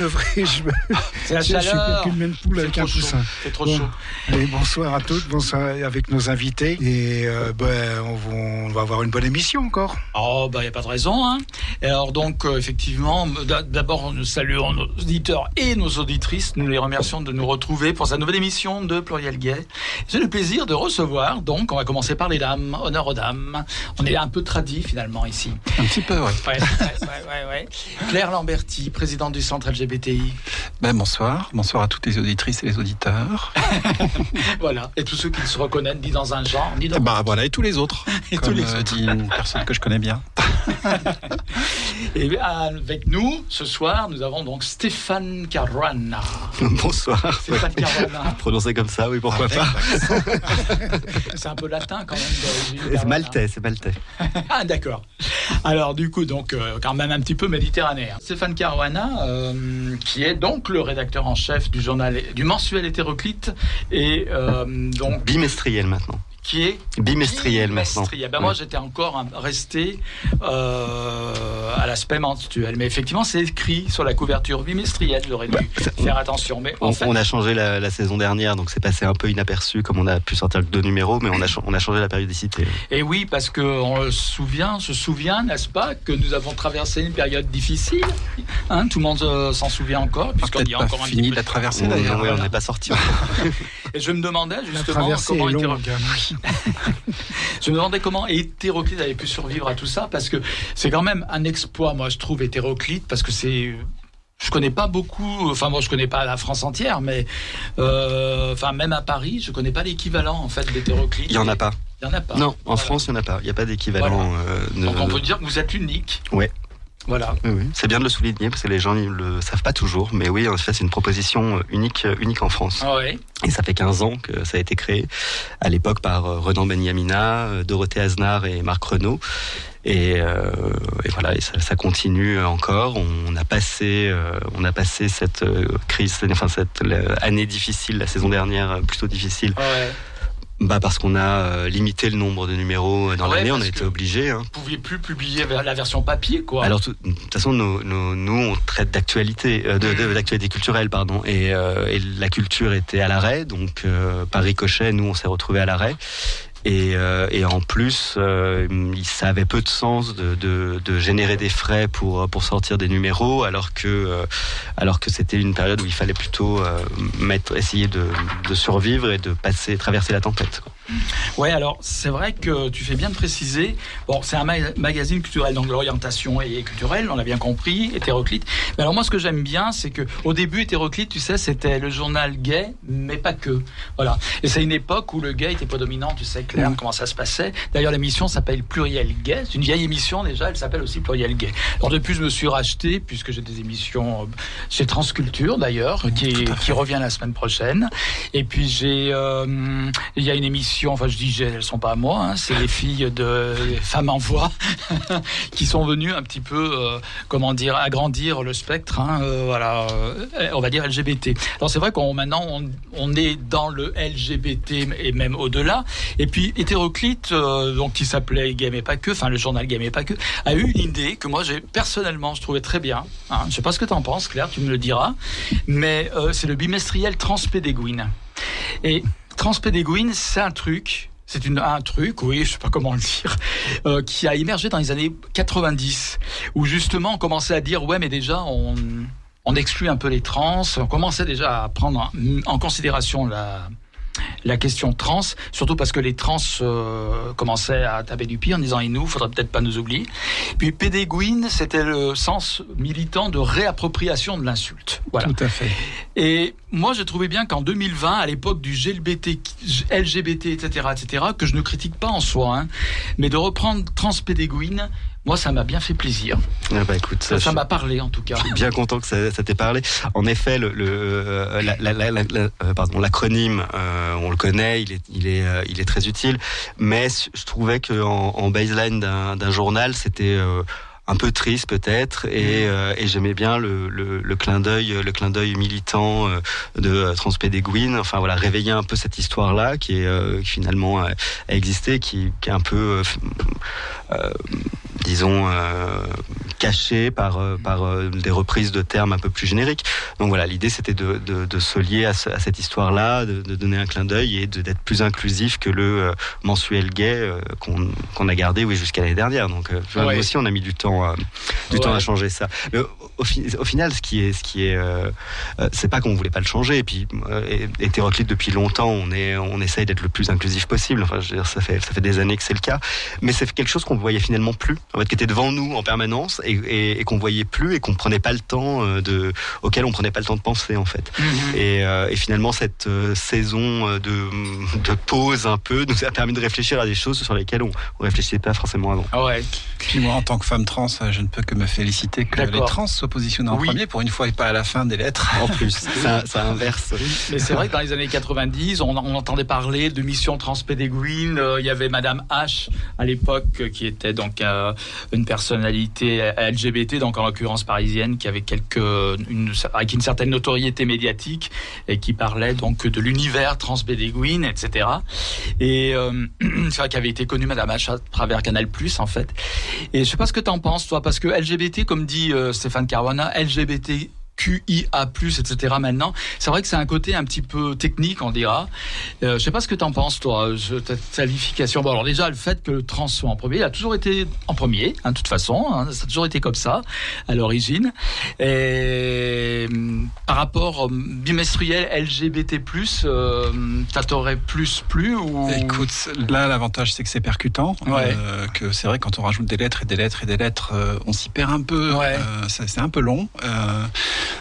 C'est la chaleur. Je suis une poule avec un coussin. C'est trop chaud. Et bonsoir à toutes, bonsoir avec nos invités. Et euh, ben, on, va, avoir une bonne émission encore. Oh, bah, il n'y a pas de raison. Hein. alors, donc, euh, effectivement, d'abord, nous saluons nos auditeurs et nos auditrices. Nous les remercions de nous retrouver pour cette nouvelle émission de Pluriel Gay. J'ai le plaisir de recevoir, donc, on va commencer par les dames. Honneur aux dames. On est un peu tradit, finalement, ici. Un petit peu, oui. Ouais, ouais, ouais, Claire Lamberti, présidente du centre LGBT ben, bonsoir, bonsoir à toutes les auditrices et les auditeurs. voilà, et tous ceux qui se reconnaissent ni dans un genre, ni dans bah, voilà, et tous les autres, et comme tous les euh, dit une personne que je connais bien. et avec nous, ce soir, nous avons donc Stéphane Caruana. Bonsoir. Stéphane Caruana. Prononcé comme ça, oui, pourquoi pas. c'est un peu latin quand même. C'est maltais, c'est maltais. ah, d'accord. Alors, du coup, donc, euh, quand même un petit peu méditerranéen. Stéphane Caruana, euh, qui est donc le rédacteur en chef du journal, du mensuel hétéroclite et euh, donc bimestriel maintenant qui est bimestriel, maintenant. Ben Moi, j'étais encore resté euh, à l'aspect mensuel. Mais effectivement, c'est écrit sur la couverture bimestrielle. J'aurais dû faire attention. Mais on, on a changé la, saison dernière, donc c'est passé un peu inaperçu, comme on a pu sortir deux numéros, mais on a, on a changé la périodicité. Et oui, parce qu'on se souvient, se souvient, n'est-ce pas, que nous avons traversé une période difficile. Hein, tout le monde euh, s'en souvient encore, puisqu'on y a encore fini un de la traversée d'ailleurs. Oui, on n'est pas sorti. Et je me demandais justement comment était je me demandais comment Hétéroclite avait pu survivre à tout ça, parce que c'est quand même un exploit, moi je trouve, Hétéroclite, parce que c'est je connais pas beaucoup, enfin moi je connais pas la France entière, mais euh, enfin même à Paris, je connais pas l'équivalent en fait d'hétéroclite. Il y en a pas. Il y en a pas. Non, en France il y en a pas. Il n'y a pas d'équivalent. Euh, Donc on peut dire que vous êtes unique. Ouais. Voilà. C'est bien de le souligner parce que les gens ne le savent pas toujours. Mais oui, en fait, c'est une proposition euh, unique, euh, unique en France. Ah et ça fait 15 ans que ça a été créé, à l'époque par euh, Renan Benyamina, Dorothée Aznar et Marc Renault. Et, voilà, et ça, continue encore. On a passé, on a passé cette crise, enfin cette année difficile, la saison dernière plutôt difficile. Ah bah parce qu'on a euh, limité le nombre de numéros dans l'année, on a été obligé. Hein. Vous pouviez plus publier la version papier, quoi. Alors, de toute façon, nous, nous, on traite d'actualité, euh, de, d'actualité culturelle, pardon, et, euh, et, la culture était à l'arrêt, donc par ricochet, nous, on s'est retrouvés à l'arrêt. Et, euh, et, en plus, euh, ça avait peu de sens de, générer des frais pour sortir des numéros, alors que euh, alors que c'était une période où il fallait plutôt euh, mettre, essayer de, survivre et de passer, traverser la tempête. Ouais, alors c'est vrai que tu fais bien de préciser. Bon, c'est un magazine culturel, donc l'orientation est culturelle, on l'a bien compris, hétéroclite. Mais alors moi, ce que j'aime bien, c'est que au début, hétéroclite, tu sais, c'était le journal gay, mais pas que. Voilà. Et c'est une époque où le gay était pas dominant, tu sais clair mm. comment ça se passait. D'ailleurs, l'émission s'appelle Pluriel Gay. C'est une vieille émission déjà, elle s'appelle aussi Pluriel Gay. Alors depuis, je me suis racheté puisque j'ai des émissions euh, chez Transculture d'ailleurs, qui, qui revient la semaine prochaine. Et puis j'ai, euh, il y a une émission enfin je dis elles sont pas à moi, hein, c'est les filles de Femmes en Voix qui sont venues un petit peu, euh, comment dire, agrandir le spectre, hein, euh, voilà, euh, on va dire LGBT. Alors c'est vrai qu'on maintenant on, est dans le LGBT et même au-delà. Et puis hétéroclite, donc qui s'appelait Game et pas que, enfin le journal Game et pas que, a eu une idée que moi j'ai personnellement je trouvais très bien. Hein, je sais pas ce que tu en penses, Claire, tu me le diras, mais c'est le bimestriel Transpédéguine. Et Transpédéguine, c'est un truc c'est un truc, oui, je sais pas comment le dire, euh, qui a émergé dans les années 90, où justement on commençait à dire ouais, mais déjà on, on exclut un peu les trans, on commençait déjà à prendre en considération la, la question trans, surtout parce que les trans euh, commençaient à taper du pied en disant et nous, faudrait peut-être pas nous oublier. Puis pédéguine, c'était le sens militant de réappropriation de l'insulte. Voilà. Tout à fait. Et moi, j'ai trouvé bien qu'en 2020, à l'époque du LGBT, LGBT, etc., etc., que je ne critique pas en soi, hein, mais de reprendre transpédéguine, moi, ça m'a bien fait plaisir. Ah bah écoute, ça m'a parlé en tout cas. Bien content que ça, ça t'ait parlé. En effet, le, le euh, euh, pardon, l'acronyme, euh, on le connaît, il est, il est, il est très utile. Mais je trouvais que en, en baseline d'un journal, c'était un peu triste peut-être et, mm. euh, et j'aimais bien le, le, le, clin d'œil le clin d'œil militant euh, de euh, Transpédéguine enfin voilà réveiller un peu cette histoire là qui est qui finalement a existé qui, qui est un peu disons, caché par, par des reprises de termes un peu plus génériques. Donc voilà, l'idée c'était de, de, se lier à, cette histoire-là, de, donner un clin d'œil et d'être plus inclusif que le mensuel gay qu'on a gardé oui, jusqu'à l'année dernière. Donc nous aussi, on a mis du temps, du temps à changer ça. Mais au, au, final, ce qui est, ce qui est, c'est pas qu'on voulait pas le changer. Et puis, hétéroclite depuis longtemps, on est, on essaye d'être le plus inclusif possible. Enfin, je veux dire, ça fait, ça fait des années que c'est le cas. Mais c'est quelque chose qu'on voyait finalement plus, en fait, qui était devant nous en permanence et, et, et qu'on voyait plus et qu'on prenait pas le temps euh, de, auquel on prenait pas le temps de penser, en fait. Mhm. et, euh, et, finalement, cette euh, saison de, de, pause un peu nous a permis de réfléchir à des choses sur lesquelles on, ne réfléchissait pas forcément avant. Ah ouais. Puis moi, en tant que femme trans, je ne peux que me féliciter que les trans soient positionnés en premier pour une fois et pas à la fin des lettres. En plus, ça, ça inverse. Mais c'est vrai que dans les années 90, on, on entendait parler de mission transpédéguine. Euh, il y avait Madame H à l'époque qui était donc euh, une personnalité LGBT, donc en l'occurrence parisienne, qui avait quelques une, avec une certaine notoriété médiatique et qui parlait donc de l'univers transpédéguine, etc. Et euh, c'est vrai qu'elle avait été connue Madame H à travers Canal Plus en fait. Et je sais pas ce que tu en penses toi, parce que LGBT, comme dit Stéphane Caruana, LGBT QIA+, etc. maintenant. C'est vrai que c'est un côté un petit peu technique, on dira. Euh, je sais pas ce que tu en penses, toi, cette qualification. Bon, alors déjà, le fait que le trans soit en premier, il a toujours été en premier, hein, de toute façon. Hein, ça a toujours été comme ça, à l'origine. Et par rapport bimestriel LGBT+, euh, ça t'aurait plus plu ou... Écoute, là, l'avantage, c'est que c'est percutant. Euh, que c'est vrai, quand on rajoute des lettres et des lettres et des lettres, euh, on s'y perd un peu. Ouais. c'est un peu long.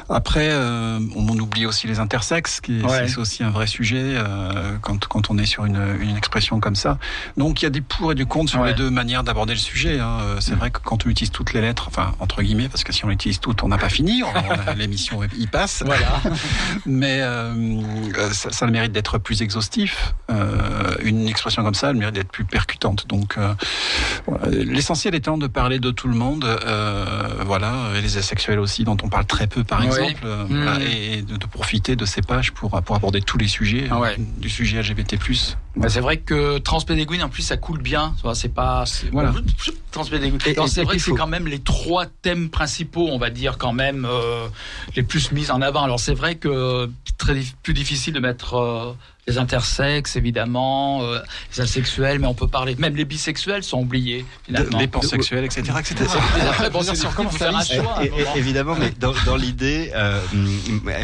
Après, euh, on oublie aussi les intersexes, qui c'est aussi un vrai sujet euh, quand, quand on est sur une, une expression comme ça. Donc il y a des pour et du contre sur les deux manières d'aborder le sujet. Hein. Euh, c'est vrai que quand on utilise toutes les lettres, enfin entre guillemets, parce que si on utilise toutes, on n'a pas fini. L'émission y passe. Voilà. Mais euh, ça, ça, a le mérite d'être plus exhaustif. Une expression comme ça, elle a le mérite d'être plus percutante. Donc l'essentiel étant de parler de tout le monde, voilà, et les asexuels aussi, dont on parle très peu par exemple, euh, mmh. et de, profiter de ces pages pour, pour aborder tous les sujets, ah du sujet LGBT+. Bah, c'est vrai que Transpédéguine, en plus, ça coule bien. C'est pas. Voilà. Transpédéguine. C'est vrai que c'est quand même les trois thèmes principaux, on va dire, quand même, euh, les plus mis en avant. Alors, c'est vrai que très plus difficile de mettre. Euh, les intersexes, évidemment, euh, les asexuels, mais on peut parler, même les bisexuels sont oubliés, finalement. Les pansexuels, etc. etc. Après, bon, si on faire un choix. évidemment, mais dans, dans l'idée, euh,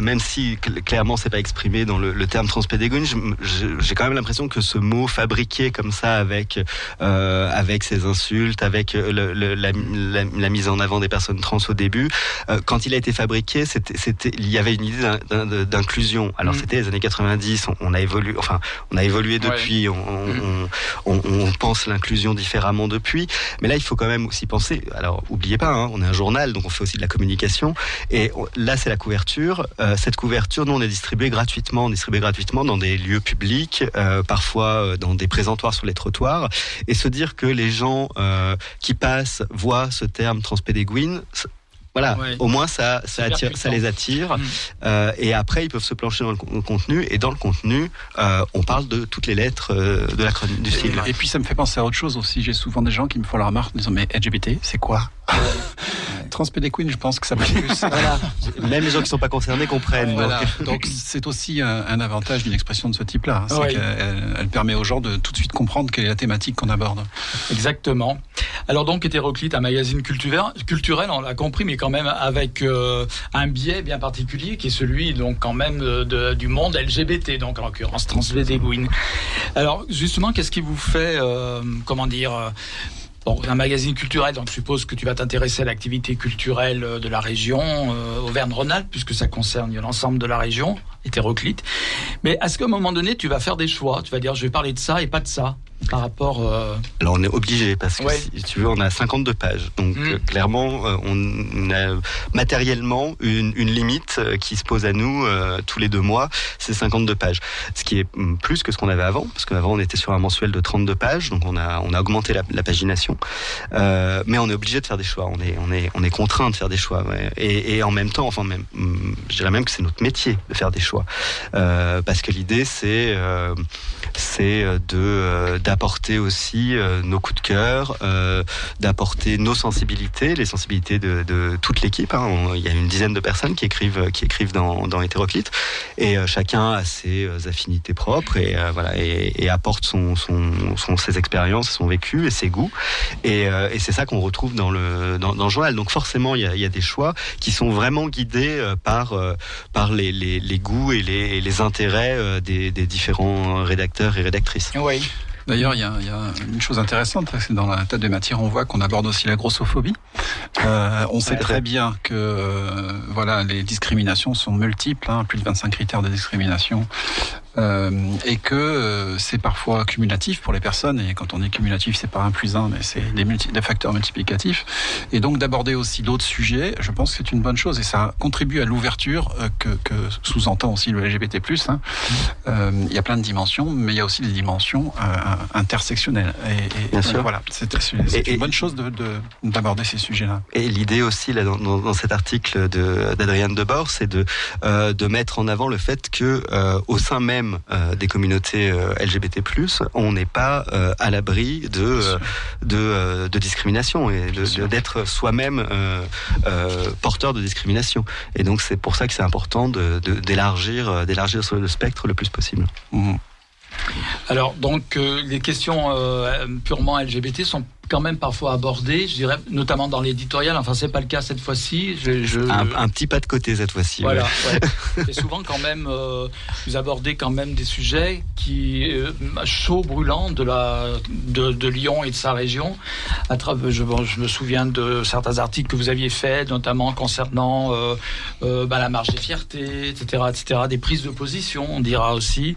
même si clairement c'est pas exprimé dans le, le terme transpédégonie, j'ai quand même l'impression que ce mot fabriqué comme ça, avec, euh, avec ces insultes, avec le, la, la, la, mise en avant des personnes trans au début, euh, quand il a été fabriqué, c'était, il y avait une idée d'inclusion. Alors mm. c'était les années 90, on, on a enfin, on a évolué depuis, mm. on, pense l'inclusion différemment depuis. Mais là, il faut quand même aussi penser. Alors, oubliez pas, hein, on est un journal, donc on fait aussi de la communication. Et là, c'est la couverture. Euh, cette couverture, nous, on est distribué gratuitement, on gratuitement dans des lieux publics, euh, parfois euh, dans des présentoirs sur les trottoirs. Et se dire que les gens qui passent voient ce terme transpédéguine, voilà, au moins ça, ça, attire, ça les attire. Mm. Euh, et après, ils peuvent se plancher dans le, contenu. Et dans le contenu, euh, on parle de toutes les lettres euh, de la chronique du style. Et, puis ça me fait penser à autre chose aussi. J'ai souvent des gens qui me font la remarque en disant mais LGBT, c'est quoi? Transpédéquine, je pense que ça voilà. Même les gens qui ne sont pas concernés comprennent. Donc c'est aussi un, avantage d'une expression de ce type-là. C'est qu'elle elle permet aux gens de tout de suite comprendre quelle est la thématique qu'on aborde. Exactement. Alors donc hétéroclite, un magazine culturel, culturel on l'a compris, mais quand même avec euh, un biais bien particulier qui est celui donc quand même de, du monde LGBT, donc en l'occurrence Transvédéguine. Alors justement, qu'est-ce qui vous fait, euh, comment dire, euh, un magazine culturel, donc je suppose que tu vas t'intéresser à l'activité culturelle de la région, euh, Auvergne-Rhône-Alpes, puisque ça concerne l'ensemble de la région, hétéroclite. Mais est-ce qu'à un moment donné, tu vas faire des choix? Tu vas dire, je vais parler de ça et pas de ça par rapport. Euh... Alors on est obligé parce que si tu veux, on a 52 pages. Donc mm. euh, clairement, euh, on a matériellement une, une limite qui se pose à nous tous les deux mois, c'est 52 pages. Ce qui est mm, plus que ce qu'on avait avant, parce qu'avant on était sur un mensuel de 32 pages, donc on a on a augmenté la, la pagination. mais on est obligé de faire des choix. On est on est on est contraint de faire des choix. Ouais. Et, et, en même temps, enfin même, mm, je dirais même que c'est notre métier de faire des choix, parce que l'idée c'est c'est de d'apporter aussi nos coups de cœur, d'apporter nos sensibilités, les sensibilités de, de toute l'équipe. Hein. Il y a une dizaine de personnes qui écrivent, qui écrivent dans, dans Hétéroclite, et chacun a ses affinités propres et voilà et, et, apporte son, son, son, ses expériences, son vécu et ses goûts. Et, et c'est ça qu'on retrouve dans le dans, dans, journal. Donc forcément, il y a, il y a des choix qui sont vraiment guidés par par les, les, les goûts et les, les intérêts des, des différents rédacteurs et rédactrices. Oui. D'ailleurs, il y, a, une chose intéressante, c'est dans la table des matières, on voit qu'on aborde aussi la grossophobie. Euh, on sait très bien que euh, voilà, les discriminations sont multiples, hein, plus de 25 critères de discrimination. Euh, et que euh, c'est parfois cumulatif pour les personnes. Et quand on est cumulatif, c'est pas un plus un, mais c'est des, des, facteurs multiplicatifs. Et donc d'aborder aussi d'autres sujets, je pense que c'est une bonne chose et ça contribue à l'ouverture euh, que, que sous-entend aussi le LGBT+. Hein. Il y a plein de dimensions, mais il y a aussi des dimensions intersectionnelles. Et, Bien sûr. voilà, c'est une bonne chose d'aborder de, ces sujets-là. Et l'idée aussi là dans, dans, cet article d'Adrienne Debord, c'est de de mettre en avant le fait que au sein même euh, des communautés euh, LGBT+, on n'est pas euh, à l'abri de, de, de discrimination et d'être soi-même porteur de discrimination. Et donc c'est pour ça que c'est important d'élargir d'élargir le spectre le plus possible. Mmh. Alors, donc, les questions purement LGBT sont quand même parfois abordé, je dirais, notamment dans l'éditorial. Enfin, c'est pas le cas cette fois-ci. Je, Un, petit pas de côté cette fois-ci. Voilà. Et souvent, quand même, euh, vous abordez quand même des sujets qui euh, chauds, brûlants de la de, Lyon et de sa région. À travers, je, je, me souviens de certains articles que vous aviez faits, notamment concernant euh, euh, bah, la marge des fiertés, etc., etc., des prises de position, on dira aussi.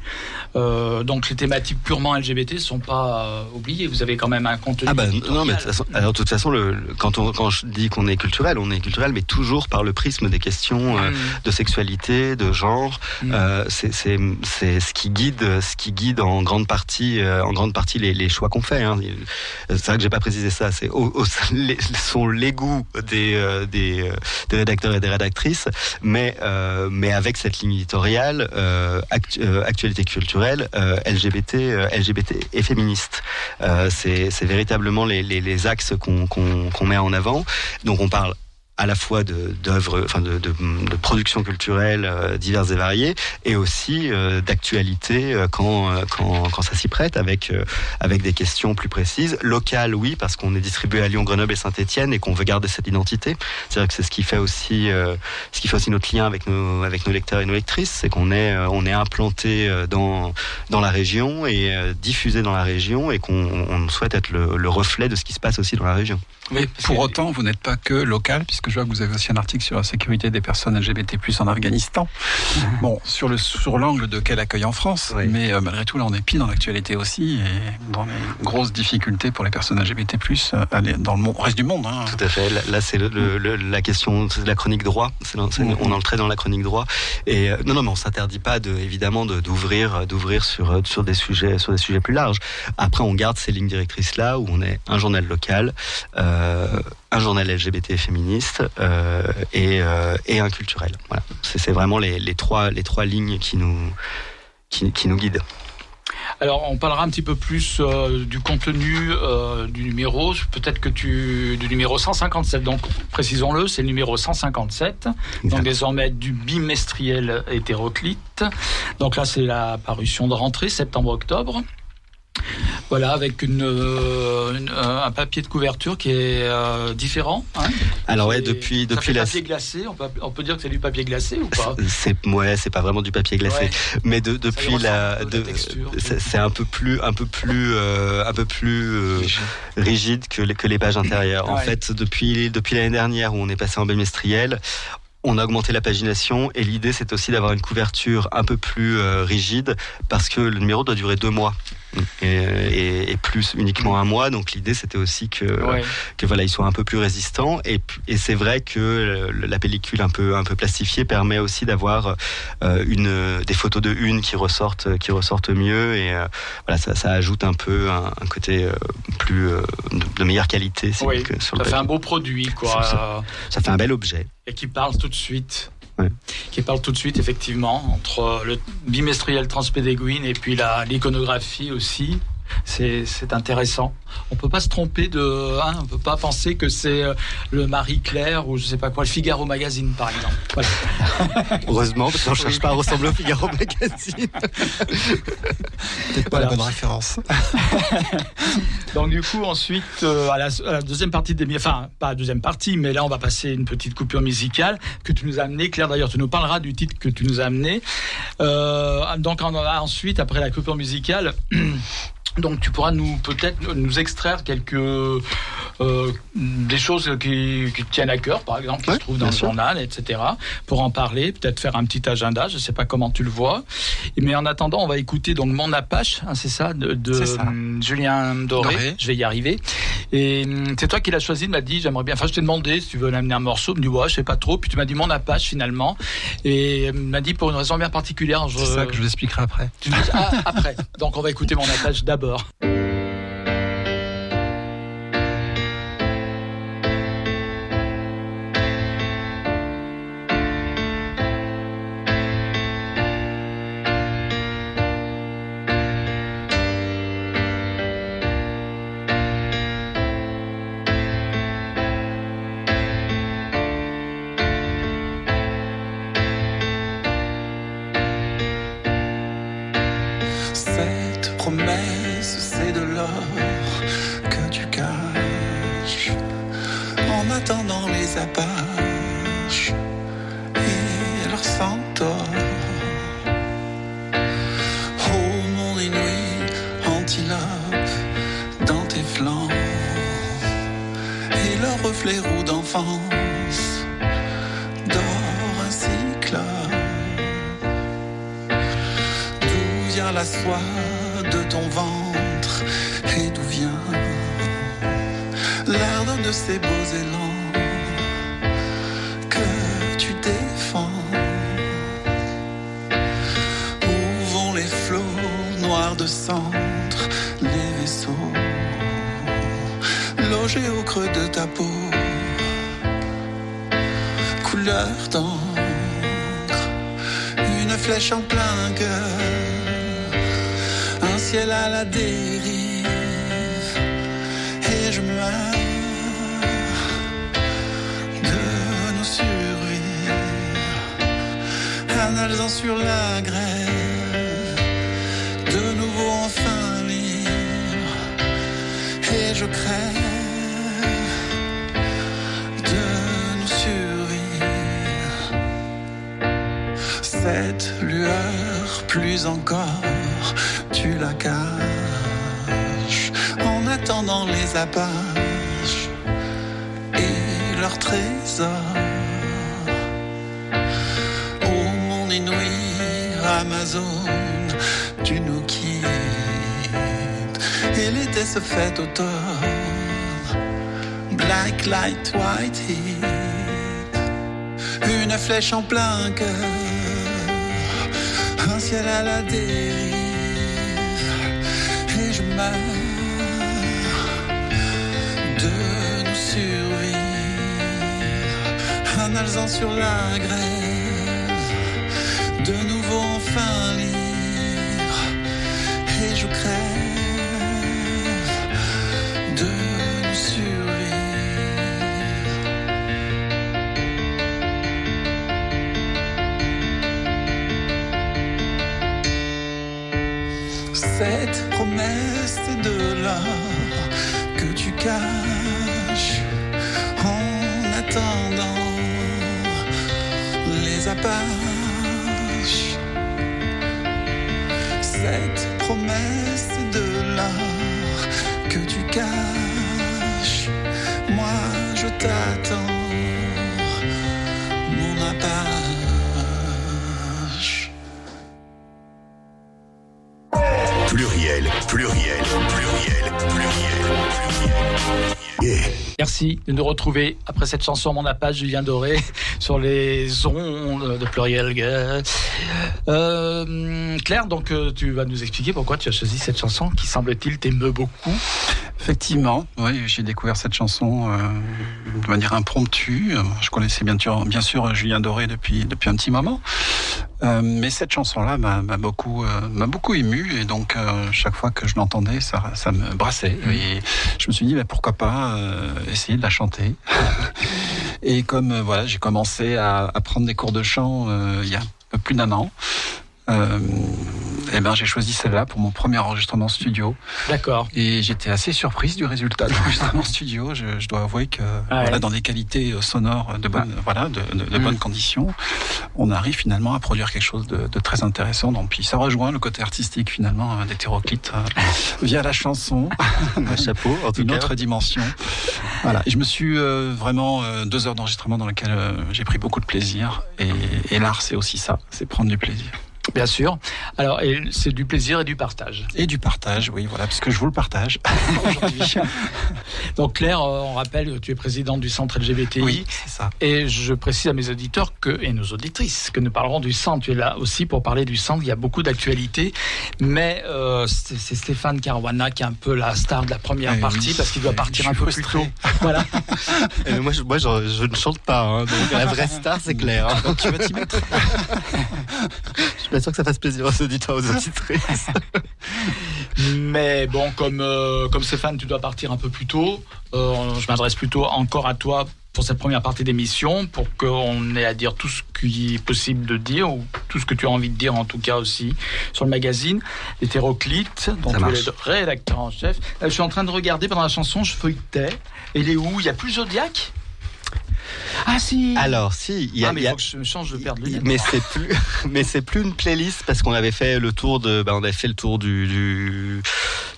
Donc, les thématiques purement LGBT sont pas oubliées. Vous avez quand même un contenu. Ah bah, non, mais de toute façon, alors de toute façon, le, quand on quand je dis qu'on est culturel, on est culturel, mais toujours par le prisme des questions euh, mm. de sexualité, de genre. Mm. Euh, c'est ce qui guide ce qui guide en grande partie euh, en grande partie les, les choix qu'on fait. Hein. C'est vrai que j'ai pas précisé ça. C'est sont les goûts des, euh, des des rédacteurs et des rédactrices, mais mais avec cette ligne éditoriale actualité culturelle LGBT LGBT et féministe. c'est c'est véritablement les, les, axes qu'on met en avant. Donc on parle à la fois d'œuvres, enfin de, de, de, production culturelle euh, diverses et variées, et aussi euh, d'actualité euh, quand, quand, quand ça s'y prête, avec avec des questions plus précises. Locales, oui, parce qu'on est distribué à Lyon, Grenoble et Saint-Étienne et qu'on veut garder cette identité. C'est-à-dire que c'est ce qui fait aussi ce qui fait aussi notre lien avec nos avec nos lecteurs et nos lectrices, c'est qu'on est on est implanté dans dans la région et diffusé dans la région et qu'on souhaite être le, le reflet de ce qui se passe aussi dans la région. Mais pour autant, vous n'êtes pas que local, puisque je vois que vous avez aussi un article sur la sécurité des personnes LGBT+ en Afghanistan. Mhm. Bon, sur le sur l'angle de quel accueil en France, mais euh, malgré tout, là, on est pile dans l'actualité aussi et dans les grosses difficultés pour les personnes LGBT+ euh, dans le reste du monde. Hein. Tout à fait. Là, c'est la question de la chronique droit. Mhm. On entrait dans la chronique droit. Et euh, non, non, mais on s'interdit pas de, évidemment d'ouvrir d'ouvrir sur sur des sujets sur des sujets plus larges. Après, on garde ces lignes directrices là où on est un journal local. Euh, un journal LGBT féministe euh, et, euh, et, un culturel. Voilà. C'est vraiment les, les, trois, les trois lignes qui nous, qui, qui nous guident. Alors, on parlera un petit peu plus euh, du contenu euh, du numéro, peut-être que tu du numéro 157. Donc, précisons-le, c'est le numéro 157. Donc, désormais du bimestriel hétéroclite. Donc là, c'est la parution de rentrée septembre-octobre. Voilà, avec une, euh, euh, un papier de couverture qui est euh, différent. Hein. Alors ouais, depuis ça depuis la papier glacé, on peut, on peut dire que c'est du papier glacé ou pas? C'est ouais, c'est pas vraiment du papier glacé, mais de, depuis la, de, c'est un peu plus un peu plus un peu plus rigide que les, que les pages intérieures. En fait, depuis depuis l'année dernière où on est passé en bimestriel, on a augmenté la pagination et l'idée c'est aussi d'avoir une couverture un peu plus rigide parce que le numéro doit durer deux mois et, et, plus uniquement un mois. Donc l'idée c'était aussi que que voilà ils soient un peu plus résistants et, et c'est vrai que la pellicule un peu un peu plastifiée permet aussi d'avoir euh, une des photos de une qui ressortent qui ressortent mieux et euh, voilà ça, ça, ajoute un peu un, côté euh, plus de, meilleure qualité. Oui, ça fait un beau produit quoi. Ça, ça fait un bel objet et qui parle tout de suite qui parle tout de suite effectivement entre le bimestriel transpédéguine et puis l'iconographie aussi. C'est intéressant. On peut pas se tromper de, hein, on peut pas penser que c'est euh, le Marie Claire ou je sais pas quoi, le Figaro Magazine par exemple. Heureusement, parce qu'on cherche pas à ressembler au Figaro Magazine. Peut-être pas la bonne référence. Donc du coup, ensuite, euh, à, la, deuxième partie des, enfin pas la deuxième partie, mais là on va passer une petite coupure musicale que tu nous as amené. Claire, d'ailleurs, tu nous parleras du titre que tu nous as amené. Euh, donc ensuite, après la coupure musicale. Donc tu pourras nous peut-être nous extraire quelques euh, des choses qui, qui, tiennent à cœur, par exemple, qui se trouvent dans le journal, etc. Pour en parler, peut-être faire un petit agenda. Je ne sais pas comment tu le vois. Mais en attendant, on va écouter donc Mon Apache, hein, c'est ça, de, hum, Julien Doré. Je vais y arriver. Et hum, c'est toi qui l'as choisi. Il m'a dit, j'aimerais bien. Enfin, je t'ai demandé si tu veux l'amener un morceau. Il me dit ouais, je sais pas trop. Puis tu m'as dit Mon Apache finalement. Et il m'a dit pour une raison bien particulière. C'est ça que je vous expliquerai après. ah, après. Donc on va écouter Mon Apache d'abord. Sur Flèche en plein cœur. Un ciel à la dérive. Et je meurs de nous survivre. Un alzan sur la grève. En attendant les appâts cette promesse De nous retrouver après cette chanson Mon Apache, Julien Doré, sur les ondes de pluriel. Euh, Claire, donc euh, tu vas nous expliquer pourquoi tu as choisi cette chanson qui semble-t-il t'émeut beaucoup. Effectivement, oui, j'ai découvert cette chanson euh, de manière impromptue. Je connaissais bien sûr, bien sûr Julien Doré depuis, depuis un petit moment. Euh, mais cette chanson-là m'a beaucoup, euh, m'a beaucoup ému et donc euh, chaque fois que je l'entendais, ça, ça me brassait. Mmh. Et je me suis dit, bah, pourquoi pas essayer de la chanter? et comme voilà, j'ai commencé à, à, prendre des cours de chant il y a un peu plus d'un an. Euh, eh ben, j'ai choisi celle-là pour mon premier enregistrement studio. D'accord. Et j'étais assez surprise du résultat de l'enregistrement studio. Je, je, dois avouer que ah voilà, dans des qualités euh, sonores de bonnes, ah. voilà, de, de, de mm. bonnes conditions, on arrive finalement à produire quelque chose de, de, très intéressant. Donc, puis ça rejoint le côté artistique finalement euh, d'hétéroclite euh, via la chanson. Un chapeau, en tout Une cas. autre dimension. Voilà. Et je me suis euh, vraiment euh, deux heures d'enregistrement dans lesquelles euh, j'ai pris beaucoup de plaisir. Et, et l'art, c'est aussi ça, c'est prendre du plaisir. Bien sûr. Alors, c'est du plaisir et du partage. Et du partage, oui, voilà, parce que je vous le partage aujourd'hui. Donc, Claire, euh, on rappelle, tu es présidente du centre LGBTI. Oui, c'est ça. Et je précise à mes auditeurs que, et nos auditrices que nous parlerons du centre. Tu es là aussi pour parler du centre. Il y a beaucoup d'actualités. Mais euh, c'est Stéphane Caruana qui est un peu la star de la première oui, partie oui, parce qu'il doit partir un peu frustré. plus tôt. Voilà. Et moi, je, moi je, je, ne chante pas. Hein, donc la vraie star, c'est Claire. Donc, tu vas t'y mettre. je pas sûr que ça fasse plaisir aux auditeurs, aux auditrices. Mais bon, comme, euh, comme Stéphane, tu dois partir un peu plus tôt. Euh, je m'adresse plutôt encore à toi pour cette première partie d'émission, pour qu'on ait à dire tout ce qui est possible de dire, ou tout ce que tu as envie de dire en tout cas aussi, sur le magazine Hétéroclite, dont tu es rédacteur en chef. Euh, je suis en train de regarder pendant la chanson, je feuilletais. Elle est où? Il y a plus Zodiac? Ah si. Alors si, il y a, ah, mais il faut que je change de lunettes. Mais c'est plus, mais c'est plus une playlist parce qu'on avait fait le tour de, bah, on avait fait le tour du, du,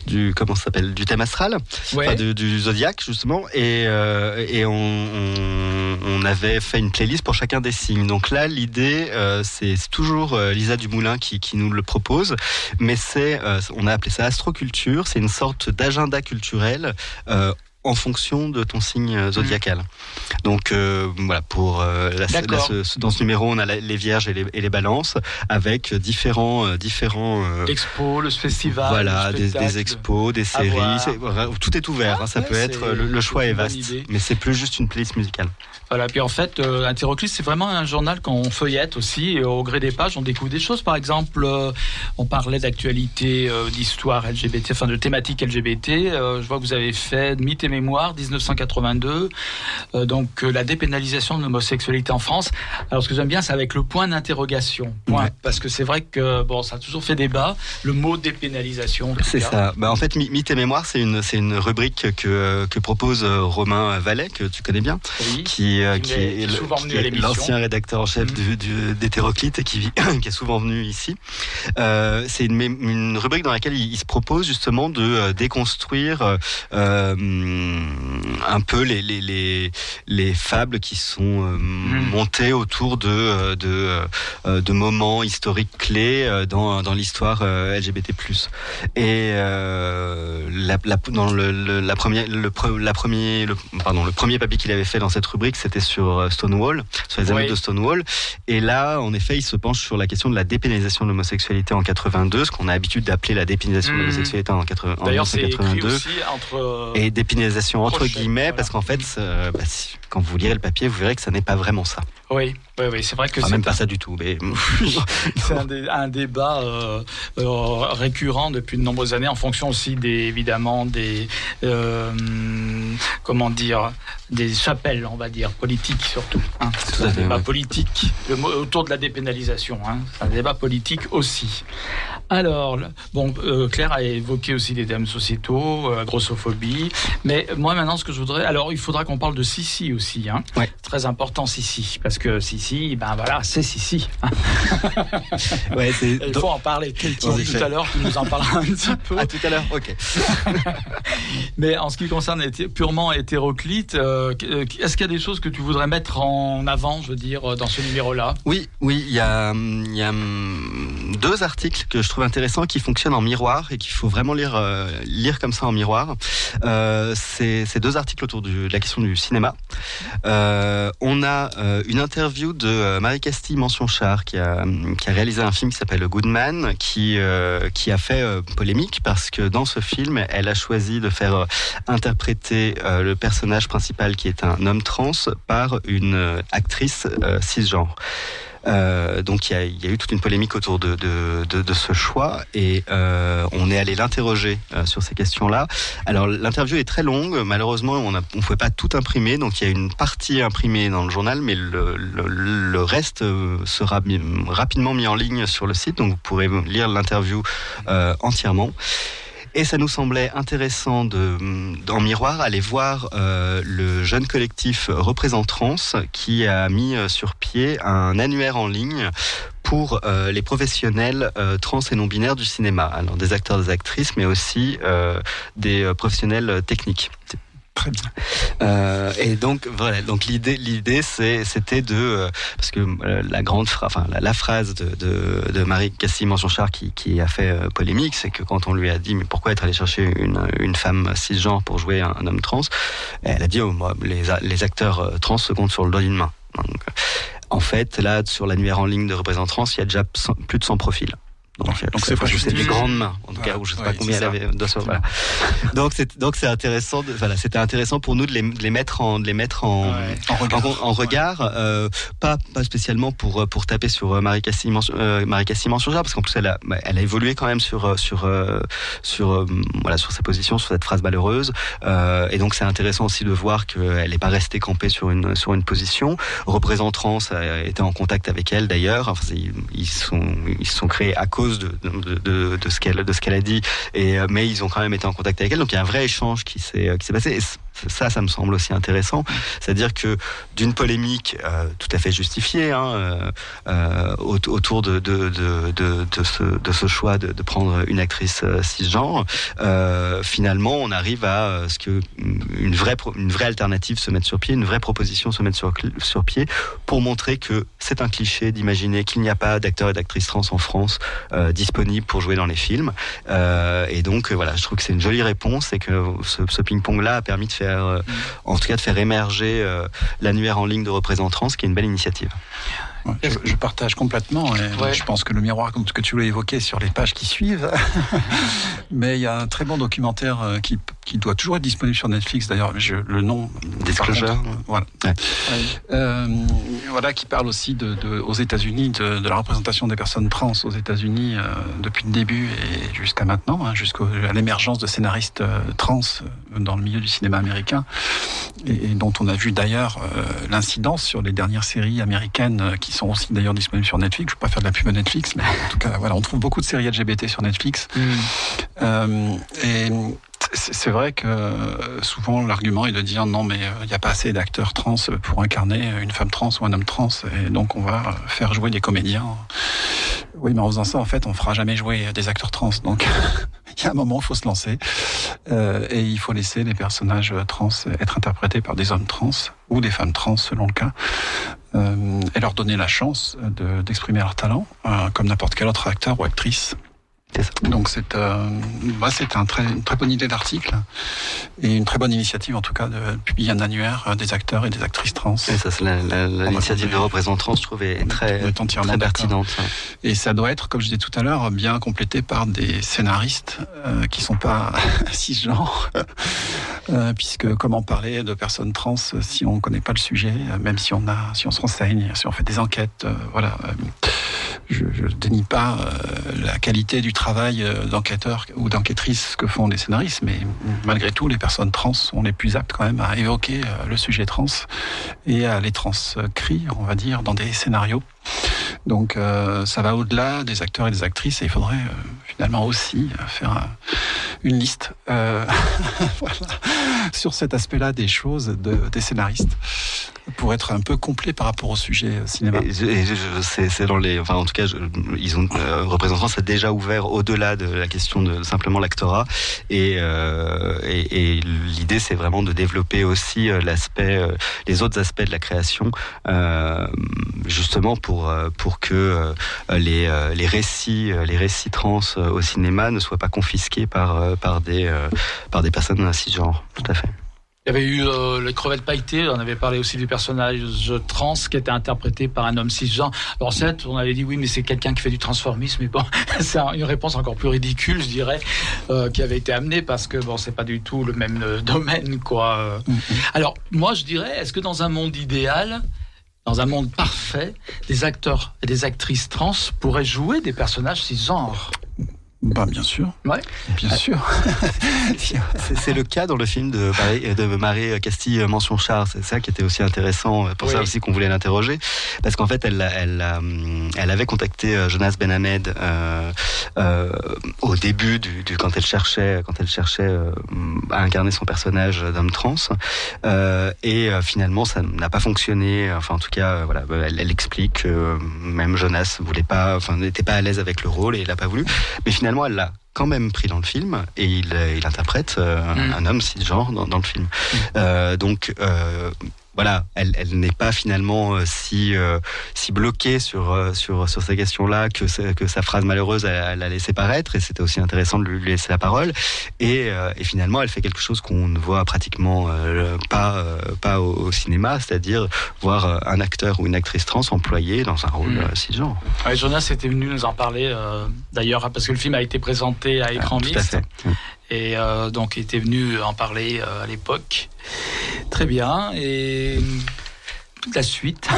du comment ça s'appelle, du thème astral, ouais. enfin, du, du zodiaque justement, et euh, et on, on, on, avait fait une playlist pour chacun des signes. Donc là, l'idée, euh, c'est toujours euh, Lisa Dumoulin qui, qui nous le propose, mais c'est, euh, on a appelé ça astroculture. C'est une sorte d'agenda culturel euh, en fonction de ton signe zodiacal. Mmh. Donc euh, voilà, pour euh, la, la, ce, dans ce numéro, on a la, les vierges et les, et les, balances avec différents euh, différents expos, le festival, voilà, le des, des, expos, des séries, est, tout est ouvert. Ah, hein, ça ouais, peut être le, le choix est, vaste, mais c'est plus juste une playlist musicale. Voilà, puis en fait, euh, Interoclus, c'est vraiment un journal qu'on feuillette aussi. Et au gré des pages, on découvre des choses. Par exemple, euh, on parlait d'actualité, euh, d'histoire LGBT, enfin de thématique LGBT. je vois que vous avez fait Mythes et Mémoire, 1982. donc, la dépénalisation de l'homosexualité en France. Alors, ce que j'aime bien, c'est avec le point d'interrogation. Ouais. Parce que c'est vrai que, bon, ça a toujours fait débat, le mot dépénalisation. C'est ça. Bah, en fait, Mythes et Mémoire, c'est une, c'est une rubrique que, que propose Romain Vallet, que tu connais bien. Oui. Qui qui, est, est l'ancien rédacteur en chef mmh. d'Hétéroclite et qui, est souvent venu ici. Euh, c'est une, une, rubrique dans laquelle il, il, se propose justement de euh, déconstruire euh, un peu les, les, les, les, fables qui sont mmh. montées autour de, de, de moments historiques clés dans, dans l'histoire LGBT+. Et la, la, dans le, le, la première, le, la premier, le, pardon, le premier papier qu'il avait fait dans cette rubrique, c'était sur euh, Stonewall, sur les années oui. de Stonewall. Et là, en effet, il se penche sur la question de la dépénalisation de l'homosexualité en 82, ce qu'on a l'habitude d'appeler la dépénalisation mmh. de l'homosexualité en, 80, en 1982. Entre... Et dépénalisation entre guillemets, voilà. parce qu'en fait, euh, bah, si, quand vous lirez le papier, vous verrez que ça n'est pas vraiment ça. Oui, oui, oui c'est vrai que enfin, c'est même pas ça du tout. Mais c'est un, dé un, débat euh, euh, récurrent depuis de nombreuses années, en fonction aussi des évidemment des euh, comment dire des chapelles, on va dire politiques surtout. Hein. C'est un débat ouais. politique le, autour de la dépénalisation. Hein. C'est un débat politique aussi. Alors, bon, euh, Claire a évoqué aussi des thèmes sociétaux, grossophobie, mais moi maintenant ce que je voudrais, alors il faudra qu'on parle de Sissi aussi, hein. Ouais. Très important Sissi, parce que Sissi, ben voilà, c'est Sissi. ouais, il faut en parler. Bon, tout à l'heure, tu nous en parleras un petit peu. À tout à l'heure, ok. mais en ce qui concerne purement hétéroclite, euh, est-ce qu'il y a des choses que tu voudrais mettre en avant, je veux dire, dans ce numéro-là? Oui, oui, il y a, il y a deux articles que je trouve intéressant qui fonctionne en miroir et qu'il faut vraiment lire euh, lire comme ça en miroir. Euh, c'est deux articles autour du, de la question du cinéma. Euh, on a une interview de Marie Castille Mention Char qui a qui a réalisé un film qui s'appelle Goodman qui qui a fait polémique parce que dans ce film elle a choisi de faire interpréter le personnage principal qui est un homme trans par une actrice cisgenre. Euh, donc il y, a, y, a, eu toute une polémique autour de, de, de, de ce choix et euh, on est allé l'interroger euh, sur ces questions-là. Alors l'interview est très longue, malheureusement on ne pouvait pas tout imprimer, donc il y a une partie imprimée dans le journal, mais le, le, le reste euh, sera rapidement mis en ligne sur le site, donc vous pourrez lire l'interview euh, entièrement. Et ça nous semblait intéressant de, en miroir, aller voir euh, le jeune collectif Représentrans qui a mis euh, sur pied un annuaire en ligne pour euh, les professionnels euh, trans et non binaires du cinéma. Alors des acteurs, des actrices, mais aussi euh, des professionnels techniques. Très bien. Euh, et donc voilà, donc l'idée, l'idée, c'était de euh, parce que euh, la grande la, phrase de, de, Marie Cassie Manchonchard qui, qui a fait polémique, c'est que quand on lui a dit mais pourquoi être allé chercher une, une femme cisgenre pour jouer un, homme trans, elle a dit oh, les, les acteurs trans se comptent sur le doigt d'une main. Donc, en fait, là, sur l'annuaire en ligne de représentants, il y a déjà plus de 100 profils. Donc, donc c'est c'est des grandes mains, en tout cas, où je sais ouais, pas combien elle avait de voilà. Donc c'est donc c'est intéressant, de, voilà, c'était intéressant pour nous de les, de les, mettre en de les mettre en ouais. en regard, en, en regard euh, pas pas spécialement pour pour taper sur Marie Cassie euh, Marie Cassie Mansurja parce qu'en plus elle a elle a évolué quand même sur sur sur voilà sur ses positions sur cette phrase malheureuse euh, et donc c'est intéressant aussi de voir qu'elle n'est pas restée campée sur une sur une position. Représentant a été en contact avec elle d'ailleurs. Enfin, ils, ils sont ils se sont créés à cause de, ce qu'elle a dit. Et mais ils ont quand même été en contact avec elle. Donc il y a un vrai échange qui s'est s'est passé. Et ça, ça me semble aussi intéressant. C'est-à-dire que d'une polémique euh, tout à fait justifiée euh, autour de, ce, choix de, prendre une actrice euh, cisgenre, euh, finalement, on arrive à ce que vraie, une vraie alternative se mette sur pied, une vraie proposition se mette sur, sur pied pour montrer que c'est un cliché d'imaginer qu'il n'y a pas d'acteurs et d'actrices trans en France euh, disponibles pour jouer dans les films. Euh, et donc, voilà, je trouve que c'est une jolie réponse et que ce, ce ping-pong-là a permis de faire euh, en tout cas de faire émerger euh, l'annuaire en ligne de représentants, ce qui est une belle initiative. Ouais, je, je, partage complètement. Et ouais. Je pense que le miroir, comme ce que tu l'as évoqué sur les pages qui suivent, mais il y a un très bon documentaire euh, qui, qui doit toujours être disponible sur Netflix. D'ailleurs, le nom Disclosure, voilà, ouais. euh, voilà, qui parle aussi de, de aux États-Unis de, de, la représentation des personnes trans aux États-Unis euh, depuis le début et jusqu'à maintenant, hein, jusqu'à l'émergence de scénaristes euh, trans dans le milieu du cinéma américain, et, et dont on a vu d'ailleurs euh, l'incidence sur les dernières séries américaines qui qui sont aussi d'ailleurs disponibles sur Netflix. Je ne veux pas faire de la pub à Netflix, mais en tout cas, voilà, on trouve beaucoup de séries LGBT sur Netflix. Mm. Euh, et c'est vrai que souvent l'argument est de dire non mais il n'y a pas assez d'acteurs trans pour incarner une femme trans ou un homme trans et donc on va faire jouer des comédiens. Oui mais en faisant ça en fait on fera jamais jouer des acteurs trans donc il y a un moment il faut se lancer euh, et il faut laisser les personnages trans être interprétés par des hommes trans ou des femmes trans selon le cas euh, et leur donner la chance d'exprimer de, leur talent euh, comme n'importe quel autre acteur ou actrice. Donc c'est euh, bah, un très, une très bonne idée d'article et une très bonne initiative en tout cas de publier un annuaire des acteurs et des actrices trans. Et ça c'est l'initiative de représentants je trouve est très, est très pertinente. Et ça doit être comme je disais tout à l'heure bien complété par des scénaristes euh, qui sont pas cisgenres euh, puisque comment parler de personnes trans si on connaît pas le sujet même si on a si on se renseigne si on fait des enquêtes euh, voilà je, je dénie pas euh, la qualité du travail euh, d'enquêteur ou d'enquêtrice que font les scénaristes, mais malgré tout, les personnes trans sont les plus aptes quand même à évoquer euh, le sujet trans et à les transcrire, on va dire, dans des scénarios. Donc ça va au-delà des acteurs et des actrices et il faudrait finalement aussi faire un, une liste sur cet aspect-là des choses de, des scénaristes pour être un peu complet par rapport au sujet cinéma. C'est dans les, enfin en tout cas, ils ont euh, représentants, c'est déjà ouvert au-delà de la question de simplement l'actorat et, euh, l'idée c'est vraiment de développer aussi l'aspect, euh, les autres aspects de la création, euh, justement pour pour que les les récits les récits trans au cinéma ne soient pas confisqués par par des par des personnes cisgenres. Tout à fait. Il y avait eu euh, les crevettes pailletées, on avait parlé aussi du personnage trans qui était interprété par un homme cisgenre. Alors certes, on avait dit oui, mais c'est quelqu'un qui fait du transformisme, mais bon, c'est une réponse encore plus ridicule, je dirais, euh, qui avait été amenée parce que bon, c'est pas du tout le même euh, domaine, quoi. Mm -hmm. Alors moi, je dirais, est-ce que dans un monde idéal, dans un monde parfait, des acteurs et des actrices trans pourraient jouer des personnages cisgenres? Bah, bien sûr. Ouais. Bien sûr. c'est le cas dans le film de Marie, de Marie Castille Mention Char. C'est ça qui était aussi intéressant. Pour ça aussi qu'on voulait l'interroger. Parce qu'en fait, elle, elle, elle, avait contacté euh, Jonas Benhamed euh, euh, au début du, du, quand elle cherchait, quand elle cherchait euh, à incarner son personnage d'homme trans. Euh, et finalement, ça n'a pas fonctionné. Enfin, en tout cas, voilà, elle, elle explique que même Jonas voulait pas, enfin, n'était pas à l'aise avec le rôle et il n'a pas voulu. Mais finalement, elle l'a quand même pris dans le film et il, il interprète euh, mm. un homme cisgenre dans, dans le film. Mm. Euh, donc euh, voilà, elle, elle n'est pas finalement euh, si euh, si bloquée sur euh, sur sur ces questions-là que que sa phrase malheureuse elle, l'a laissé paraître et c'était aussi intéressant de lui laisser la parole et, et finalement elle fait quelque chose qu'on ne voit pratiquement pas pas au, cinéma, c'est-à-dire voir un acteur ou une actrice trans employé dans un rôle mmh. cisgenre. Ouais, Jonas était venu nous en parler d'ailleurs parce que le film a été présenté à écran ah, mixte et donc il était venu en parler à l'époque. Très bien. Et la suite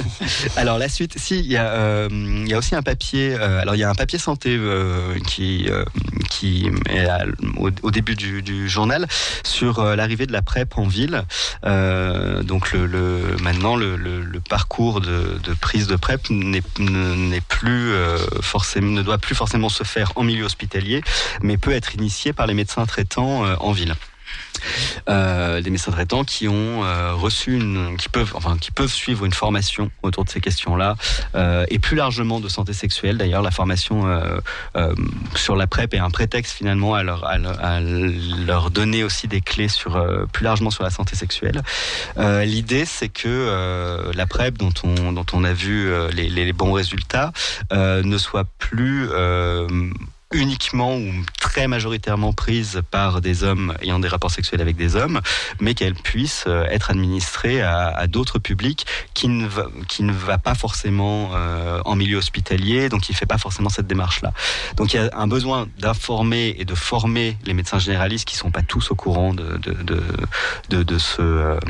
Alors la suite, si il y a, euh, aussi un papier. Euh, alors il y a un papier santé euh, qui qui est au, début du, journal sur l'arrivée de la PrEP en ville. donc le, maintenant le, parcours de, de, prise de PrEP n'est plus forcément ne doit plus forcément se faire en milieu hospitalier, mais peut être initié par les médecins traitants en ville. Euh, des médecins traitants qui ont euh, reçu une, qui peuvent, enfin, qui peuvent suivre une formation autour de ces questions-là, euh, et plus largement de santé sexuelle. D'ailleurs, la formation sur la PrEP est un prétexte finalement à leur, à, leur donner aussi des clés sur plus largement sur la santé sexuelle. L'idée, c'est que la PrEP, dont on, dont on a vu les, les bons résultats, ne soit plus uniquement ou très majoritairement prise par des hommes ayant des rapports sexuels avec des hommes, mais qu'elle puisse euh, être administrée à, d'autres publics qui ne va, qui ne va pas forcément euh, en milieu hospitalier, donc il fait pas forcément cette démarche-là. Donc il y a un besoin d'informer et de former les médecins généralistes qui sont pas tous au courant de de de, de, de ce euh,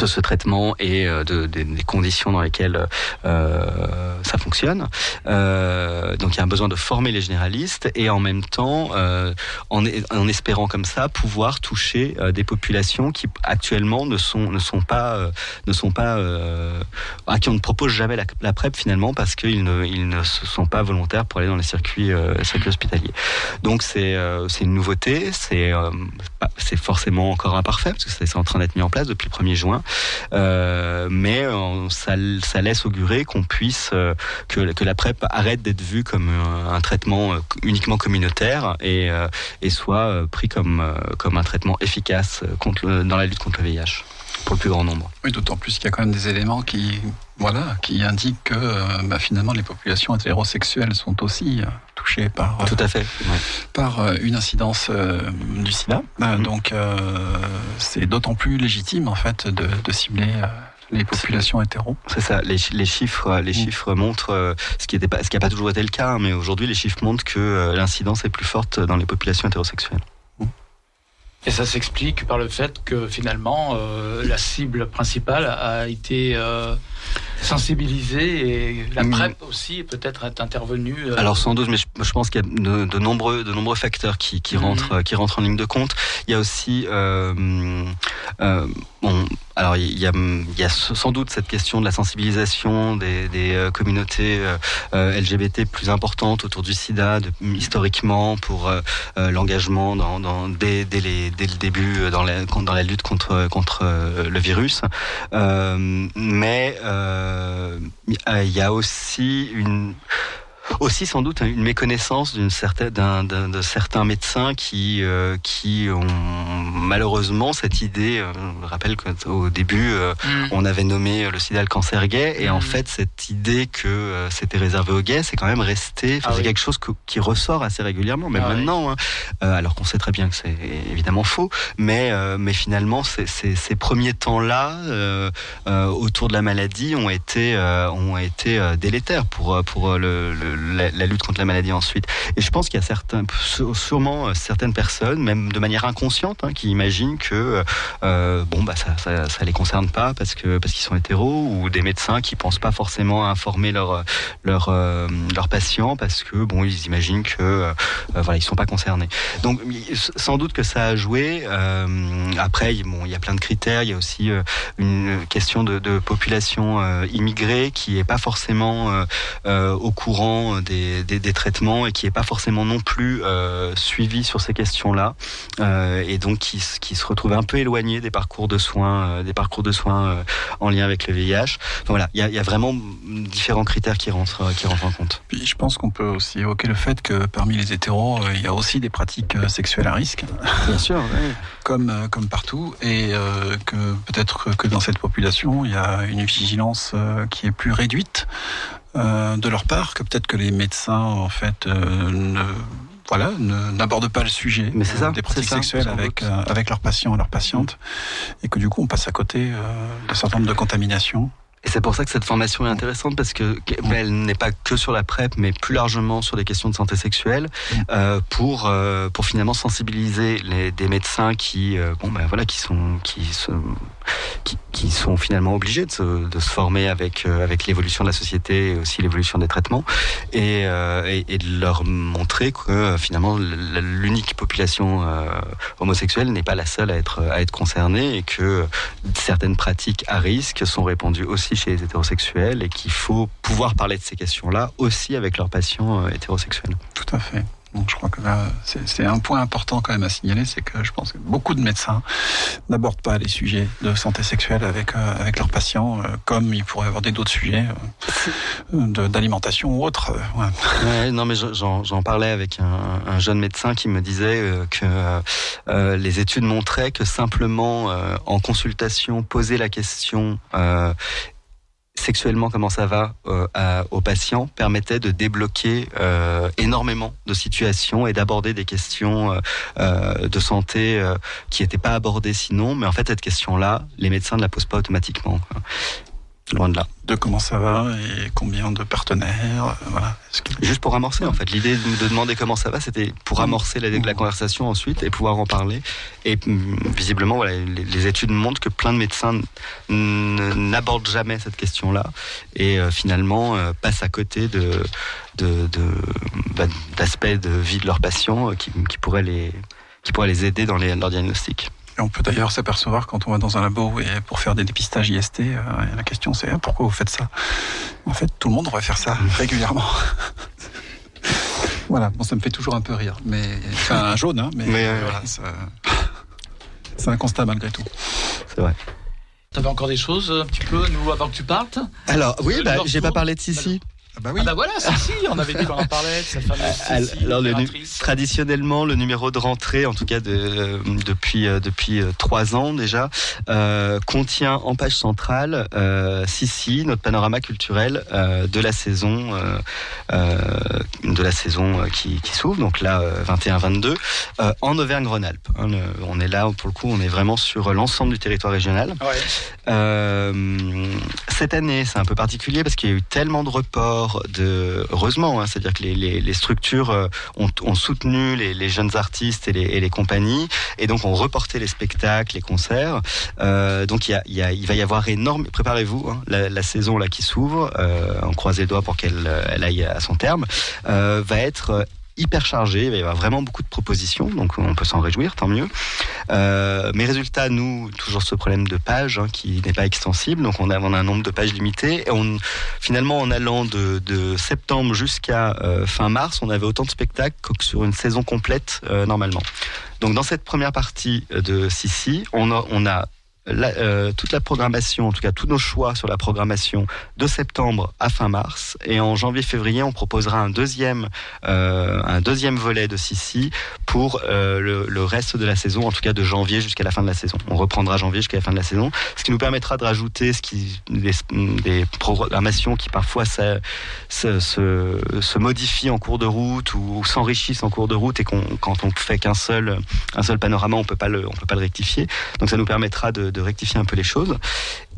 de ce traitement et euh, de, des conditions dans lesquelles euh, ça fonctionne. Euh, donc il y a un besoin de former les généralistes et en même temps, en, en, espérant comme ça, pouvoir toucher des populations qui actuellement ne sont ne sont pas ne sont pas à qui on ne propose jamais la, la PrEP finalement parce qu'ils ne ils ne se sont pas volontaires pour aller dans les circuits, circuits hospitaliers. Donc c'est c'est une nouveauté, c'est c'est forcément encore imparfait parce que c'est en train d'être mis en place depuis le 1er juin. Euh, mais euh, ça, laisse augurer qu'on puisse euh, que, la PrEP arrête d'être vue comme un, traitement uniquement communautaire et, soit pris comme, comme un traitement efficace dans la lutte contre le VIH pour le plus grand nombre. Oui, d'autant plus qu'il y a quand même des éléments qui, voilà, qui indiquent que bah, finalement les populations hétérosexuelles sont aussi touchées par, Tout à fait, par une incidence du sida. Mm-hmm. Donc c'est d'autant plus légitime en fait de, de cibler les populations hétéro. C'est ça. Les, les, chiffres, les mm. chiffres montrent ce qui n'était ce qui n'a pas toujours été le cas, hein, mais aujourd'hui les chiffres montrent que l'incidence est plus forte dans les populations hétérosexuelles. Et ça s'explique par le fait que finalement, euh, la cible principale a été euh, sensibilisée et la mm. PrEP aussi peut-être est intervenue. Euh... Alors sans doute, mais je, je pense qu'il y a de, de, nombreux, de nombreux facteurs qui, qui, mm. rentrent, qui rentrent en ligne de compte. Il y a aussi, bon, alors il y, a, il y a sans doute cette question de la sensibilisation des, des communautés LGBT plus importantes autour du SIDA de, historiquement pour l'engagement dans, dans dès, dès les dès le début euh, dans la, lutte contre, euh, le virus. Euh, mais il y a aussi une aussi sans doute une méconnaissance d'une certaine d'un, de certains médecins qui euh, qui ont malheureusement cette idée euh, je rappelle qu'au début euh, mm. on avait nommé le sida le cancer gay et en mm. fait cette idée que euh, c'était réservé aux gays c'est quand même resté ah c'est quelque chose qui ressort assez régulièrement même ah maintenant hein, alors qu'on sait très bien que c'est évidemment faux mais mais finalement ces, ces, premiers temps là autour de la maladie ont été ont été délétères pour pour le, le la, lutte contre la maladie ensuite. Et je pense qu'il y a certains, sûrement certaines personnes, même de manière inconsciente, hein, qui imaginent que bon bah ça, ça, ça les concerne pas parce que parce qu'ils sont hétéros ou des médecins qui pensent pas forcément à informer leurs leur, leurs patients parce que bon ils imaginent que voilà ils sont pas concernés. Donc sans doute que ça a joué. après bon il y a plein de critères. Il y a aussi une question de, de population immigrée qui est pas forcément euh, euh, au courant des, des, traitements et qui est pas forcément non plus euh, suivi sur ces questions-là et donc qui, qui, se retrouve un peu éloigné des parcours de soins, des parcours de soins en lien avec le VIH. voilà, il y a, y a, vraiment différents critères qui rentrent, qui rentrent en compte. Puis je pense qu'on peut aussi évoquer le fait que parmi les hétéros, il y a aussi des pratiques sexuelles à risque. Bien sûr, comme comme partout, et que peut-être que dans cette population, il y a une vigilance qui est plus réduite euh, de leur part, que peut-être que les médecins en fait euh, ne voilà, n'abordent pas le sujet Mais ça, des pratiques sexuelles avec, euh, avec leurs patients et leurs patientes, et que du coup on passe à côté d'un certain nombre de contaminations. Et c'est pour ça que cette formation est intéressante parce que elle n'est pas que sur la PrEP, mais plus largement sur des questions de santé sexuelle, euh, pour euh, pour finalement sensibiliser les, des médecins qui euh, bon ben voilà qui sont qui se, qui, qui, sont finalement obligés de se, de se former avec avec l'évolution de la société et aussi l'évolution des traitements et, et, et, de leur montrer que finalement l'unique population homosexuelle n'est pas la seule à être à être concernée et que certaines pratiques à risque sont répandues aussi chez les hétérosexuels et qu'il faut pouvoir parler de ces questions-là aussi avec leurs patients euh, hétérosexuels. Tout à fait. Donc je crois que là, c'est un point important quand même à signaler, c'est que je pense que beaucoup de médecins n'abordent pas les sujets de santé sexuelle avec euh, avec leurs patients, euh, comme ils pourraient aborder d'autres sujets d'alimentation ou autres. Ouais. non, mais j'en parlais avec un, un, jeune médecin qui me disait que les études montraient que simplement en consultation, poser la question sexuellement comment ça va euh, aux patients permettait de débloquer euh, énormément de situations et d'aborder des questions euh, euh de santé qui n'étaient pas abordées sinon. Mais en fait, cette question-là, les médecins ne la posent pas automatiquement. Loin de là. De comment ça va et combien de partenaires, euh, voilà. Juste pour amorcer, en fait. L'idée de demander comment ça va, c'était pour amorcer la, la, conversation ensuite et pouvoir en parler. Et mm, visiblement, voilà, les, études montrent que plein de médecins n'abordent jamais cette question-là et euh, finalement euh, passent à côté de, de, de bah, d'aspects de vie de leurs patients qui, qui pourraient les qui pourraient les aider dans les, leur diagnostic on peut d'ailleurs s'apercevoir quand on va dans un labo et pour faire des dépistages IST, euh, la question c'est ah, pourquoi vous faites ça? En fait, tout le monde devrait faire ça régulièrement. voilà, bon, ça me fait toujours un peu rire, mais enfin un jaune, hein, mais, voilà, c'est un constat malgré tout. C'est vrai. T'avais encore des choses un petit peu, nous, avant que tu partes? Alors, oui, bah, j'ai pas parlé de Sissi. Ah bah oui. Ah bah voilà, si, si, on avait dit qu'on en parlait, cette fameuse Alors, le, traditionnellement, le numéro de rentrée, en tout cas de, euh, depuis euh, depuis euh, trois ans déjà, euh, contient en page centrale euh, Sissi, notre panorama culturel euh, de la saison de la saison qui, qui s'ouvre, donc là 21-22, en Auvergne-Rhône-Alpes. Hein, on est là pour le coup, on est vraiment sur l'ensemble du territoire régional. Ouais. cette année, c'est un peu particulier parce qu'il y a eu tellement de reports heureusement, hein, c'est-à-dire que les, structures euh, ont, soutenu les, jeunes artistes et les, compagnies, et donc ont reporté les spectacles, les concerts. Euh, donc il, va y avoir énorme. Préparez-vous, hein, la, saison là qui s'ouvre, euh, on croise les doigts pour qu'elle elle aille à son terme, va être hyper chargé, il y avoir vraiment beaucoup de propositions, donc on peut s'en réjouir, tant mieux. Euh, mais résultat, nous, toujours ce problème de page hein, qui n'est pas extensible, donc on a, on a, un nombre de pages limité. Et on, finalement, en allant de, de septembre jusqu'à euh, fin mars, on avait autant de spectacles que sur une saison complète euh, normalement. Donc dans cette première partie de Sissi, on a, on a euh, toute la programmation, en tout cas tous nos choix sur la programmation de septembre à fin mars. Et en janvier-février, on proposera un deuxième, euh, un deuxième volet de Sissi pour euh, le, reste de la saison, en tout cas de janvier jusqu'à la fin de la saison. On reprendra janvier jusqu'à la fin de la saison, ce qui nous permettra de rajouter des, programmations qui parfois se, se, se, modifient en cours de route ou, s'enrichissent en cours de route et qu'on, quand on fait qu'un seul, un seul panorama, on peut peut pas le rectifier. Donc ça nous permettra de, de rectifier un peu les choses.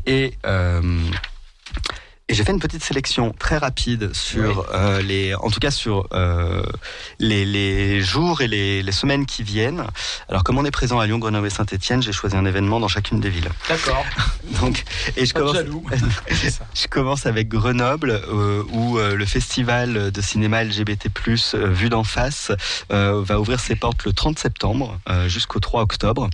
Et, euh, Et j'ai fait une petite sélection très rapide sur euh, les, en tout cas sur euh, les, les, jours et les, les, semaines qui viennent. Alors comme on est présent à Lyon, Grenoble et Saint-Étienne, j'ai choisi un événement dans chacune des villes. D'accord. Donc et je commence, je commence avec Grenoble euh, où le festival de cinéma LGBT+ vu d'en face va ouvrir ses portes le 30 septembre jusqu'au 3 octobre.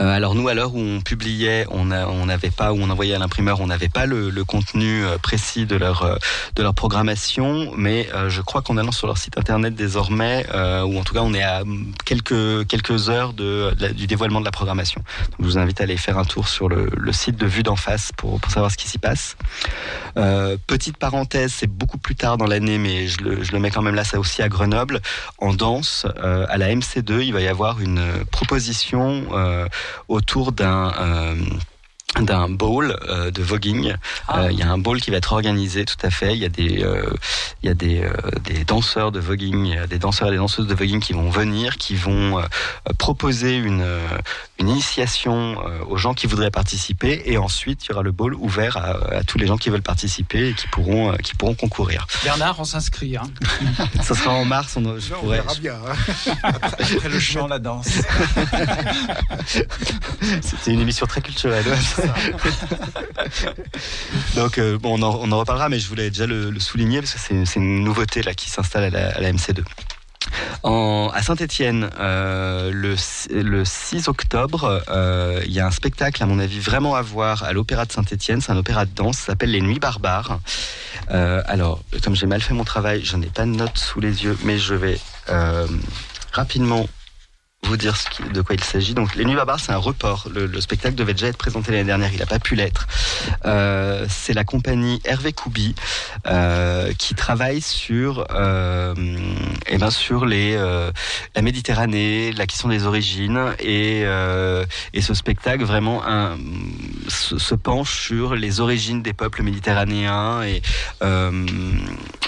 Euh, alors nous, à l'heure où on publiait, on n'avait pas, où on envoyait à l'imprimeur, on n'avait pas le, contenu euh, précis de leur euh, de leur programmation, mais je crois qu'en allant sur leur site internet désormais, ou en tout cas on est à quelques quelques heures de, du dévoilement de la programmation. Donc, je vous invite à aller faire un tour sur le, site de Vue d'en face pour, savoir ce qui s'y passe. petite parenthèse, c'est beaucoup plus tard dans l'année, mais je le, je le mets quand même là, ça aussi à Grenoble, en danse, à la MC2, il va y avoir une proposition autour d'un euh, d'un bowl euh, de voguing. Ah. Il y a un bowl qui va être organisé, tout à fait. Il y a des, il y a des, des danseurs de voguing, des danseurs et des danseuses de voguing qui vont venir, qui vont proposer une, une initiation aux gens qui voudraient participer, et ensuite il y aura le bowl ouvert à, tous les gens qui veulent participer et qui pourront, qui pourront concourir. Bernard, on s'inscrit. Hein. Ça sera en mars. On, je pourrais, verra bien. Hein. Après le chant, la danse. C'était une émission très culturelle. Donc euh, bon, on en, reparlera, mais je voulais déjà le, souligner parce que c'est une nouveauté là qui s'installe à la, à la MC2. En, à Saint-Étienne, euh, le, le 6 octobre, euh, il y a un spectacle, à mon avis, vraiment à voir à l'Opéra de Saint-Étienne. C'est un opéra de danse, ça s'appelle Les Nuits Barbares. Alors, comme j'ai mal fait mon travail, je n'ai pas de notes sous les yeux, mais je vais rapidement vous dire ce qui, de quoi il s'agit. Donc, Les Nuits Barbares, c'est un report. Le, le, spectacle devait déjà être présenté l'année dernière, il n'a pas pu l'être. Euh, c'est la compagnie Hervé Koubi euh, qui travaille sur, euh, eh ben sur les, euh, la Méditerranée, la question des origines, et, et ce spectacle vraiment se, se, penche sur les origines des peuples méditerranéens et,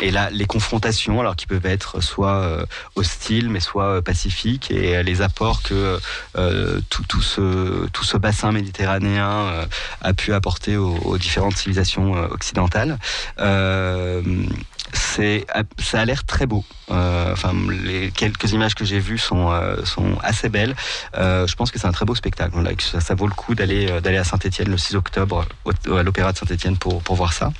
et là, les confrontations, alors qui peuvent être soit hostiles, mais soit pacifiques, et les apport que euh, tout, ce, tout ce bassin méditerranéen euh, a pu apporter aux, différentes civilisations euh, occidentales. c'est ça a l'air très beau. Enfin, les quelques images que j'ai vues sont sont assez belles. Je pense que c'est un très beau spectacle. Ça, vaut le coup d'aller d'aller à Saint-Étienne le 6 octobre à l'Opéra de Saint-Étienne pour pour voir ça.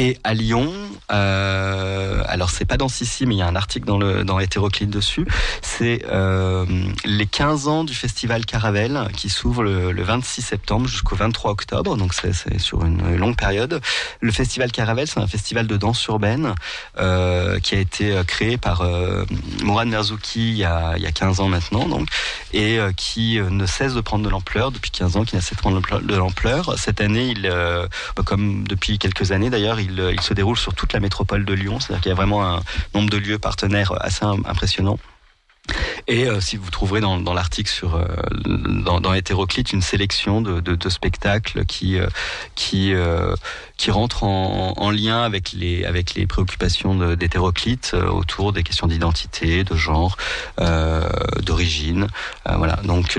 Et à Lyon, euh, alors c'est pas dans Sissi, mais il y a un article dans le dans Hétéroclite dessus. C'est euh, les 15 ans du festival Caravelle qui s'ouvre le, le, 26 septembre jusqu'au 23 octobre, donc c'est sur une longue période. Le festival Caravelle, c'est un festival de danse urbaine euh, qui a été créé par euh, Mourad Merzouki il y, a, il y a 15 ans maintenant, donc et euh, qui ne cesse de prendre de l'ampleur depuis 15 ans, qui n'a cessé de prendre de l'ampleur. Cette année, euh, comme depuis quelques années d'ailleurs, il, il, se déroule sur toute la métropole de Lyon, c'est-à-dire qu'il y a vraiment un nombre de lieux partenaires assez impressionnant. Et euh, si vous trouverez dans, l'article sur euh, dans, Hétéroclite une sélection de spectacles qui euh, qui euh, qui rentrent en, en, lien avec les avec les préoccupations d'Hétéroclite euh, autour des questions d'identité, de genre, d'origine. voilà. Donc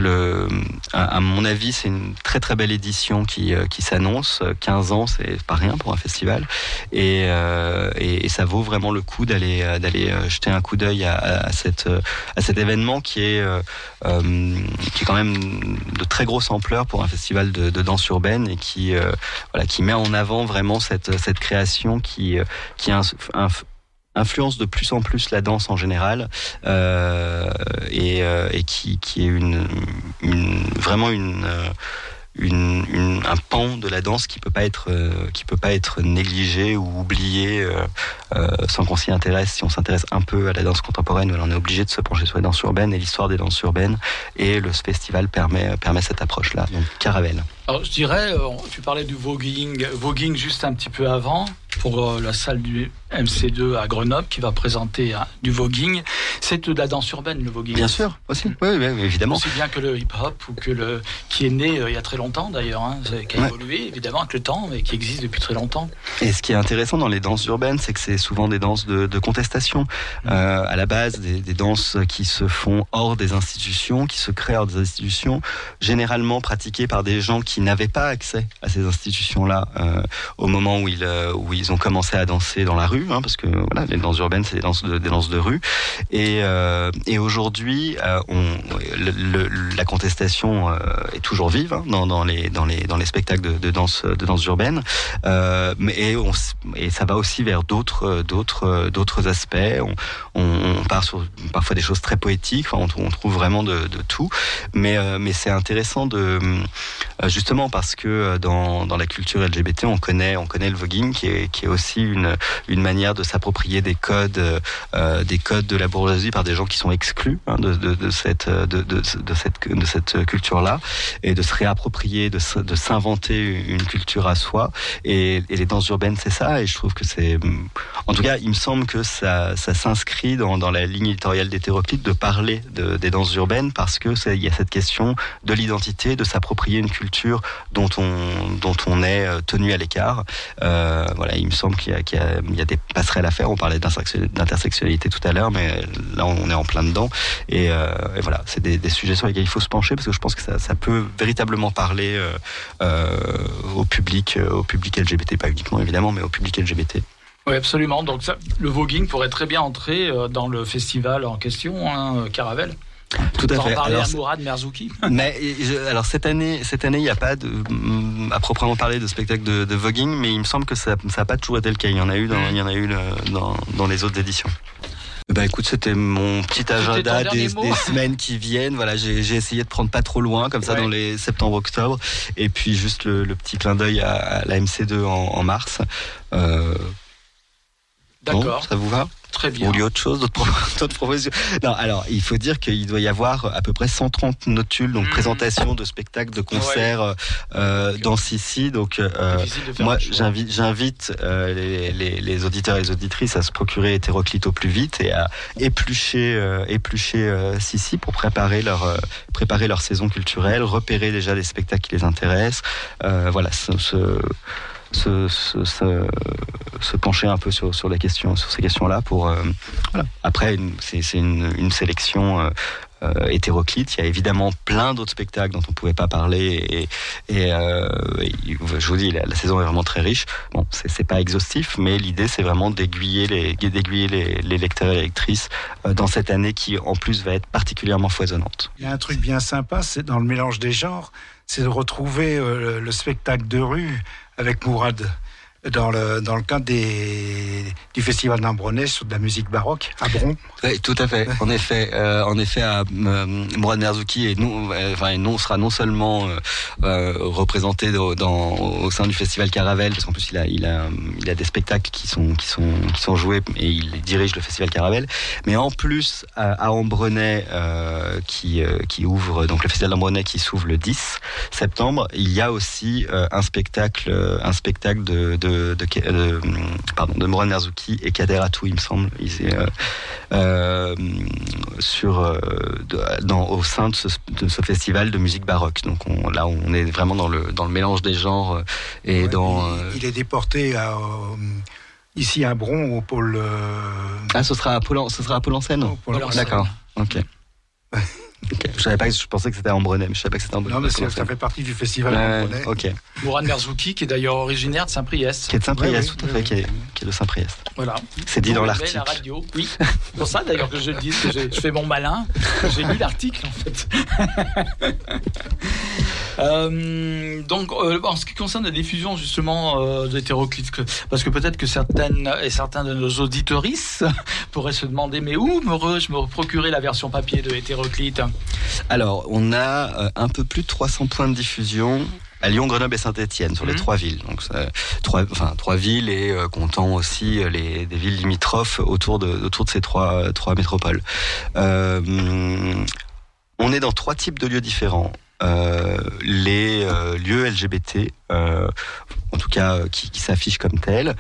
à, mon avis c'est une très très belle édition qui qui s'annonce. 15 ans c'est pas rien pour un festival et, et, ça vaut vraiment le coup d'aller d'aller jeter un coup d'œil à, cette à cet événement qui est, euh, euh, qui est quand même de très grosse ampleur pour un festival de, de danse urbaine et qui, euh, voilà, qui met en avant vraiment cette, création qui, un, influence de plus en plus la danse en général euh, et, euh, qui, est une, vraiment une euh, une, un pan de la danse qui peut pas être euh, qui peut pas être négligé ou oublié euh, euh, sans qu'on s'y intéresse. Si on s'intéresse un peu à la danse contemporaine, on est obligé de se pencher sur les danses urbaines et l'histoire des danses urbaines. Et le festival permet permet cette approche-là. Donc Caravelle. Alors je dirais, tu parlais du voguing, voguing juste un petit peu avant. Pour la salle du MC2 à Grenoble qui va présenter du voguing. C'est de la danse urbaine, le voguing. Bien sûr, aussi. Oui, oui, évidemment. Aussi bien que le hip-hop ou que le qui est né il y a très longtemps d'ailleurs, hein, qui a évolué évidemment avec le temps, mais qui existe depuis très longtemps. Et ce qui est intéressant dans les danses urbaines, c'est que c'est souvent des danses de, contestation. Mm. Euh, à la base, des, des, danses qui se font hors des institutions, qui se créent hors des institutions, généralement pratiquées par des gens qui n'avaient pas accès à ces institutions-là euh, au moment où ils, euh, où ils ont commencé à danser dans la rue, hein, parce que voilà, les danses urbaines, c'est des danses de, des danses de rue. Et, euh, et aujourd'hui, euh, la contestation est toujours vive hein, dans, dans, les, dans, les, dans les spectacles de, danse, de danse urbaine. et, et ça va aussi vers d'autres, aspects. On, part sur parfois des choses très poétiques. Enfin, on, trouve vraiment de, tout. Mais, mais c'est intéressant de justement parce que dans, dans la culture LGBT, on connaît, on connaît le voguing qui est, est aussi une, une manière de s'approprier des codes, euh, des codes de la bourgeoisie par des gens qui sont exclus hein, de, cette, de, de, de cette, de cette culture-là et de se réapproprier, de, de s'inventer une culture à soi. Et, les danses urbaines, c'est ça. Et je trouve que c'est, en tout cas, il me semble que ça, ça s'inscrit dans, dans la ligne éditoriale d'hétéroclite de parler de, des danses urbaines parce que il y a cette question de l'identité, de s'approprier une culture dont on, dont on est euh, tenu à l'écart. Euh, voilà, il me semble qu'il y, a des passerelles à faire. On parlait d'intersexualité tout à l'heure, mais là on est en plein dedans. Et, euh, voilà, c'est des, sujets sur lesquels il faut se pencher parce que je pense que ça, peut véritablement parler euh, euh au public, au public LGBT, pas uniquement évidemment, mais au public LGBT. Oui, absolument. Donc ça, le voguing pourrait très bien entrer dans le festival en question, hein, Caravelle. Tout à fait. En parler alors, à Mourad Merzouki. Mais alors cette année, cette année, il n'y a pas de, mm, à proprement parler de spectacle de, de voguing, mais il me semble que ça n'a pas toujours été le cas. Il y en a eu dans, il y en a eu dans, dans les autres éditions. Bah écoute, c'était mon petit agenda des, des, semaines qui viennent. Voilà, j'ai essayé de prendre pas trop loin, comme ça ouais. dans les septembre-octobre, et puis juste le, le petit clin d'œil à, à, la MC2 en, en mars. Euh, D'accord. Bon, ça vous va Très bien. Ou lieu autre chose, d'autres propositions. Non, alors il faut dire qu'il doit y avoir à peu près 130 notules, donc mmh. présentation de spectacles, de concerts ouais. euh, dans Sissi. Donc euh, moi, j'invite, j'invite euh, les, les, les, auditeurs et les auditrices à se procurer Hétéroclite au plus vite et à éplucher, euh, éplucher Sissi pour préparer leur euh, préparer leur saison culturelle, repérer déjà les spectacles qui les intéressent. Euh, voilà, ce, ce se, pencher un peu sur, les questions, sur ces questions-là. Pour euh. Après, c'est une, sélection euh, euh, hétéroclite. Il y a évidemment plein d'autres spectacles dont on ne pouvait pas parler. Et, je vous dis, la, la, saison est vraiment très riche. Bon, c'est pas exhaustif, mais l'idée c'est vraiment d'aiguiller les, les, les, lecteurs et lectrices euh, dans cette année qui, en plus, va être particulièrement foisonnante. Il y a un truc bien sympa, c'est dans le mélange des genres, c'est de retrouver le spectacle de rue avec Mourad dans le, dans le cadre du festival d'Ambronay sur de la musique baroque à Bron. Oui, tout à fait. En effet, euh, en effet, à, euh, Mourad Merzouki et nous, euh, enfin, nous sera non seulement euh, représenté dans, au sein du festival Caravelle, parce qu'en plus il a, il a, il a des spectacles qui sont, qui sont, qui sont joués et il dirige le festival Caravelle, mais en plus à, à Ambronay qui, qui ouvre donc le festival d'Ambronay qui s'ouvre le 10 septembre, il y a aussi un spectacle, un spectacle de, de de, de, de, pardon, de Moran Merzouki et Kader Atou, il me semble, euh, euh, sur, euh, de, dans, au sein de ce, de ce, festival de musique baroque. Donc on, là, on est vraiment dans le, dans le mélange des genres et ouais, dans. Il, il, est déporté à, ici à Bron au pôle. Ah, ce sera à Pôle, ce sera à Pôle en Seine. D'accord. Ok. Okay. Je savais pas, je pensais que c'était en Brenet, mais je savais pas que c'était en Brenet. Non, mais ça fait partie du festival euh. Ok. Mourad Merzouki, qui est d'ailleurs originaire de Saint-Priest. Qui est de Saint-Priest, ouais, tout à fait, qui, est, qui, est, de Saint-Priest. Voilà. C'est dit dans l'article. la radio, oui. C'est pour ça d'ailleurs que je le dis, que je fais mon malin. J'ai lu l'article en fait. euh, donc, euh, en ce qui concerne la diffusion justement euh, d'hétéroclites, parce que peut-être que certaines et certains de nos auditoristes pourraient se demander, mais où me je me procurer la version papier de hétéroclite alors, on a euh, un peu plus de 300 points de diffusion à Lyon, Grenoble et Saint-Etienne, sur mmh. les trois villes. Donc, trois, enfin, trois villes et euh, comptant aussi euh, les, des villes limitrophes autour de, autour de ces trois, trois métropoles. Euh, on est dans trois types de lieux différents. les lieux LGBT en tout cas qui, qui s'affichent comme tels,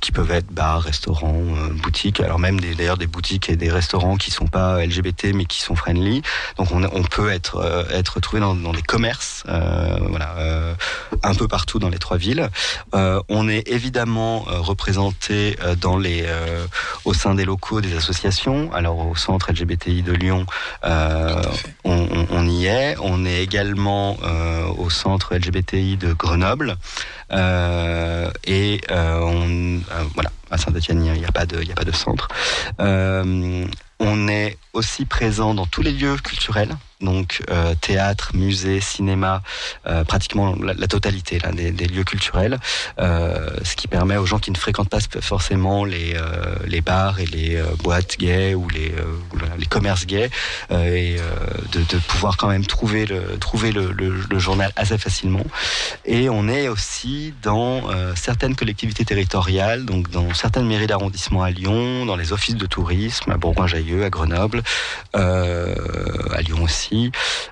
qui peuvent être bars, restaurants, boutiques, alors même d'ailleurs des, boutiques et des restaurants qui sont pas LGBT mais qui sont friendly. Donc on, on peut être être trouvé dans, dans des commerces, voilà, un peu partout dans les trois villes. on est évidemment représenté dans les au sein des locaux des associations. Alors au centre LGBTI de Lyon, euh, on, y est. On est également euh, au centre LGBTI de Grenoble. Euh, et on, voilà, à Saint-Etienne, il n'y a, a pas de centre. on est aussi présent dans tous les lieux culturels donc euh, théâtre, musée, cinéma, euh, pratiquement la, totalité des, lieux culturels, euh, ce qui permet aux gens qui ne fréquentent pas forcément les, bars et les boîtes gays ou les, commerces gays et de, pouvoir quand même trouver le, le, journal assez facilement. Et on est aussi dans certaines collectivités territoriales, donc dans certaines mairies d'arrondissement à Lyon, dans les offices de tourisme à Bourgoin-Jallieu, à Grenoble, à Lyon aussi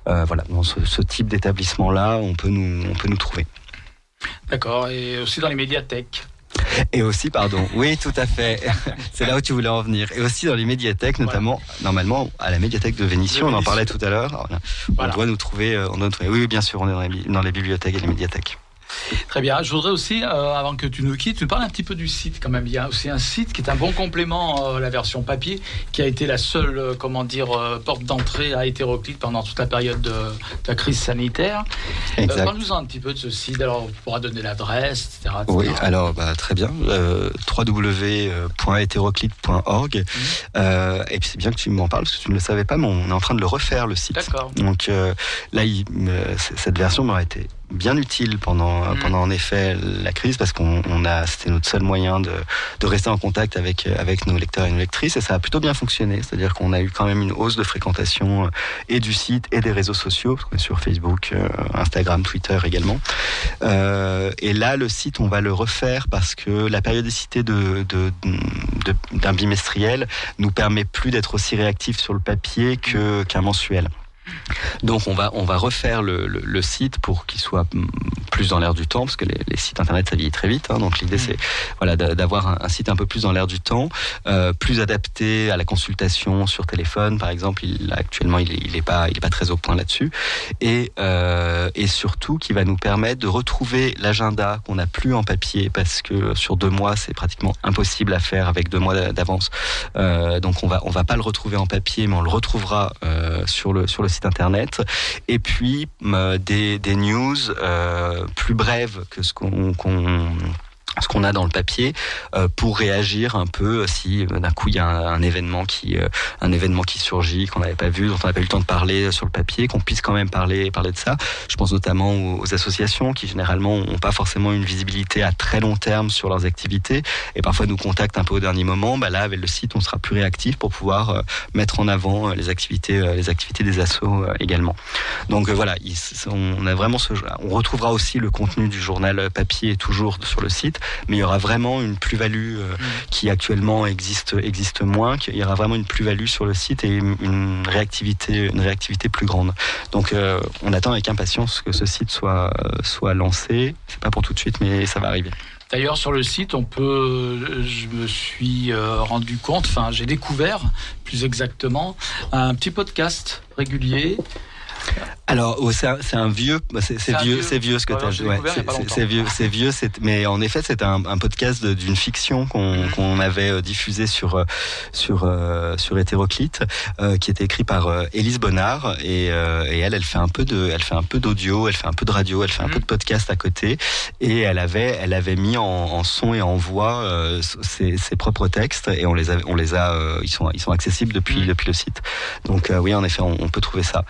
euh, voilà, dans ce, type d'établissement-là, on peut nous, on peut nous trouver. D'accord, et aussi dans les médiathèques. Et aussi, pardon, oui, tout à fait. C'est là où tu voulais en venir. Et aussi dans les médiathèques, notamment, normalement, à la médiathèque de Vénissieux, on en parlait tout à l'heure. On doit nous trouver, euh, on doit Oui, bien sûr, on est dans les, dans les bibliothèques et les médiathèques. Très bien. Je voudrais aussi, euh, avant que tu nous quittes, tu parles un petit peu du site quand même. Il y a aussi un site qui est un bon complément à la version papier, qui a été la seule, euh, comment dire, euh, porte d'entrée à hétéroclite pendant toute la période de, la crise sanitaire. Parle-nous un petit peu de ce site. Alors, on pourra donner l'adresse, etc., Oui, alors bah, très bien. www.hétéroclite.org. Mmh. et puis c'est bien que tu m'en parles parce que tu ne le savais pas, mais on est en train de le refaire le site. D'accord. Donc là, cette version m'aurait été bien utile pendant mm. pendant en effet la crise parce qu'on on a c'était notre seul moyen de, de rester en contact avec avec nos lecteurs et nos lectrices et ça a plutôt bien fonctionné. C'est-à-dire qu'on a eu quand même une hausse de fréquentation euh, et du site et des réseaux sociaux sur Facebook euh, Instagram Twitter également. Euh, et là le site on va le refaire parce que la périodicité de d'un bimestriel nous permet plus d'être aussi réactif sur le papier que qu'un mensuel donc on va on va refaire le, le, site pour qu'il soit plus dans l'air du temps parce que les, les, sites internet ça vieillit très vite. Hein, donc l'idée mm. c'est voilà d'avoir un, un, site un peu plus dans l'air du temps, euh, plus adapté à la consultation sur téléphone par exemple. Il, actuellement il il est pas il est pas très au point là-dessus et euh, et surtout qui va nous permettre de retrouver l'agenda qu'on n'a plus en papier parce que sur deux mois c'est pratiquement impossible à faire avec deux mois d'avance. Euh, donc on va on va pas le retrouver en papier mais on le retrouvera sur le sur le site internet, et puis euh, des, news euh, plus brèves que ce qu'on ce qu'on a dans le papier euh, pour réagir un peu si euh, d'un coup il y a un, événement qui euh, un événement qui surgit qu'on n'avait pas vu dont on n'a pas eu le temps de parler sur le papier qu'on puisse quand même parler parler de ça. Je pense notamment aux, associations qui généralement ont pas forcément une visibilité à très long terme sur leurs activités et parfois nous contactent un peu au dernier moment. Bah là avec le site on sera plus réactif pour pouvoir mettre en avant les activités les activités des assos également. Donc voilà on a vraiment ce on retrouvera aussi le contenu du journal papier toujours sur le site mais il y aura vraiment une plus-value euh, mm. qui actuellement existe existe moins. Il y aura vraiment une plus-value sur le site et une réactivité une réactivité plus grande. Donc euh, on attend avec impatience que ce site soit soit lancé. C'est pas pour tout de suite, mais ça va arriver. D'ailleurs, sur le site, on peut, je me suis euh, rendu compte, enfin, j'ai découvert, plus exactement, un petit podcast régulier alors, oh, c'est un, vieux, bah, c'est vieux, c'est vieux ce que tu as joué. c'est vieux, c'est vieux. Mais en effet, c'est un, podcast d'une fiction qu'on mm. avait euh, diffusé sur euh, sur euh, sur Hétéroclite, qui était écrit par Élise Bonnard et, elle, elle fait un peu de, elle fait un peu d'audio, elle fait un peu de radio, elle fait un mm. peu de podcast à côté, et elle avait, elle avait mis en, son et en voix ses, propres textes et on les a, on les a, ils sont ils sont accessibles depuis mm. depuis le site. Donc oui, en effet, on peut trouver ça.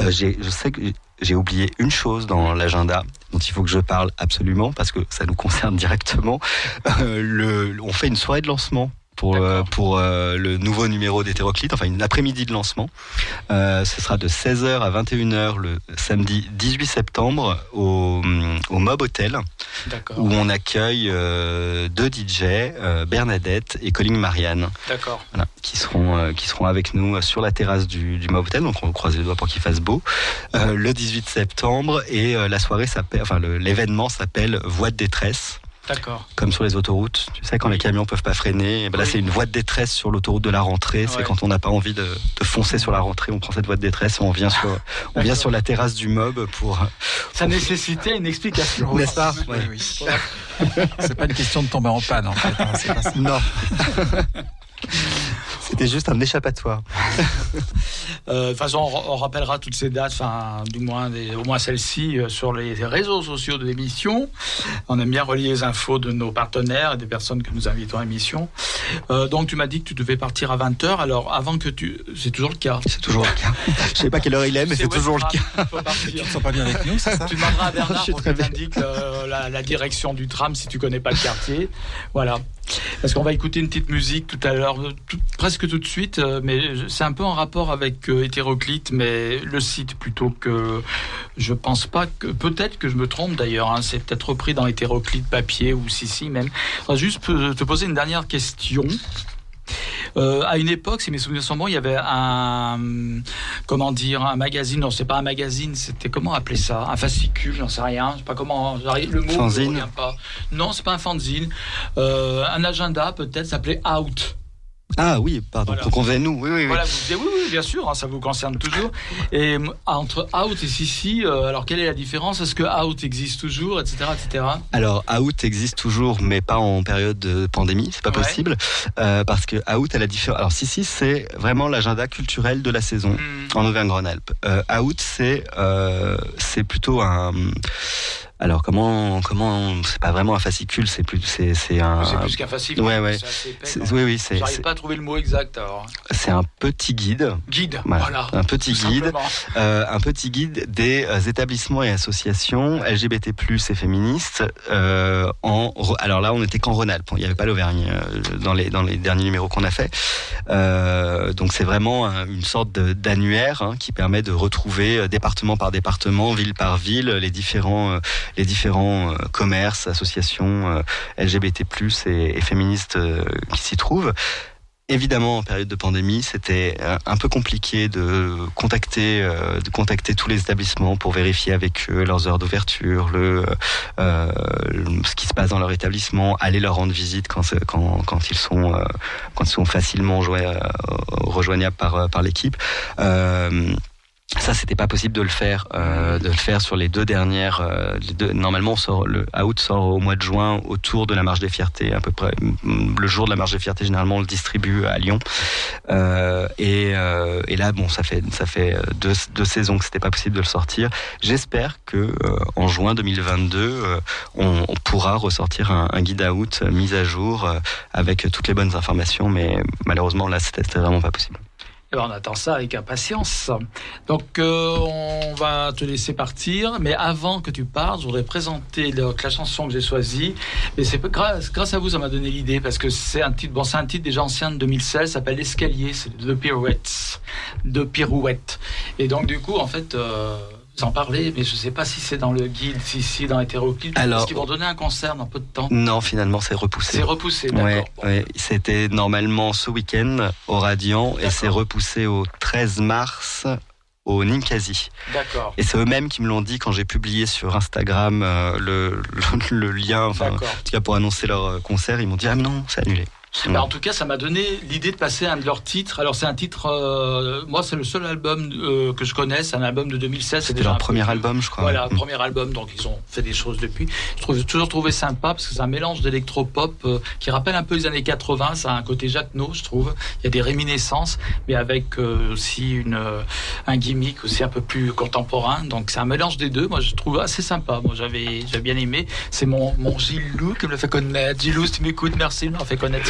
Euh, je sais que j'ai oublié une chose dans l'agenda dont il faut que je parle absolument parce que ça nous concerne directement. Euh, on fait une soirée de lancement pour pour le nouveau numéro d'hétéroclite, enfin une après-midi de lancement. ce sera de 16h à 21h le samedi 18 septembre au, au Mob Hotel, où on accueille deux DJ, Bernadette et Colline Marianne, voilà, qui seront qui seront avec nous sur la terrasse du, du Mob Hotel. Donc on croise les doigts pour qu'il fasse beau. le 18 septembre et la soirée s'appelle, enfin l'événement s'appelle Voix de détresse. D'accord. Comme sur les autoroutes. Tu sais, quand les camions peuvent pas freiner, ben là, c'est une voie de détresse sur l'autoroute de la rentrée. C'est quand on n'a pas envie de, foncer sur la rentrée, on prend cette voie de détresse et on vient sur, on vient sur la terrasse du mob pour. Ça nécessitait une explication. N'est-ce pas oui, oui. c'est pas une question de tomber en panne, en fait. Hein, non. C'était juste un échappatoire. Euh, de toute façon, on, rappellera toutes ces dates, enfin, du moins, au moins celles-ci, euh, sur les réseaux sociaux de l'émission. On aime bien relier les infos de nos partenaires et des personnes que nous invitons à l'émission. Euh, donc, tu m'as dit que tu devais partir à 20h. Alors, avant que tu. C'est toujours le cas. C'est toujours le cas. Je sais pas quelle heure il est, mais c'est toujours le cas. Tu ne sens pas bien avec nous, c'est ça? Tu demanderas à Bernard pour qu'il t'indique la, la direction du tram si tu connais pas le quartier. Voilà. Parce qu'on va écouter une petite musique tout à l'heure, presque tout de suite, euh, mais c'est un peu en rapport avec euh, hétéroclite, mais le site plutôt que. Je pense pas que. Peut-être que je me trompe d'ailleurs, hein, c'est peut-être repris dans hétéroclite papier ou si, si même. Je juste te poser une dernière question. Euh, à une époque, si mes souvenirs sont bons, il y avait un, comment dire, un magazine. Non, c'est pas un magazine. C'était comment appeler ça? Un fascicule, j'en sais rien. Je sais pas comment. Le mot fanzine. Ne pas. Non, c'est pas un fanzine. Euh, un agenda peut-être s'appelait Out. Ah oui, pardon. On nous. Oui, oui, oui. Voilà, vous oui, oui, bien sûr, hein, ça vous concerne toujours. Et entre Out et Sissi, euh, alors quelle est la différence? Est-ce que Out existe toujours, etc., etc. Alors Out existe toujours, mais pas en période de pandémie, c'est pas possible, euh, parce que Out a la différence. Alors Sissi, c'est vraiment l'agenda culturel de la saison hmm. en Auvergne-Rhône-Alpes. Euh, Out, c'est euh, c'est plutôt un alors comment comment c'est pas vraiment un fascicule, c'est plus c'est c'est un c'est plus qu'un fascicule. Ouais ouais. oui oui c'est. J'arrive pas à trouver le mot exact alors. C'est un petit guide. Guide. Voilà. Un petit guide. Euh, un petit guide des euh, établissements et associations LGBT+ et féministes. Euh, en alors là on était qu'en Rhône-Alpes, il n'y avait pas l'Auvergne euh, dans les dans les derniers numéros qu'on a fait. Euh, donc c'est vraiment une sorte d'annuaire hein, qui permet de retrouver département par département, ville par ville, les différents les différents euh, commerces, associations euh, LGBT+ et, féministes euh, qui s'y trouvent. Évidemment, en période de pandémie, c'était un peu compliqué de contacter, de contacter tous les établissements pour vérifier avec eux leurs heures d'ouverture, le, ce qui se passe dans leur établissement, aller leur rendre visite quand, ils sont, facilement rejoignables par, l'équipe. Ça, c'était pas possible de le faire, euh, de le faire sur les deux dernières. Euh, normalement, on sort, le out sort au mois de juin, autour de la marche des fiertés, à peu près. Le jour de la marche des fiertés, généralement, on le distribue à Lyon. Euh, et, euh, et, là, bon, ça fait ça fait deux, deux saisons que c'était pas possible de le sortir. J'espère que euh, en juin 2022, on, on, pourra ressortir un, un, guide out mis à jour avec toutes les bonnes informations. Mais malheureusement, là, c'était vraiment pas possible. Eh ben, on attend ça avec impatience. Donc, euh, on va te laisser partir. Mais avant que tu partes, je voudrais présenter la chanson que j'ai choisie. Et c'est grâce, grâce à vous, ça m'a donné l'idée. Parce que c'est un titre, bon, c'est un titre déjà ancien de 2016, s'appelle L'escalier. C'est de Pirouettes. De Pirouettes. Et donc, du coup, en fait, euh, en parler, mais je ne sais pas si c'est dans le guide, si c'est dans l'hétéroclite. Est-ce qu'ils vont donner un concert dans peu de temps Non, finalement, c'est repoussé. C'est repoussé, d'accord. Ouais, C'était normalement ce week-end au Radiant et c'est repoussé au 13 mars au Ninkasi. D'accord. Et c'est eux-mêmes qui me l'ont dit quand j'ai publié sur Instagram euh, le, le, lien, enfin, en tout cas pour annoncer leur euh, concert, ils m'ont dit ah non, c'est annulé. Bah, en tout cas, ça m'a donné l'idée de passer un de leurs titres. Alors, c'est un titre, euh, moi, c'est le seul album euh, que je connais, c'est un album de 2016. C'était leur premier album, je crois. Voilà, mm. premier album, donc ils ont fait des choses depuis. Je trouve toujours trouvé sympa parce que c'est un mélange d'électropop euh, qui rappelle un peu les années 80. Ça a un côté Jacques No, je trouve. Il y a des réminiscences, mais avec aussi une, un gimmick aussi un peu plus contemporain. Donc, c'est un mélange des deux. Moi, je trouve assez sympa. Moi, j'avais, j'avais bien aimé. C'est mon, mon Gilles Lou qui me l'a fait connaître. Gilles Lou, si tu m'écoutes, merci de m'avoir fait connaître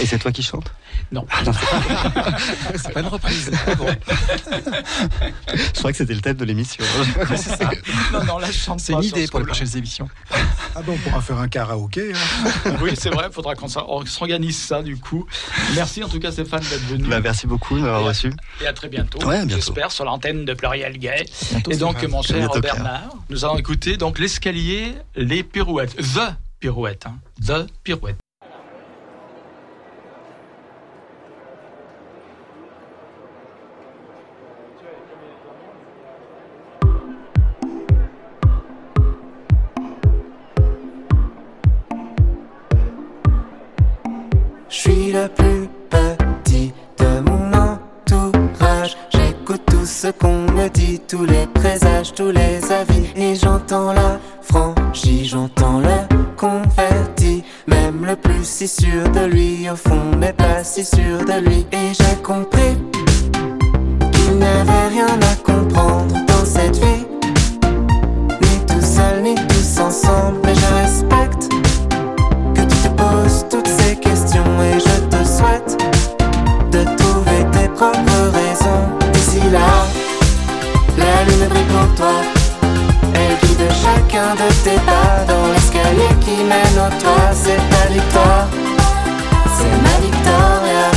Et c'est toi qui chantes Non. c'est pas une reprise. Je crois que c'était le thème de l'émission. non, non, là, je chante C'est une idée pour les prochaines émissions. Ah bon, on pourra faire un karaoké. Hein. oui, c'est vrai, il faudra qu'on s'organise ça du coup. Merci en tout cas Stéphane d'être venu. Bah, merci beaucoup de m'avoir reçu. Et à très bientôt. Ouais, J'espère sur l'antenne de Pluriel Gay. et donc mon cher Bernard, nous allons écouter donc l'escalier, les pirouettes, the pirouette, hein. the pirouette. Le plus petit de mon entourage. J'écoute tout ce qu'on me dit, tous les présages, tous les avis. Et j'entends la franchise, j'entends le converti. Même le plus si sûr de lui, au fond, n'est pas si sûr de lui. Et j'ai compris qu'il n'avait rien à comprendre dans cette vie. D'ici là, la lune brille pour toi. Elle guide chacun de tes pas dans l'escalier qui mène au toit. C'est ta victoire, c'est ma victoria.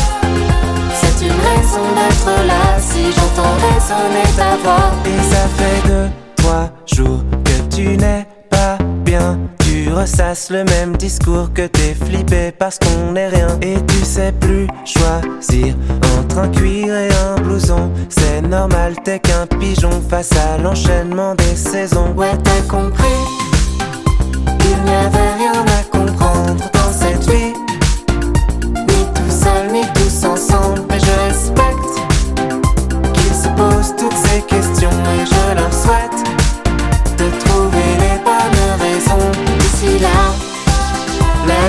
C'est une raison d'être là si j'entends résonner ta voix. Et ça fait deux, trois jours que tu n'es pas bien. Ressasses le même discours que t'es flippé parce qu'on n'est rien. Et tu sais plus choisir entre un cuir et un blouson. C'est normal, t'es qu'un pigeon face à l'enchaînement des saisons. Ouais, t'as compris. Il n'y avait rien à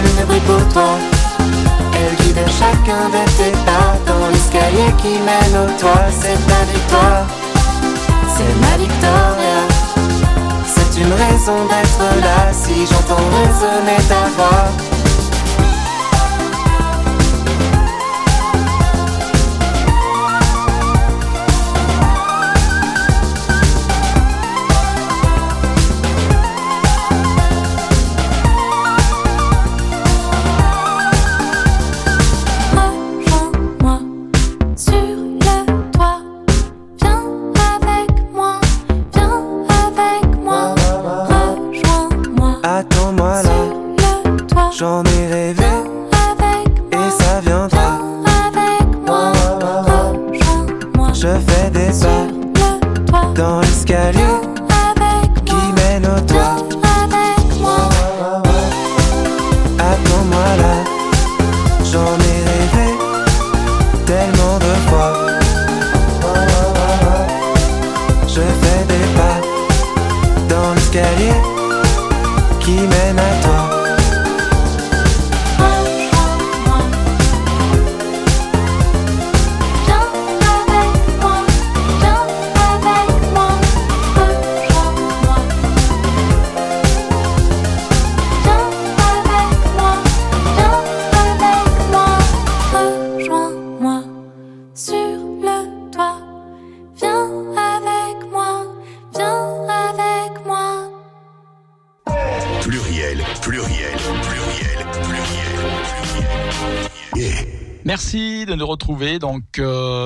lune brille pour toi. Elle guide chacun de tes pas dans l'escalier qui mène au toit. C'est ta victoire, c'est ma victoria. C'est une raison d'être là si j'entends résonner ta voix.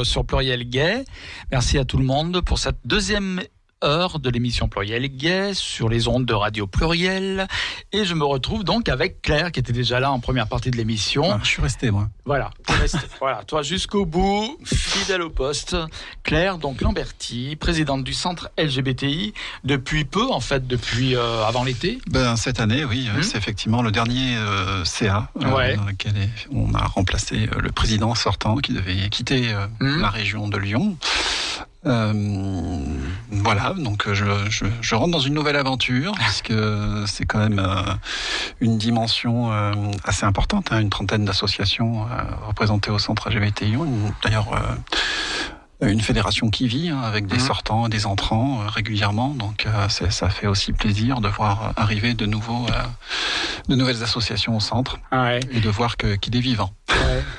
Sur Pluriel Gay. Merci à tout le monde pour cette deuxième heure de l'émission Pluriel Gay sur les ondes de Radio Pluriel. Et je me retrouve donc avec Claire qui était déjà là en première partie de l'émission. Ah, je suis resté, moi. Voilà, resté. voilà, toi jusqu'au bout, fidèle au poste. Claire, donc Lamberti, présidente du centre LGBTI depuis peu, en fait, depuis euh, avant l'été. Ben, cette année, oui, Hmm. c'est effectivement le dernier euh, CA euh, Ouais. dans lequel on a remplacé euh, le président sortant qui devait quitter euh, Hmm. la région de Lyon. Euh, voilà, donc euh, je, je, je rentre dans une nouvelle aventure puisque c'est quand même euh, une dimension euh, assez importante, hein, une trentaine d'associations représentées au centre LGBTI. Une- D'ailleurs, une fédération qui vit hein, avec des Mhm. sortants et des entrants régulièrement, donc ça fait aussi plaisir de voir arriver de nouveaux, euh, de nouvelles associations au centre Ouais. et de voir que- qu'il est vivant.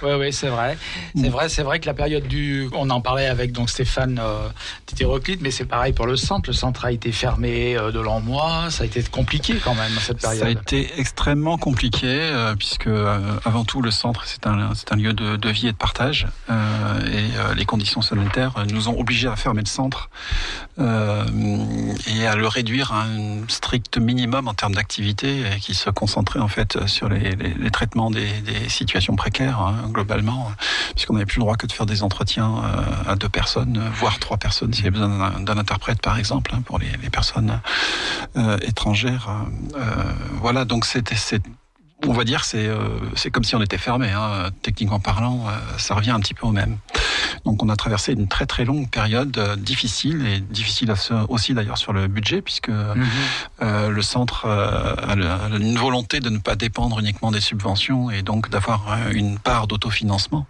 Ouais, ouais, c'est vrai. C'est vrai, c'est vrai que la période du, on en parlait avec donc Stéphane euh, d'hétéroclite, mais c'est pareil pour le centre. Le centre a été fermé euh, de l'an mois. Ça a été compliqué quand même cette période. Ça a été extrêmement compliqué euh, puisque euh, avant tout le centre c'est un c'est un lieu de, de, vie et de partage et les conditions sanitaires nous ont obligés à fermer le centre et à le réduire à un strict minimum en termes d'activité qui se concentrait en fait sur les, les, les traitements des, des, situations précaires hein, globalement puisqu'on n'avait plus le droit que de faire des entretiens à deux personnes voire trois personnes s'il y avait besoin d'un interprète par exemple hein, pour les, les personnes étrangères voilà donc c'était on va dire c'est euh, c'est comme si on était fermé. Hein. Techniquement parlant, euh, ça revient un petit peu au même. Donc on a traversé une très très longue période euh, difficile et difficile aussi d'ailleurs sur le budget puisque mm -hmm. le centre a, une volonté de ne pas dépendre uniquement des subventions et donc d'avoir une part d'autofinancement.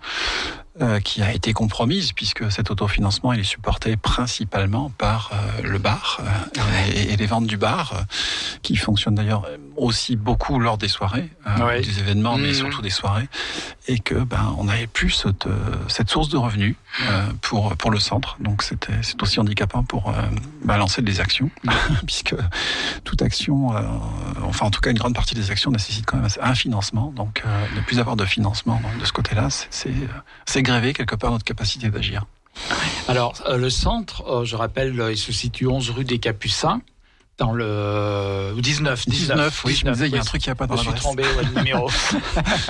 Euh, qui a été compromise puisque cet autofinancement il est supporté principalement par euh, le bar euh, et, et, les ventes du bar qui fonctionnent d'ailleurs aussi beaucoup lors des soirées, ouais. des événements, mmh. mais surtout des soirées, et que ben on n'avait plus cette, cette source de revenus pour pour le centre, donc c'était c'est aussi handicapant pour ben, lancer des actions puisque toute action, enfin en tout cas une grande partie des actions nécessite quand même un financement, donc ne plus avoir de financement donc, de ce côté-là, c'est c'est quelque part notre capacité d'agir. Alors, euh, le centre, euh, je rappelle, euh, il se situe 11 rue des Capucins dans le 19 19, 19 oui 19, je me disais il y a un truc qui a pas dans je suis trompé ouais, le numéro.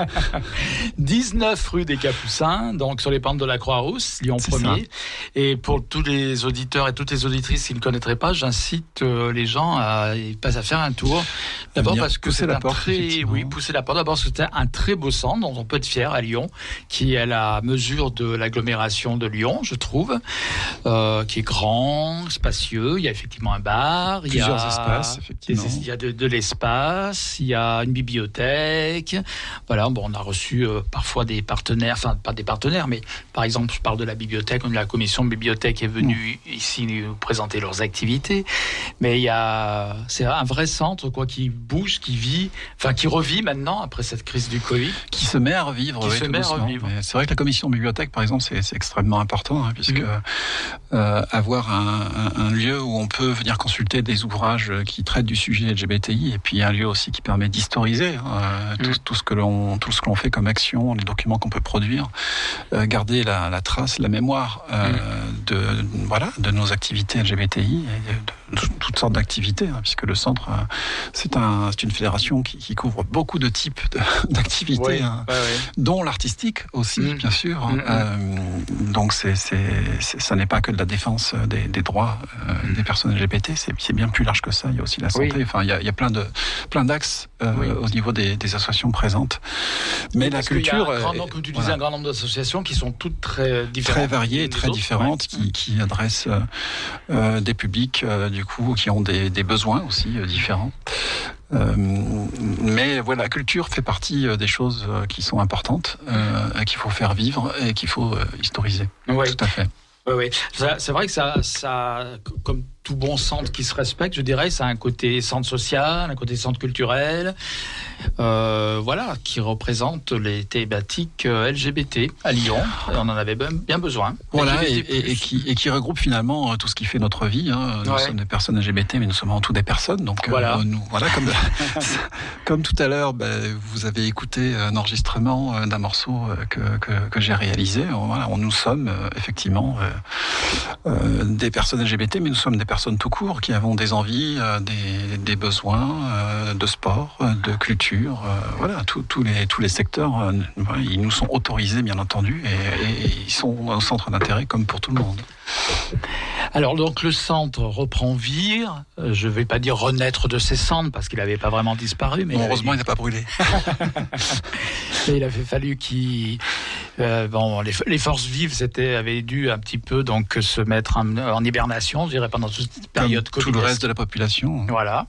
19 rue des Capucins donc sur les pentes de la Croix-Rousse Lyon 1er et pour tous les auditeurs et toutes les auditrices qui ne connaîtraient pas j'incite euh, les gens à, à faire un tour. D'abord parce que c'est un porte, très oui pousser la porte. D'abord c'était un très beau centre dont on peut être fier à Lyon qui est à la mesure de l'agglomération de Lyon je trouve euh, qui est grand spacieux. Il y a effectivement un bar il y a espaces, effectivement. Il y a de, de l'espace, il y a une bibliothèque. Voilà, bon, on a reçu euh, parfois des partenaires, enfin pas des partenaires, mais par exemple, je parle de la bibliothèque, la commission de bibliothèque est venue mmh. ici nous présenter leurs activités. Mais il y a, c'est un vrai centre quoi qui bouge, qui vit, enfin qui revit maintenant après cette crise du Covid, qui se met à revivre. Qui oui, se met à revivre. C'est vrai que la commission de bibliothèque, par exemple, c'est extrêmement important hein, puisque mmh. euh, avoir un, un, un lieu où on peut venir consulter des ouvrages qui traite du sujet LGBTI et puis un lieu aussi qui permet d'historiser euh, tout, mm. tout, ce que l'on tout ce que l'on fait comme action, les documents qu'on peut produire, euh, garder la, la, trace, la mémoire euh, mm. de voilà de nos activités LGBTI et de, de toutes sortes d'activités hein, puisque le centre euh, c'est un une fédération qui, qui, couvre beaucoup de types d'activités oui, hein, dont l'artistique aussi mm. bien sûr euh, donc c'est ça n'est pas que de la défense des, des droits euh, des personnes LGBT c'est bien plus large que ça. Il y a aussi la santé. Oui. Enfin, il y a, il y a plein de plein d'axes euh, oui. au niveau des, des, associations présentes. Mais oui, la culture, il y a un grand nombre, comme tu disais, voilà. un grand nombre d'associations qui sont toutes très différentes, très variées, très autres. différentes, qui, qui, adressent euh, euh, des publics euh, du coup qui ont des, des besoins aussi euh, différents. Euh, mais voilà, la culture fait partie euh, des choses euh, qui sont importantes, euh, qu'il faut faire vivre et qu'il faut euh, historiser. Oui. Tout à fait. Oui, oui. C'est vrai que ça, ça, comme tout bon centre qui se respecte, je dirais, ça a un côté centre social, un côté centre culturel, euh, voilà, qui représente les thématiques euh, LGBT à Lyon. Et on en avait bien besoin. Voilà, et, et, et, qui, et qui regroupe finalement euh, tout ce qui fait notre vie. Hein. Nous ouais. sommes des personnes LGBT, mais nous sommes avant tout des personnes. Donc voilà, euh, nous, voilà comme, comme tout à l'heure, bah, vous avez écouté un enregistrement d'un morceau que, que, que j'ai réalisé. Voilà, on, nous sommes effectivement des personnes LGBT, mais nous sommes des personnes tout court qui avons des envies, euh, des, besoins euh, de sport, euh, de culture, voilà, tous les, tous les secteurs, ils nous sont autorisés bien entendu et, et ils sont au centre d'intérêt comme pour tout le monde. Alors donc le centre reprend vie, je ne vais pas dire renaître de ses cendres parce qu'il n'avait pas vraiment disparu. Mais bon, heureusement il n'a pas brûlé. il avait fallu qu'il... Euh, bon, les, les, forces vives avaient dû un petit peu donc se mettre en, en hibernation, je dirais pendant toute cette période Comme Tout le reste de la population. Voilà.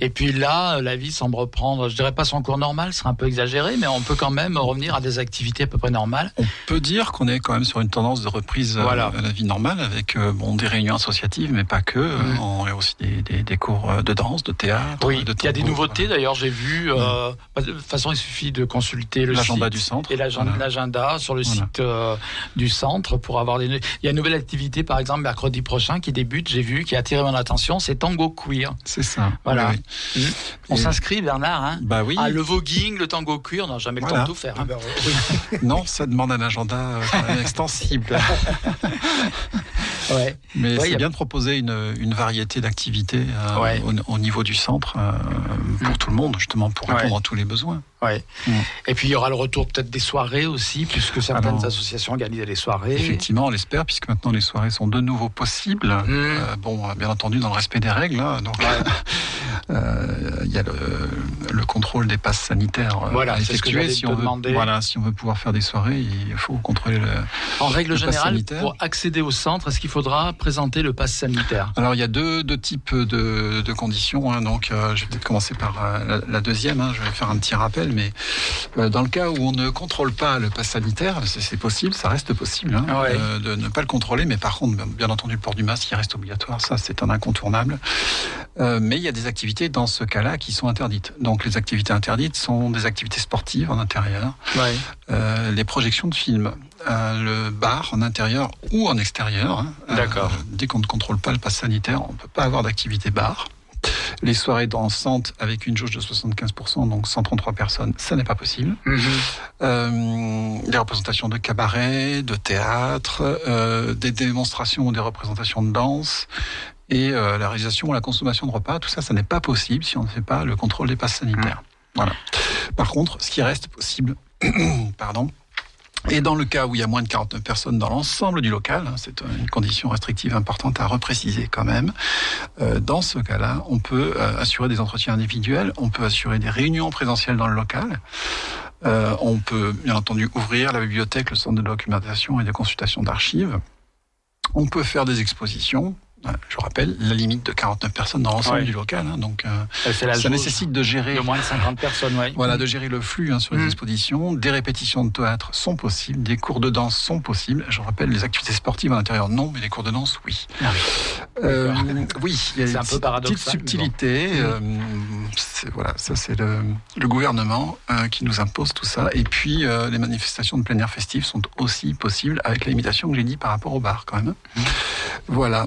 Et puis là, la vie semble reprendre, je dirais pas son cours normal, ce serait un peu exagéré, mais on peut quand même revenir à des activités à peu près normales. On peut dire qu'on est quand même sur une tendance de reprise euh, à la vie normale, avec euh, bon, des réunions associatives, mais pas que. Mm. On a aussi des, des, cours de danse, de théâtre. Oui, de il y a des nouveautés d'ailleurs, j'ai vu. Mm. Bah, de toute façon, il suffit de consulter le l'agenda du centre et l'agenda sur le site du centre pour avoir des. Il y a une nouvelle activité, par exemple, mercredi prochain qui débute, j'ai vu, qui a attiré mon attention, c'est Tango Queer. C'est ça. Voilà. On s'inscrit, Bernard. Hein, bah oui. Ah, le voguing, le tango cuir, on n'a jamais le temps de tout faire. Hein. Ah bah non, ça demande un agenda euh, extensible. ouais. Mais c'est bien de proposer une, une variété d'activités euh, au, niveau du centre euh, pour mmh. tout le monde, justement, pour répondre à tous les besoins. Ouais. Mmh. Et puis il y aura le retour peut-être des soirées aussi, puisque certaines associations organisent des soirées. Effectivement, on l'espère, puisque maintenant les soirées sont de nouveau possibles. bon, bien entendu, dans le respect des règles. Hein, donc, Euh, il y a le, contrôle des passes sanitaires euh, voilà, à effectuer. si on, veut, voilà, si on veut pouvoir faire des soirées, il faut contrôler le. En règle générale, pour accéder au centre, est-ce qu'il faudra présenter le pass sanitaire? Alors il y a deux, deux types de, de conditions. Hein, donc euh, je vais peut-être commencer par la, deuxième. Hein, je vais faire un petit rappel, mais dans le cas où on ne contrôle pas le pass sanitaire, c'est possible, ça reste possible hein, de ne pas le contrôler, mais par contre, bien entendu, le port du masque, il reste obligatoire. Ça, c'est un incontournable. mais il y a des activités dans ce cas-là qui sont interdites. Donc les activités interdites sont des activités sportives en intérieur, euh, les projections de films, euh, le bar en intérieur ou en extérieur. Hein. Euh, D'accord. dès qu'on ne contrôle pas le pass sanitaire, on ne peut pas avoir d'activité bar. Les soirées dansantes avec une jauge de 75%, donc 133 personnes, ça n'est pas possible. Mhm. les représentations de cabaret, de théâtre, des démonstrations ou des représentations de danse, et euh, la réalisation ou la consommation de repas, tout ça, ça n'est pas possible si on ne fait pas le contrôle des passes sanitaires. Mmh. Voilà. Par contre, ce qui reste possible, pardon, et dans le cas où il y a moins de 49 personnes dans l'ensemble du local, hein, c'est une condition restrictive importante à repréciser quand même, euh, dans ce cas-là, on peut euh, assurer des entretiens individuels, on peut assurer des réunions présentielles dans le local, euh, on peut bien entendu ouvrir la bibliothèque, le centre de documentation et de consultation d'archives, on peut faire des expositions, je rappelle, la limite de 49 personnes dans l'ensemble du local. Hein, donc, euh, ça nécessite de gérer. De moins de 50 personnes. Voilà, de gérer le flux hein, sur les mm. expositions. Des répétitions de théâtre sont possibles, des cours de danse sont possibles. Je rappelle, les activités sportives à l'intérieur, non, mais les cours de danse, oui. Ah euh, oui, il y a un peu petite subtilité. Mm. Euh, voilà, ça c'est le, le, gouvernement euh, qui nous impose tout ça. Et puis, euh, les manifestations de plein air festif sont aussi possibles avec la limitation que j'ai dit par rapport au bar, quand même. Mm. Voilà.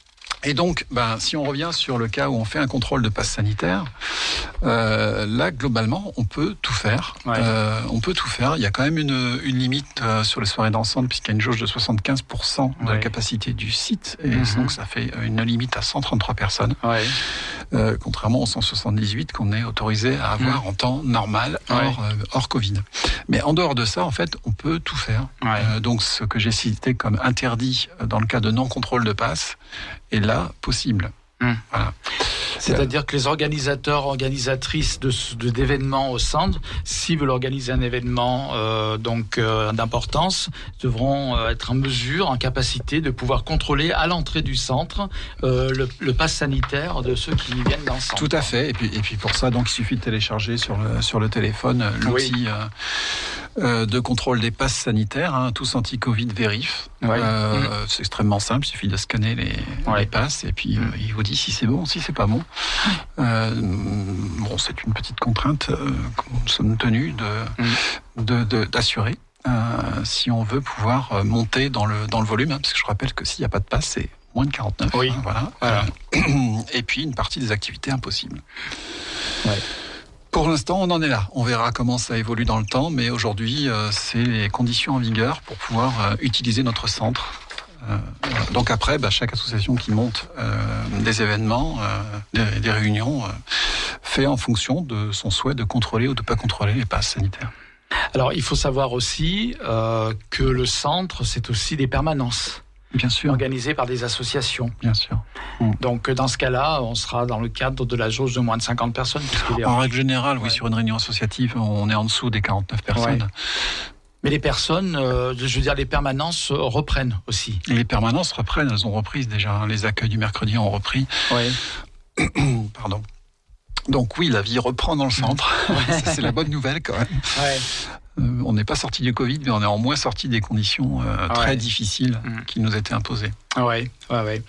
Et donc, ben, si on revient sur le cas où on fait un contrôle de passe sanitaire, euh, là, globalement, on peut tout faire. Euh, on peut tout faire. Il y a quand même une, une limite euh, sur les soirées dansante puisqu'il y a une jauge de 75% de la capacité du site. Et mhm. donc, ça fait une limite à 133 personnes. Ouais. Euh, contrairement aux 178 qu'on est autorisé à avoir mhm. en temps normal, hors, euh, hors Covid. Mais en dehors de ça, en fait, on peut tout faire. donc, ce que j'ai cité comme interdit dans le cas de non-contrôle de passe, est là possible. Hmm. C'est-à-dire que les organisateurs, organisatrices de d'événements au centre, s'ils veulent organiser un événement euh, donc euh, d'importance, devront euh, être en mesure, en capacité de pouvoir contrôler à l'entrée du centre le, le pass sanitaire de ceux qui viennent dans le centre. Tout à fait. Et puis, et puis pour ça, donc il suffit de télécharger sur le sur le téléphone l'outil. Euh, de contrôle des passes sanitaires, hein, tous anti-Covid vérif. Euh, mm. C'est extrêmement simple, il suffit de scanner les, passes et puis euh, mm. il vous dit si c'est bon, si c'est pas bon. bon, c'est une petite contrainte que nous sommes tenus de, d'assurer. Mm. si on veut pouvoir monter dans le, dans le volume, hein, parce que je rappelle que s'il n'y a pas de passe, c'est moins de 49. Oui. Hein, voilà. et puis une partie des activités impossibles. Pour l'instant, on en est là. On verra comment ça évolue dans le temps, mais aujourd'hui, euh, c'est les conditions en vigueur pour pouvoir euh, utiliser notre centre. Euh, donc après, bah, chaque association qui monte des événements, des, réunions, fait en fonction de son souhait de contrôler ou de ne pas contrôler les passes sanitaires. Alors, il faut savoir aussi que le centre, c'est aussi des permanences. Bien sûr. organisé par des associations. Bien sûr. Mm. Donc dans ce cas-là, on sera dans le cadre de la jauge de moins de 50 personnes. En règle générale, oui, sur une réunion associative, on est en dessous des 49 personnes. Mais les personnes, euh, je veux dire, les permanences reprennent aussi. les permanences reprennent, elles ont repris déjà. Les accueils du mercredi ont repris. Oui. Pardon. Donc oui, la vie reprend dans le centre. c'est la bonne nouvelle quand même. Ouais. Euh, on n'est pas sorti du Covid, mais on est en moins sorti des conditions euh, très difficiles mm. qui nous étaient imposées. Oui, ouais, ouais.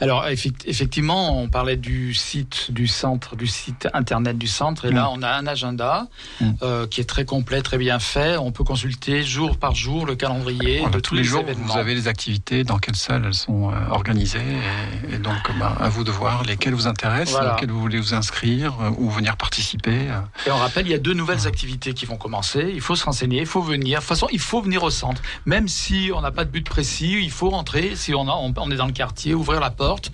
Alors effectivement, on parlait du site du centre, du site internet du centre, et là mm. on a un agenda mm. euh, qui est très complet, très bien fait. On peut consulter jour par jour le calendrier de tous, les, jours. Événements. Vous avez les activités, dans quelle salle elles sont euh, organisées, et, donc bah, à vous de voir lesquelles vous intéressent, lesquelles vous voulez vous inscrire euh, ou venir participer. Et on rappelle, il y a deux nouvelles activités qui vont commencer. Il faut se renseigner, il faut venir. De toute façon, il faut venir au centre, même si on n'a pas de but précis. Il faut rentrer si on a on, est dans le quartier, ouvrir la porte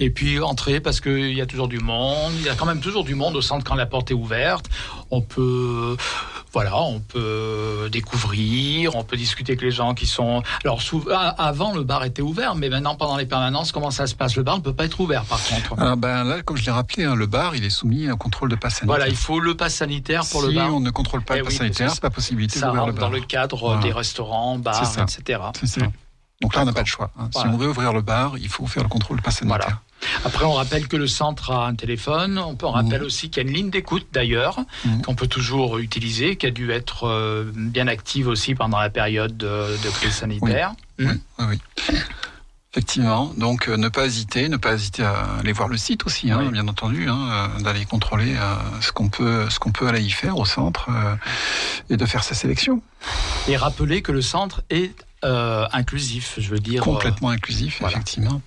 et puis entrer parce qu'il y a toujours du monde. Il y a quand même toujours du monde au centre quand la porte est ouverte. On peut, voilà, on peut découvrir, on peut discuter avec les gens qui sont. Alors avant le bar était ouvert, mais maintenant pendant les permanences, comment ça se passe? Le bar ne peut pas être ouvert par contre. Ah, ben là, comme je l'ai rappelé, hein, le bar il est soumis à un contrôle de passe sanitaire. Voilà, il faut le passe sanitaire pour le bar. Si on ne contrôle pas le eh passe sanitaire, c'est pas possibilité d'ouvrir le bar. dans le cadre des restaurants, bars, etc. C'est ça. Donc là, on n'a pas de choix. Hein. Si on veut ouvrir le bar, il faut faire le contrôle passe sanitaire. Après, on rappelle que le centre a un téléphone. On, peut, mmh. aussi qu'il y a une ligne d'écoute, d'ailleurs, mmh. qu'on peut toujours utiliser, qui a dû être euh, bien active aussi pendant la période de, crise sanitaire. Oui, mmh. oui, Effectivement, donc euh, ne pas hésiter, ne pas hésiter à aller voir le site aussi, hein, bien entendu, hein, euh, d'aller contrôler ce qu'on peut, ce qu'on peut aller y faire au centre et de faire sa sélection. Et rappeler que le centre est euh, inclusif, je veux dire. Complètement inclusif, effectivement.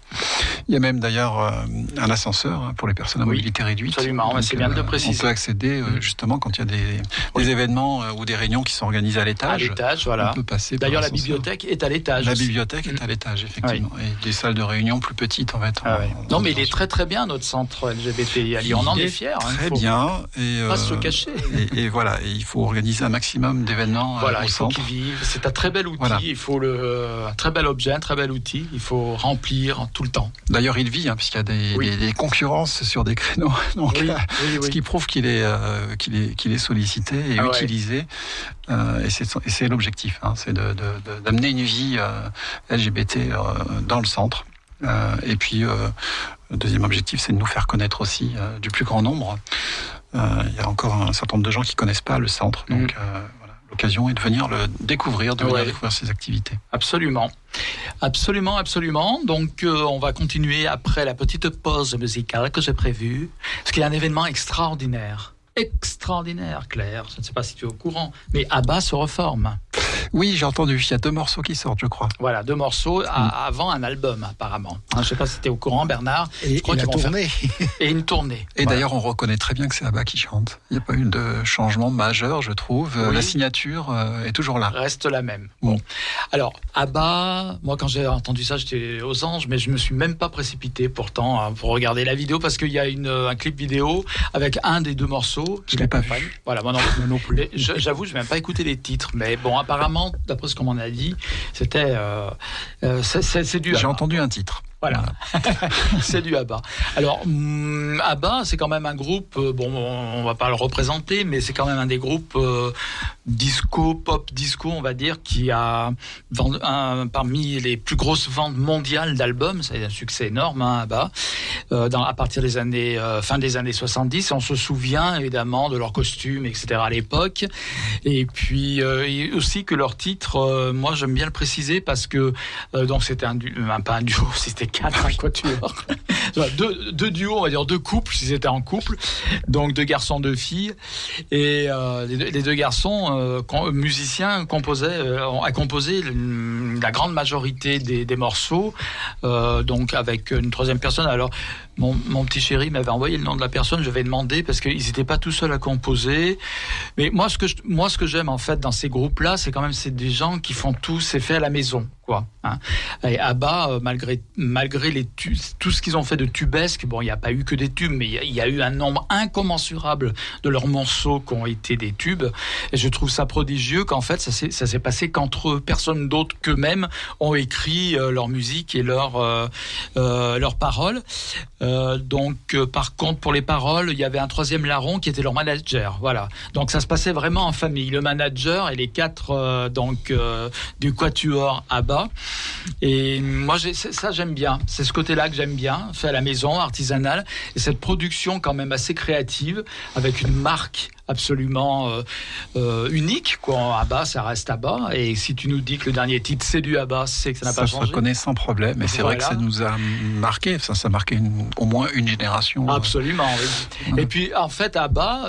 Il y a même d'ailleurs euh, un ascenseur hein, pour les personnes à mobilité réduite. Absolument, c'est bien de préciser. On peut accéder mm. justement quand il y a des, des événements ou des réunions qui sont organisées à l'étage. À l'étage, voilà. On peut passer. D'ailleurs, la bibliothèque est à l'étage. La bibliothèque est à l'étage, effectivement. Et des salles de réunion plus petites, en fait. Ah non, mais il est très très bien notre centre LGBT à Lyon. On en est fiers. Hein, très bien. Et, pas se cacher. Et, voilà, il faut organiser un maximum d'événements. Voilà, il faut qu'ils vivent. C'est un très bel outil. Il faut un très bel objet, un très bel outil. Il faut remplir tout le temps. D'ailleurs, il vit, hein, puisqu'il y a des, concurrences sur des créneaux. Donc, ce qui prouve qu'il est, euh, qu'il est, qu'il est sollicité et ah utilisé. Euh, et c'est l'objectif, hein, c'est d'amener une vie euh, LGBT dans le centre. et puis, le deuxième objectif, c'est de nous faire connaître aussi du plus grand nombre. Il y a encore un certain nombre de gens qui connaissent pas le centre, donc. Mm l'occasion et de venir le découvrir, de venir découvrir ses activités. Absolument. Absolument, absolument. Donc, euh, on va continuer après la petite pause musicale que j'ai prévue, parce qu'il y a un événement extraordinaire. Extraordinaire, Claire. Je ne sais pas si tu es au courant, mais Abba se reforme. Oui, j'ai entendu. Il y a deux morceaux qui sortent, je crois. Voilà, deux morceaux mm. avant un album, apparemment. Hein, je ne sais pas si tu es au courant, Bernard. Et, je crois et tournée. Et une tournée. Et d'ailleurs, on reconnaît très bien que c'est Abba qui chante. Il n'y a pas eu de changement majeur, je trouve. La signature euh, est toujours là. Reste la même. Bon. Alors, Abba, moi, quand j'ai entendu ça, j'étais aux anges, mais je me suis même pas précipité pourtant hein, pour regarder la vidéo parce qu'il y a une, un clip vidéo avec un des deux morceaux. Je l'ai pas vu. Voilà, moi non, plus. J'avoue, je n'ai même pas écouté les titres, mais bon, apparemment d'après ce qu'on m'en a dit, c'était euh, euh, c'est du. J'ai entendu un titre. Voilà, c'est du ABBA. Alors, hum, ABBA, c'est quand même un groupe, euh, bon, on va pas le représenter, mais c'est quand même un des groupes disco, pop disco, on va dire, qui a un, parmi les plus grosses ventes mondiales d'albums. C'est un succès énorme, hein, ABBA, dans, à partir des années, fin des années 70. On se souvient évidemment de leurs costumes, etc. à l'époque. Et puis aussi que leur titre, moi j'aime bien le préciser parce que donc c'était un, un, pas un duo, c'était quatre, deux, deux duos, on va dire deux couples, si c'était en couple. Donc deux garçons, deux filles. Et euh, les, deux, garçons euh, musiciens composaient, euh, a composé la grande majorité des, des morceaux. Donc avec une troisième personne. Alors mon, mon, petit chéri m'avait envoyé le nom de la personne, je vais demander parce qu'ils n'étaient pas tout seuls à composer. Mais moi, ce que moi, ce que j'aime en fait dans ces groupes-là, c'est quand même c'est des gens qui font tout, c'est fait à la maison, quoi. Hein. Et Abba, euh, malgré malgré les tout ce qu'ils ont fait de tubesque, bon, il n'y a pas eu que des tubes, mais il y, a eu un nombre incommensurable de leurs morceaux qui ont été des tubes. Et je trouve ça prodigieux qu'en fait, ça s'est passé qu'entre personne d'autre qu'eux-mêmes ont écrit euh, leur musique et leurs euh, euh leurs paroles. Euh, donc, euh, par contre, pour les paroles, il y avait un troisième larron qui était leur manager. Voilà. Donc, ça se passait vraiment en famille. Le manager et les quatre euh, donc du quatuor à Abba. Et moi, ça, j'aime bien. C'est ce côté-là que j'aime bien, fait à la maison, artisanal, et cette production quand même assez créative, avec une marque absolument euh, euh, unique. Quoi. Abba, ça reste Abba. Et si tu nous dis que le dernier titre, c'est du Abba, c'est que ça n'a pas changé. Ça se reconnaît sans problème. Et c'est vrai que ça nous a marqué. Ça, ça a marqué au moins une génération. Euh. Absolument, oui. Et puis, en fait, Abba,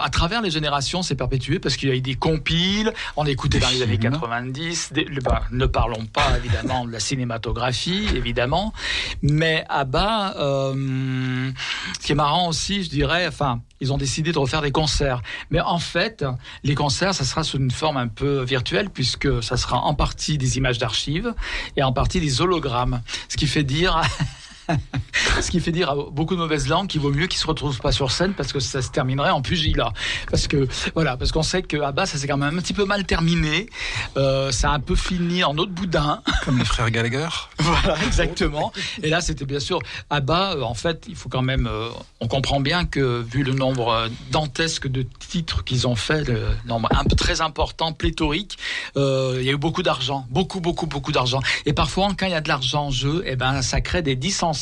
à travers les générations, s'est perpétué parce qu'il y a eu des compiles. On écoutait dans les années 90. Bah, ne parlons pas, évidemment, de la cinématographie, évidemment. Mais Abba, ce qui est marrant aussi, je dirais, enfin, ils ont décidé de refaire des concerts. Mais en fait, les concerts, ça sera sous une forme un peu virtuelle, puisque ça sera en partie des images d'archives et en partie des hologrammes. Ce qui fait dire Ce qui fait dire à beaucoup de mauvaises langues qu'il vaut mieux qu'ils se retrouvent pas sur scène parce que ça se terminerait en pugilat. Parce que voilà, parce qu'on sait qu'à bas ça s'est quand même un petit peu mal terminé. Euh, ça a un peu fini en autre boudin. Comme les frères Gallagher. voilà, exactement. Et là, c'était bien sûr à bas. Euh, en fait, il faut quand même. Euh, on comprend bien que vu le nombre dantesque de titres qu'ils ont fait, le nombre un peu très important, pléthorique, il y a eu beaucoup d'argent, beaucoup, beaucoup, beaucoup d'argent. Et parfois, quand il y a de l'argent en jeu, et eh ben, ça crée des dissensions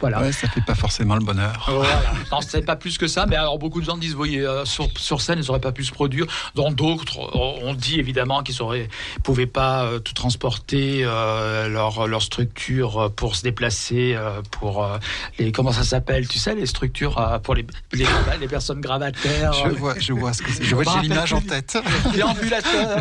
voilà. Ouais, ça fait pas forcément le bonheur. Voilà. non, c'est pas plus que ça, mais alors beaucoup de gens disent, voyez, euh, sur, sur, scène, ils n'auraient pas pu se produire. Dans d'autres, on dit évidemment qu'ils ne pouvaient pas euh, tout transporter euh, leur, leur structure pour se déplacer, pour les, comment ça s'appelle, tu sais, les structures pour les, les, les, personnes gravataires. Je vois, je vois ce que c'est. Je vois, j'ai l'image en tête. Déambulateur.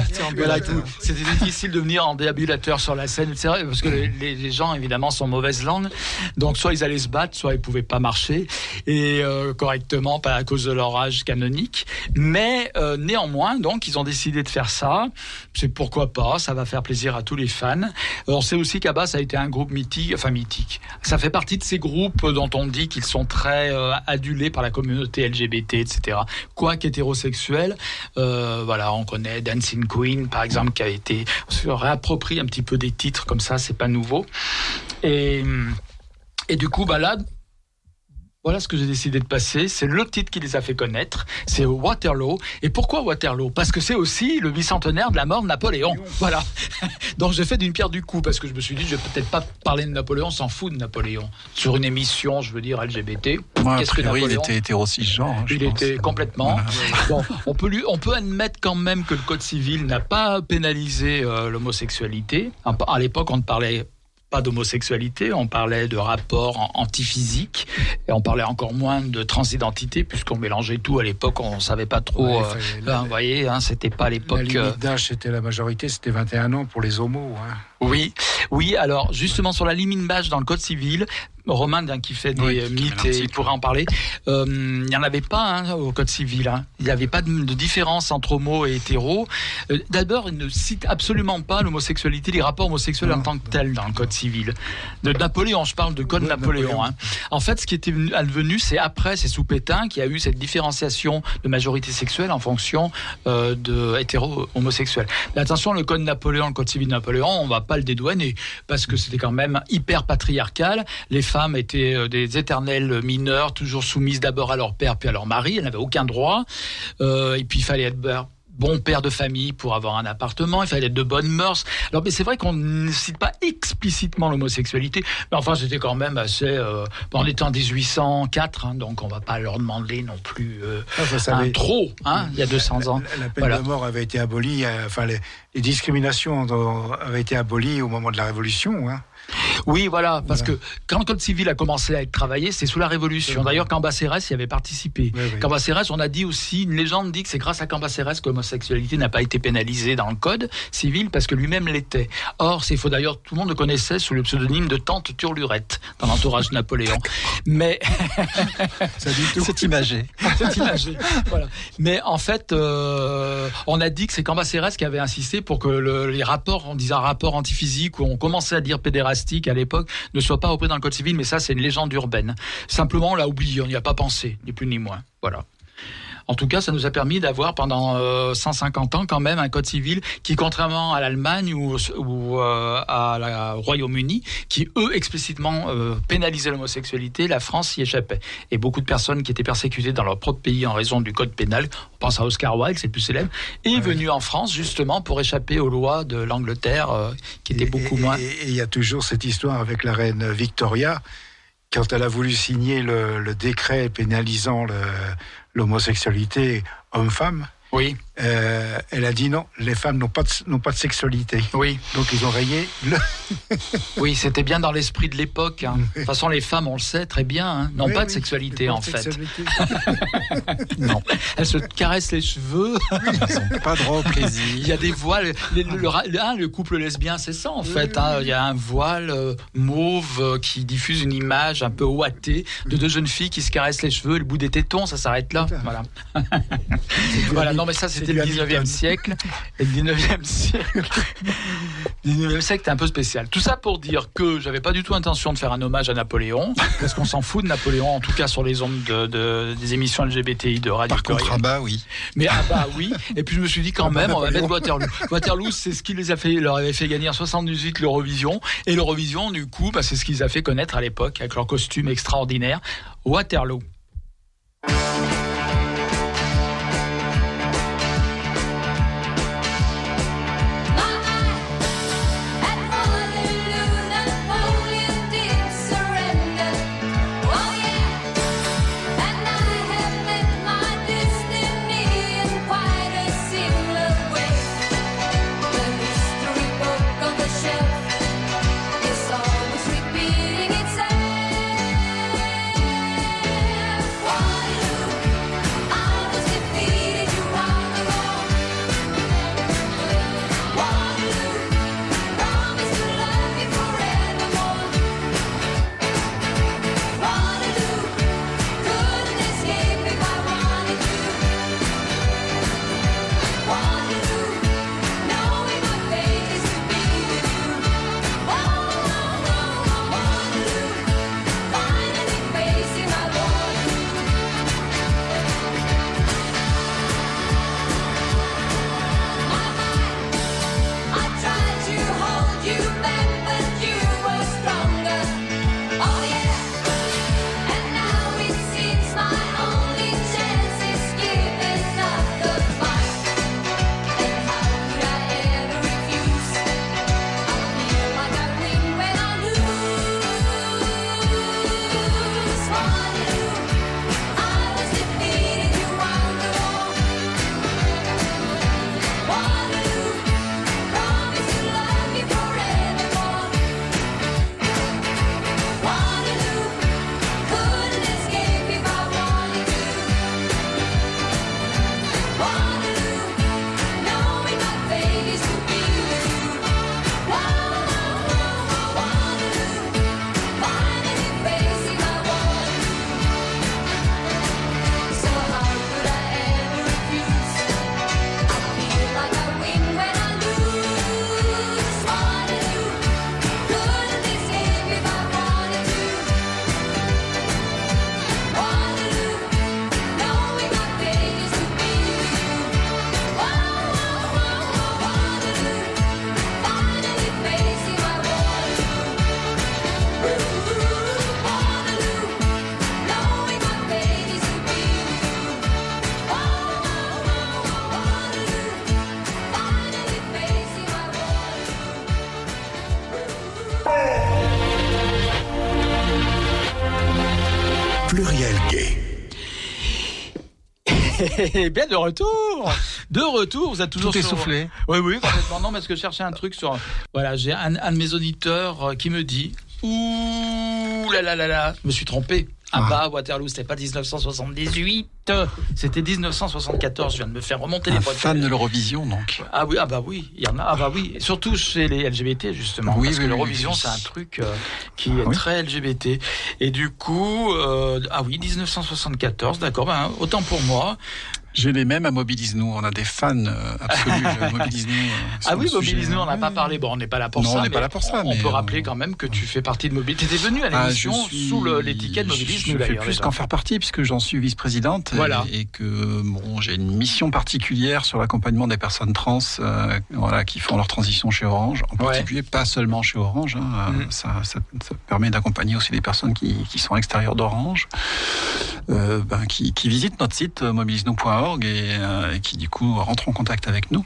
C'était difficile de venir en déambulateur sur la scène, c'est vrai, parce que les, les gens, évidemment, sont mauvaises langues. Donc soit ils allaient se battre, soit ils pouvaient pas marcher et euh, correctement, pas à cause de leur âge canonique. Mais euh, néanmoins, donc ils ont décidé de faire ça. C'est pourquoi pas, ça va faire plaisir à tous les fans. On sait aussi qu'Abbas a été un groupe mythique, enfin mythique. Ça fait partie de ces groupes dont on dit qu'ils sont très euh, adulés par la communauté LGBT, etc. Quoique hétérosexuel, voilà, on connaît Dancing Queen par exemple qui a été on se réapproprie un petit peu des titres comme ça, c'est pas nouveau. Et et du coup, bah là, voilà ce que j'ai décidé de passer. C'est le titre qui les a fait connaître. C'est Waterloo. Et pourquoi Waterloo? Parce que c'est aussi le bicentenaire de la mort de Napoléon. Voilà. Donc j'ai fait d'une pierre du coup parce que je me suis dit je vais peut-être pas parler de Napoléon, s'en fout de Napoléon sur une émission, je veux dire LGBT. Qu'est-ce que Napoléon Il était hétéro genre. Hein, il était complètement. Bon, on peut lui, on peut admettre quand même que le code civil n'a pas pénalisé euh, l'homosexualité. À l'époque, on ne parlait pas d'homosexualité, on parlait de rapports antiphysiques et on parlait encore moins de transidentité puisqu'on mélangeait tout à l'époque, on savait pas trop. Euh, vous voyez, hein, c'était pas l'époque. La limite euh, d'âge, c'était la majorité, c'était 21 ans pour les homos. Hein. Oui, oui. Alors justement sur la limite d'âge dans le code civil, Romain qui fait des mythes et il pourrait en parler. Euh, il n'y en avait pas hein, au code civil. Hein. Il n'y avait pas de, différence entre homo et hétéro. Euh, d'abord, il ne cite absolument pas l'homosexualité, les rapports homosexuels en tant que tels dans le code civil. De Napoléon, je parle de code Napoléon. Hein. En fait, ce qui était advenu, c'est après, c'est sous Pétain qui a eu cette différenciation de majorité sexuelle en fonction euh, de hétéro-homosexuel. Mais attention, le code Napoléon, le code civil de Napoléon, on va pas le dédouaner parce que c'était quand même hyper patriarcal. Les femmes étaient euh, des éternelles mineures, toujours soumises d'abord à leur père puis à leur mari. Elles n'avaient aucun droit. Euh, et puis il fallait être bon père de famille pour avoir un appartement, il fallait être de bonnes mœurs. Alors, mais c'est vrai qu'on ne cite pas explicitement l'homosexualité, mais enfin, c'était quand même assez. Euh, on était en 1804, hein, donc on va pas leur demander non plus euh, ah, trop, hein, il y a 200 ans. La, peine de mort avait été abolie, euh, enfin, les, les, discriminations avaient été abolies au moment de la Révolution. Hein. Oui, voilà, parce que quand le Code civil a commencé à être travaillé, c'est sous la Révolution. D'ailleurs, Cambacérès y avait participé. Oui, Cambacérès, on a dit aussi, une légende dit que c'est grâce à Cambacérès que l'homosexualité n'a pas été pénalisée dans le Code civil, parce que lui-même l'était. Or, c'est faux d'ailleurs, tout le monde le connaissait sous le pseudonyme de Tante Turlurette, dans l'entourage de Napoléon. Mais. C'est imagé. c'est imagé. Voilà. Mais en fait, euh, on a dit que c'est Cambacérès qui avait insisté pour que les rapports, on disait un rapport antiphysique, où on commençait à dire à l'époque ne soit pas repris dans le code civil, mais ça c'est une légende urbaine. Simplement on l'a oublié, on n'y a pas pensé, ni plus ni moins. Voilà. En tout cas, ça nous a permis d'avoir pendant 150 ans quand même un code civil qui, contrairement à l'Allemagne ou, ou à la Royaume-Uni, qui eux explicitement pénalisaient l'homosexualité, la France y échappait. Et beaucoup de personnes qui étaient persécutées dans leur propre pays en raison du code pénal, on pense à Oscar Wilde, c'est le plus célèbre, est venu en France justement pour échapper aux lois de l'Angleterre qui étaient beaucoup moins. Et il y a toujours cette histoire avec la reine Victoria quand elle a voulu signer le, décret pénalisant l'homosexualité homme-femme, oui. Euh, elle a dit non, les femmes n'ont pas, de, pas de sexualité. Oui. Donc ils ont rayé le. oui, c'était bien dans l'esprit de l'époque. Hein. De toute façon, les femmes, on le sait très bien, hein, n'ont pas de sexualité en fait. non. Elles se caressent les cheveux. Elles pas droit au plaisir. Il y a des voiles. Le, le, couple lesbien, c'est ça en fait. Hein. Il y a un voile euh, mauve euh, qui diffuse une image un peu ouatée de deux jeunes filles qui se caressent les cheveux, le bout des tétons, ça s'arrête là. Voilà. voilà. Non, mais ça, c'était le 19e siècle. Et le 19e siècle. le 19e siècle était un peu spécial. Tout ça pour dire que j'avais pas du tout intention de faire un hommage à Napoléon, parce qu'on s'en fout de Napoléon, en tout cas sur les ondes de, des émissions LGBTI de Radio Par contre, ah bah oui. Mais ah bah oui. Et puis je me suis dit quand même, on va mettre Waterloo. Waterloo, c'est ce qui les a fait, leur avait fait gagner en 78 l'Eurovision. Et l'Eurovision, du coup, bah, c'est ce qu'ils a fait connaître à l'époque, avec leur costume extraordinaire. Waterloo. Bien de retour De retour, vous êtes toujours Tout essoufflé. Oui, oui, complètement. Non, parce que je cherchais un truc sur... Voilà, j'ai un, un de mes auditeurs euh, qui me dit... Ouh là là là là, je me suis trompé. Ah, ah. bah, Waterloo, c'était pas 1978, c'était 1974. Je viens de me faire remonter les points. Fan de l'Eurovision, donc. Ah oui, ah bah oui, il y en a. Ah bah oui, surtout chez les LGBT justement, oui, parce que l'Eurovision c'est un truc euh, qui est très LGBT. Et du coup, euh, ah oui, 1974, d'accord. Ben autant pour moi. J'ai les mêmes à Mobilise-nous. On a des fans euh, absolus de Mobilise-nous. euh, Ah oui. Mobilise-nous, on n'a pas parlé. Bon, on n'est pas là pour Non, ça. on n'est pas là pour ça, On, mais peut on- rappeler quand même que tu fais partie de Mobilise. Tu étais venu à Ah, l'émission suis- sous l'étiquette Mobilise Je fais plus qu'en faire partie puisque j'en suis vice-présidente Voilà. et, et que bon, j'ai une mission particulière sur l'accompagnement des personnes trans euh, voilà, qui font leur transition chez Orange, en Ouais. particulier pas seulement chez Orange. hein, euh, Mhm. ça, ça- ça permet d'accompagner aussi des personnes qui, qui sont à l'extérieur d'Orange, euh, ben, qui, qui visitent notre site euh, mobiliseno.org et, euh, et qui du coup rentrent en contact avec nous.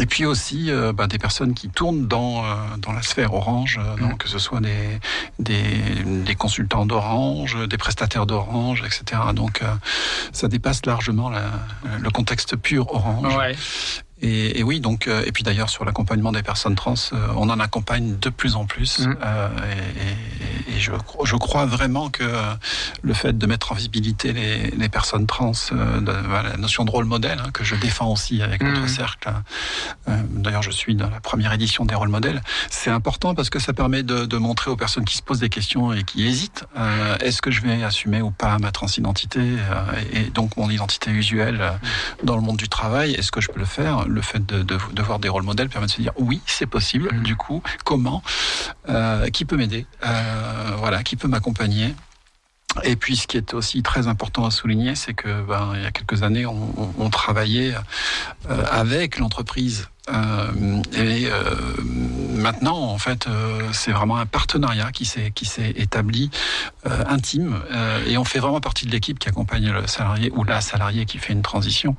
Et puis aussi euh, bah, des personnes qui tournent dans, euh, dans la sphère Orange, euh, donc que ce soit des, des, des consultants d'Orange, des prestataires d'Orange, etc. Donc euh, ça dépasse largement la- le contexte pur Orange. Ouais. Et, et oui, donc euh, et puis d'ailleurs sur l'accompagnement des personnes trans, euh, on en accompagne de plus en plus. Euh, et et, et je, je crois vraiment que le fait de mettre en visibilité les, les personnes trans, euh, de, la notion de rôle modèle hein, que je défends aussi avec notre Mhm. cercle. euh, d'ailleurs, je suis dans la première édition des rôles modèles. C'est important parce que ça permet de, de montrer aux personnes qui se posent des questions et qui hésitent euh, est-ce que je vais assumer ou pas ma transidentité euh, et, et donc mon identité usuelle euh, dans le monde du travail Est-ce que je peux le faire? Le fait de, de, de voir des rôles modèles permet de se dire oui, c'est possible. Mhm. Du coup, comment Euh, Qui peut m'aider Euh, Voilà, qui peut m'accompagner et puis, ce qui est aussi très important à souligner, c'est que ben, il y a quelques années, on, on- on travaillait euh, avec l'entreprise. Euh, et euh, maintenant, en fait, euh, c'est vraiment un partenariat qui s'est qui s'est établi euh, intime, euh, et on fait vraiment partie de l'équipe qui accompagne le salarié ou la salariée qui fait une transition.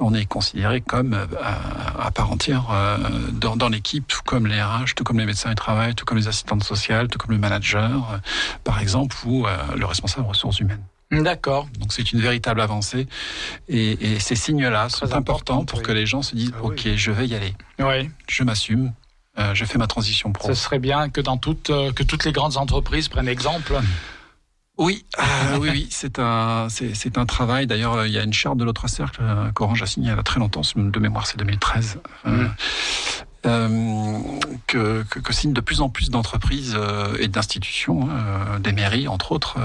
On est considéré comme euh, à, à part entière euh, dans, dans l'équipe, tout comme les RH, tout comme les médecins du travail, tout comme les assistantes sociales, tout comme le manager, par exemple, ou euh, le responsable ressources humaines. D'accord. Donc c'est une véritable avancée, et, et ces signes-là sont importants pour oui. que les gens se disent Ah oui. ok, je vais y aller, Oui. je m'assume, euh, je fais ma transition pro. Ce serait bien que dans toutes euh, que toutes les grandes entreprises prennent exemple. Oui, euh, oui, oui, c'est un, c'est, c'est un travail. D'ailleurs, il y a une charte de l'autre cercle qu'Orange a signée il y a très longtemps, de mémoire, c'est 2013. euh, Mhm. euh, que, signent de plus en plus d'entreprises euh, et d'institutions, euh, des mairies entre autres,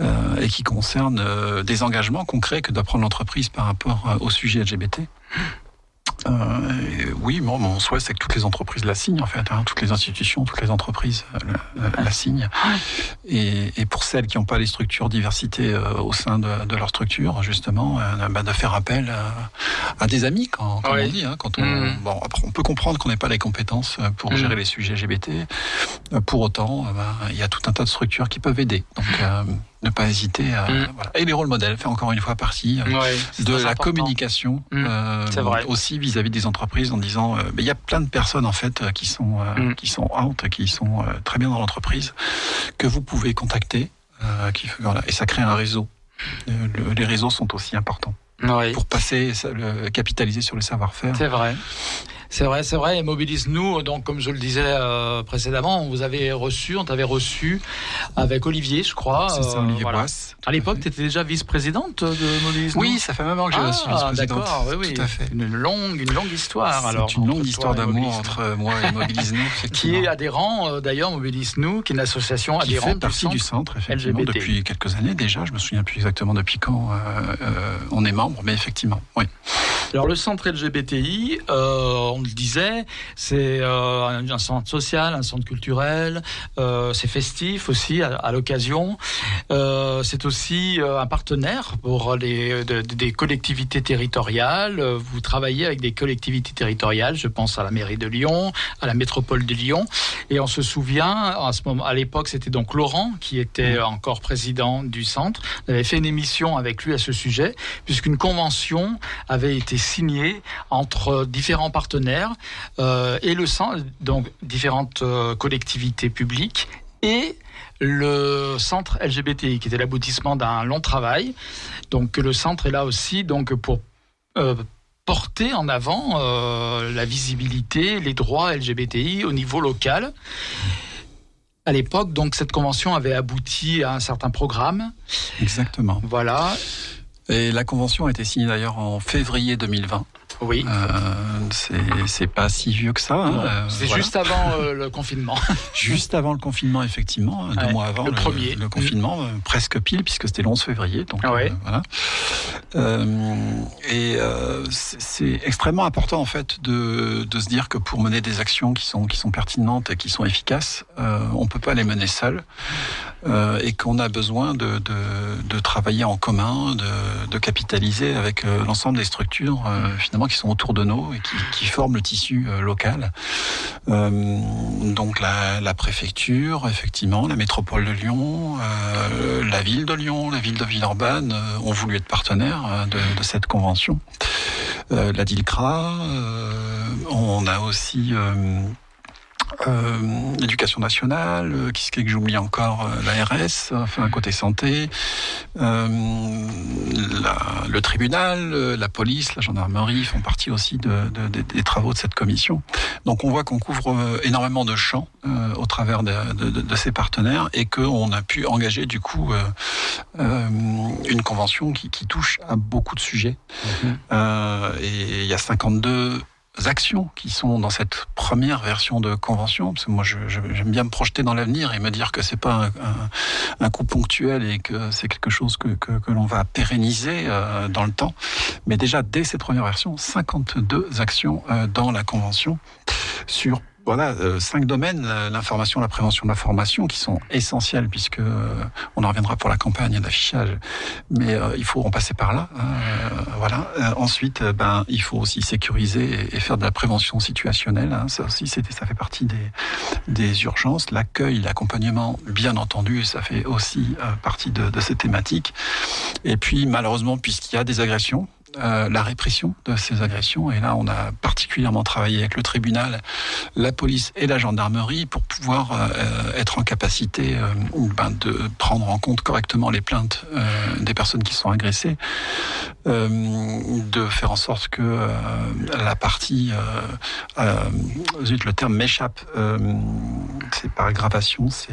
euh, et qui concernent des engagements concrets que doit prendre l'entreprise par rapport au sujet LGBT. Euh, oui, bon, mon souhait, c'est que toutes les entreprises la signent, en fait. hein, toutes les institutions, toutes les entreprises euh, la, la signent. Et, et pour celles qui n'ont pas les structures diversité euh, au sein de, de leur structure, justement, euh, bah, de faire appel euh, à des amis, quand, comme Oui. on dit. Hein, quand on, Mhm. bon, après, on peut comprendre qu'on n'ait pas les compétences euh, pour Mhm. gérer les sujets LGBT. Euh, Pour autant, euh, bah, il y a tout un tas de structures qui peuvent aider. Donc, euh, ne pas hésiter. À, Mhm. voilà. Et les rôles modèles fait encore une fois partie euh, Ouais, de la important. communication Mm. euh, aussi vis-à-vis des entreprises en disant euh, mais il y a plein de personnes en fait euh, qui sont euh, Mm. qui sont out qui sont euh, très bien dans l'entreprise que vous pouvez contacter euh, qui, voilà, et ça crée un réseau le- les réseaux sont aussi importants Oui. pour passer capitaliser sur le savoir-faire C'est vrai. C'est vrai, c'est vrai. Et Mobilise-nous, donc comme je le disais euh, précédemment, on vous avait reçu, on t'avait reçu avec Olivier, je crois. c'est ça euh, Olivier voilà. Boisse, tout À l'époque, tu étais déjà vice-présidente de Mobilise-nous oui ça fait même an que j'ai reçu Ah, vice-présidente d'accord, oui, oui. tout à fait Une longue, une longue histoire. alors. c'est une longue histoire d'amour entre moi et Mobilise-nous Qui est adhérent, euh, d'ailleurs, Mobilise-nous, qui est une association qui adhérente fait partie du du centre. centre, effectivement, LGBT. depuis quelques années déjà. Je me souviens plus exactement depuis quand euh, euh, on est membre, mais effectivement, oui. Alors le centre LGBTI, euh, on le disait, c'est euh, un, un centre social, un centre culturel, euh, c'est festif aussi à, à l'occasion. Euh, c'est aussi un partenaire pour les de- de- des collectivités territoriales. Vous travaillez avec des collectivités territoriales, je pense à la mairie de Lyon, à la métropole de Lyon, et on se souvient à ce moment, à l'époque, c'était donc Laurent qui était encore président du centre. On avait fait une émission avec lui à ce sujet, puisqu'une convention avait été signée entre différents partenaires euh, et le centre, donc différentes euh, collectivités publiques et le centre LGBTI, qui était l'aboutissement d'un long travail. Donc le centre est là aussi donc pour euh, porter en avant euh, la visibilité, les droits LGBTI au niveau local. À l'époque, donc cette convention avait abouti à un certain programme. Exactement. Voilà. Et la convention a été signée d'ailleurs en février 2020. Oui. c'est pas si vieux que ça. Hein, c'est juste avant le confinement. juste avant le confinement, effectivement, deux mois avant le, premier. le confinement, presque pile, puisque c'était le 11 février. Donc, ouais. voilà. et c'est extrêmement important en fait de, de, se dire que pour mener des actions qui sont qui sont pertinentes et qui sont efficaces, on peut pas les mener seul. Euh, et qu'on a besoin de, de, de, travailler en commun, de, de capitaliser avec euh, l'ensemble des structures euh, finalement qui sont autour de nous et qui, forment le tissu local. donc la, la, préfecture, effectivement, la métropole de Lyon, la ville de Lyon, la ville de Villeurbanne ont voulu être partenaires de, de cette convention. la DILCRA, on a aussi euh, l'éducation nationale, euh, qu'est-ce que j'oublie encore euh, L'ARS, enfin côté santé, euh, la, le tribunal, la police, la gendarmerie font partie aussi de, de, des travaux de cette commission. Donc on voit qu'on couvre énormément de champs euh, au travers de, de, ces partenaires et qu'on a pu engager du coup euh, une convention qui, qui, touche à beaucoup de sujets. Mhm. et il y a 52 actions qui sont dans cette première version de convention, parce que moi j'aime bien me projeter dans l'avenir et me dire que c'est pas un, un, coup ponctuel et que c'est quelque chose que, que, que l'on va pérenniser euh, dans le temps. Mais déjà dès cette première version, 52 actions euh, dans la convention sur voilà, euh, cinq domaines, euh, l'information, la prévention, la formation, qui sont essentiels puisque euh, on en reviendra pour la campagne d'affichage, mais il faut en passer par là. Hein, voilà. ensuite, ben, il faut aussi sécuriser et, faire de la prévention situationnelle. Hein, ça aussi, ça fait partie des, des urgences. L'accueil, l'accompagnement, bien entendu, ça fait aussi partie de, de ces thématiques. Et puis, malheureusement, puisqu'il y a des agressions, euh, la répression de ces agressions. Et là, on a particulièrement travaillé avec le tribunal, la police et la gendarmerie pour pouvoir euh, être en capacité euh, ben, de prendre en compte correctement les plaintes des personnes qui sont agressées, de faire en sorte que la partie, zut, le terme m'échappe, c'est par aggravation, c'est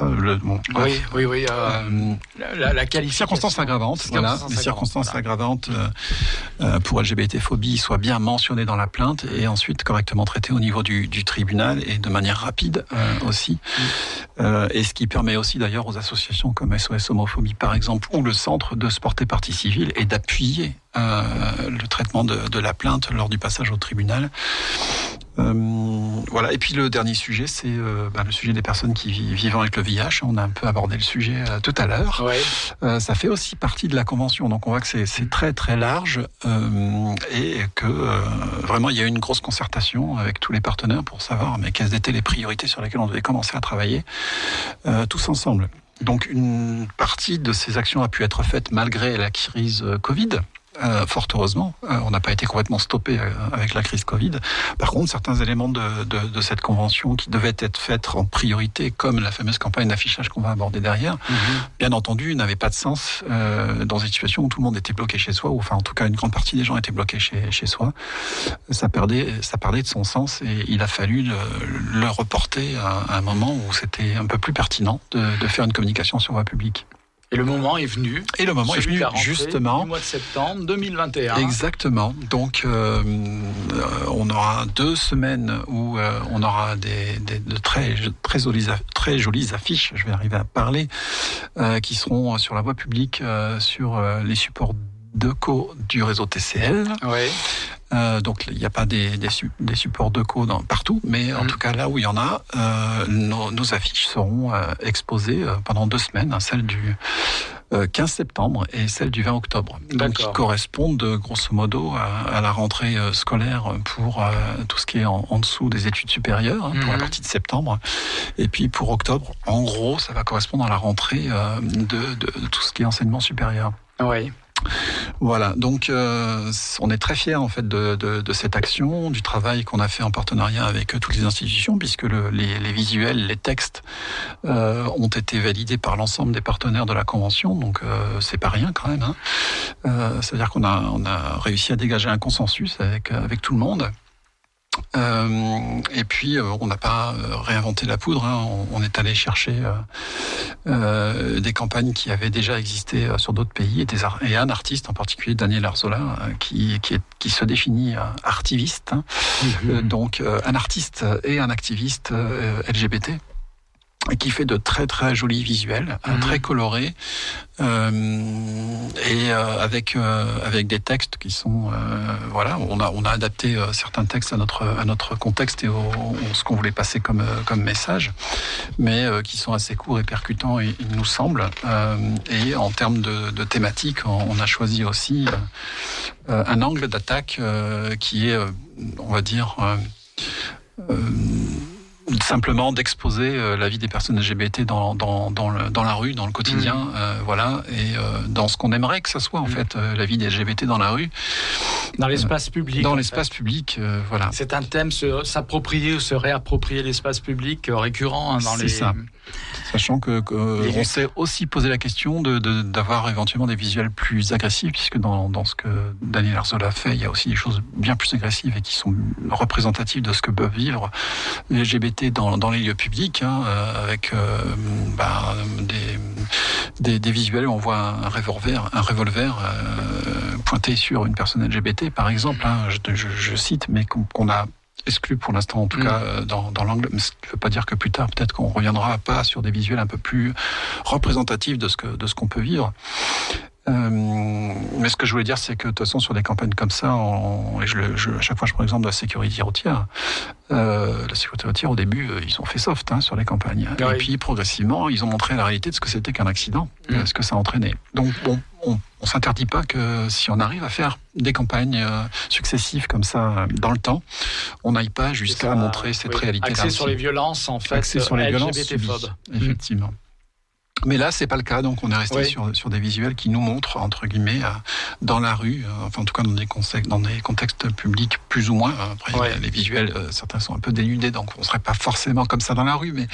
le, oui, oui, oui. Euh, la, la Circonstances aggravantes, voilà. Les circonstances aggravantes euh, euh, pour LGBT-phobie soient bien mentionnées dans la plainte et ensuite correctement traitées au niveau du, du tribunal et de manière rapide aussi. Et ce qui permet aussi d'ailleurs aux associations comme SOS Homophobie par exemple ou le centre de se porter partie civile et d'appuyer le traitement de, de, la plainte lors du passage au tribunal. Euh, voilà. Et puis le dernier sujet, c'est euh, bah, le sujet des personnes qui vivent avec le VIH. On a un peu abordé le sujet euh, tout à l'heure. Ouais. ça fait aussi partie de la convention. Donc on voit que c'est très très large et que vraiment il y a eu une grosse concertation avec tous les partenaires pour savoir mais quelles étaient les priorités sur lesquelles on devait commencer à travailler tous ensemble. Donc une partie de ces actions a pu être faite malgré la crise Covid. Euh, fort heureusement, euh, on n'a pas été complètement stoppé euh, avec la crise Covid. Par contre, certains éléments de, de, de, cette convention qui devaient être faits en priorité, comme la fameuse campagne d'affichage qu'on va aborder derrière, mhm. bien entendu, n'avaient pas de sens dans une situation où tout le monde était bloqué chez soi, ou enfin en tout cas une grande partie des gens étaient bloqués chez, chez soi. Ça perdait, ça perdait de son sens et il a fallu le, le reporter à, un moment où c'était un peu plus pertinent de, de faire une communication sur voie publique. Et le moment est venu. Et le moment est venu justement. Du mois de septembre 2021. Exactement. Donc, euh, on aura deux semaines où euh, on aura des, des de très très jolies très jolies affiches. Je vais arriver à parler euh, qui seront sur la voie publique sur les supports de co du réseau TCL. Oui. Euh, donc il n'y a pas des, des, des supports de co dans, partout, mais en mm. tout cas là où il y en a, euh, nos, nos, affiches seront euh, exposées pendant deux semaines, hein, celle du 15 septembre et celle du 20 octobre. Donc qui correspondent grosso modo à, à la rentrée scolaire pour tout ce qui est en, en, dessous des études supérieures, hein, pour la mm. partie de septembre. Et puis pour octobre, en gros, ça va correspondre à la rentrée de, de, de tout ce qui est enseignement supérieur. Oui. Voilà, donc euh, on est très fiers en fait de, cette action, du travail qu'on a fait en partenariat avec euh, toutes les institutions, puisque le, les, visuels, les textes euh, ont été validés par l'ensemble des partenaires de la convention, donc euh, c'est pas rien quand même. Hein. C'est-à-dire qu'on a, réussi à dégager un consensus avec tout le monde. Et puis, on n'a pas réinventé la poudre. Hein. On, est allé chercher des campagnes qui avaient déjà existé sur d'autres pays et, des, et un artiste en particulier, Daniel Arzola, qui, qui, est, qui se définit artiviste. Hein. Mhm. donc, un artiste et un activiste LGBT qui fait de très très jolis visuels, euh, mhm. très colorés, euh, et euh, avec euh, avec des textes qui sont euh, voilà, on a on a adapté certains textes à notre à notre contexte et au, ce qu'on voulait passer comme comme message, mais qui sont assez courts et percutants, il, il nous semble. et en termes de, de thématique, on, a choisi aussi un angle d'attaque qui est, on va dire simplement d'exposer euh, la vie des personnes LGBT dans, dans, dans, le, dans la rue, dans le quotidien, mmh. euh, voilà, et euh, dans ce qu'on aimerait que ça soit en mmh. fait, la vie des LGBT dans la rue. Dans l'espace public. Dans l'espace public, voilà. C'est un thème, s'approprier ou se réapproprier l'espace public récurrent hein, dans les... ça. Sachant que, on s'est aussi posé la question de d'avoir éventuellement des visuels plus agressifs, puisque dans, dans ce que Daniel Arzola fait, il y a aussi des choses bien plus agressives et qui sont représentatives de ce que peuvent vivre les LGBT dans, dans les lieux publics, hein, euh, avec euh, bah, des, des, des, visuels où on voit un revolver, un revolver euh, pointé sur une personne LGBT, par exemple. Hein, je, je, je, cite, mais qu'on a exclu pour l'instant, en tout mm. cas, euh, dans, dans l'angle. Mais ça ne veut pas dire que plus tard, peut-être qu'on reviendra pas sur des visuels un peu plus représentatifs de ce que de ce qu'on peut vivre. Euh, mais ce que je voulais dire, c'est que de toute façon, sur des campagnes comme ça, et je, je, à chaque fois, je prends l'exemple de la sécurité routière. Euh, la sécurité routière, au début, euh, ils ont fait soft hein, sur les campagnes. Et puis, progressivement, ils ont montré la réalité de ce que c'était qu'un accident, mm. ce que ça entraînait. Donc, bon, on, on s'interdit pas que si on arrive à faire des campagnes euh, successives comme ça dans le temps, on n'aille pas jusqu'à montrer cette réalité. Axé sur les violences, en fait. Axé sur les violences effectivement. Mais là, c'est pas le cas, donc on est resté sur, sur des visuels qui nous montrent entre guillemets euh, dans la rue, euh, enfin en tout cas dans des contextes, dans des contextes publics plus ou moins. Après, les visuels, euh, certains sont un peu dénudés, donc on serait pas forcément comme ça dans la rue, mais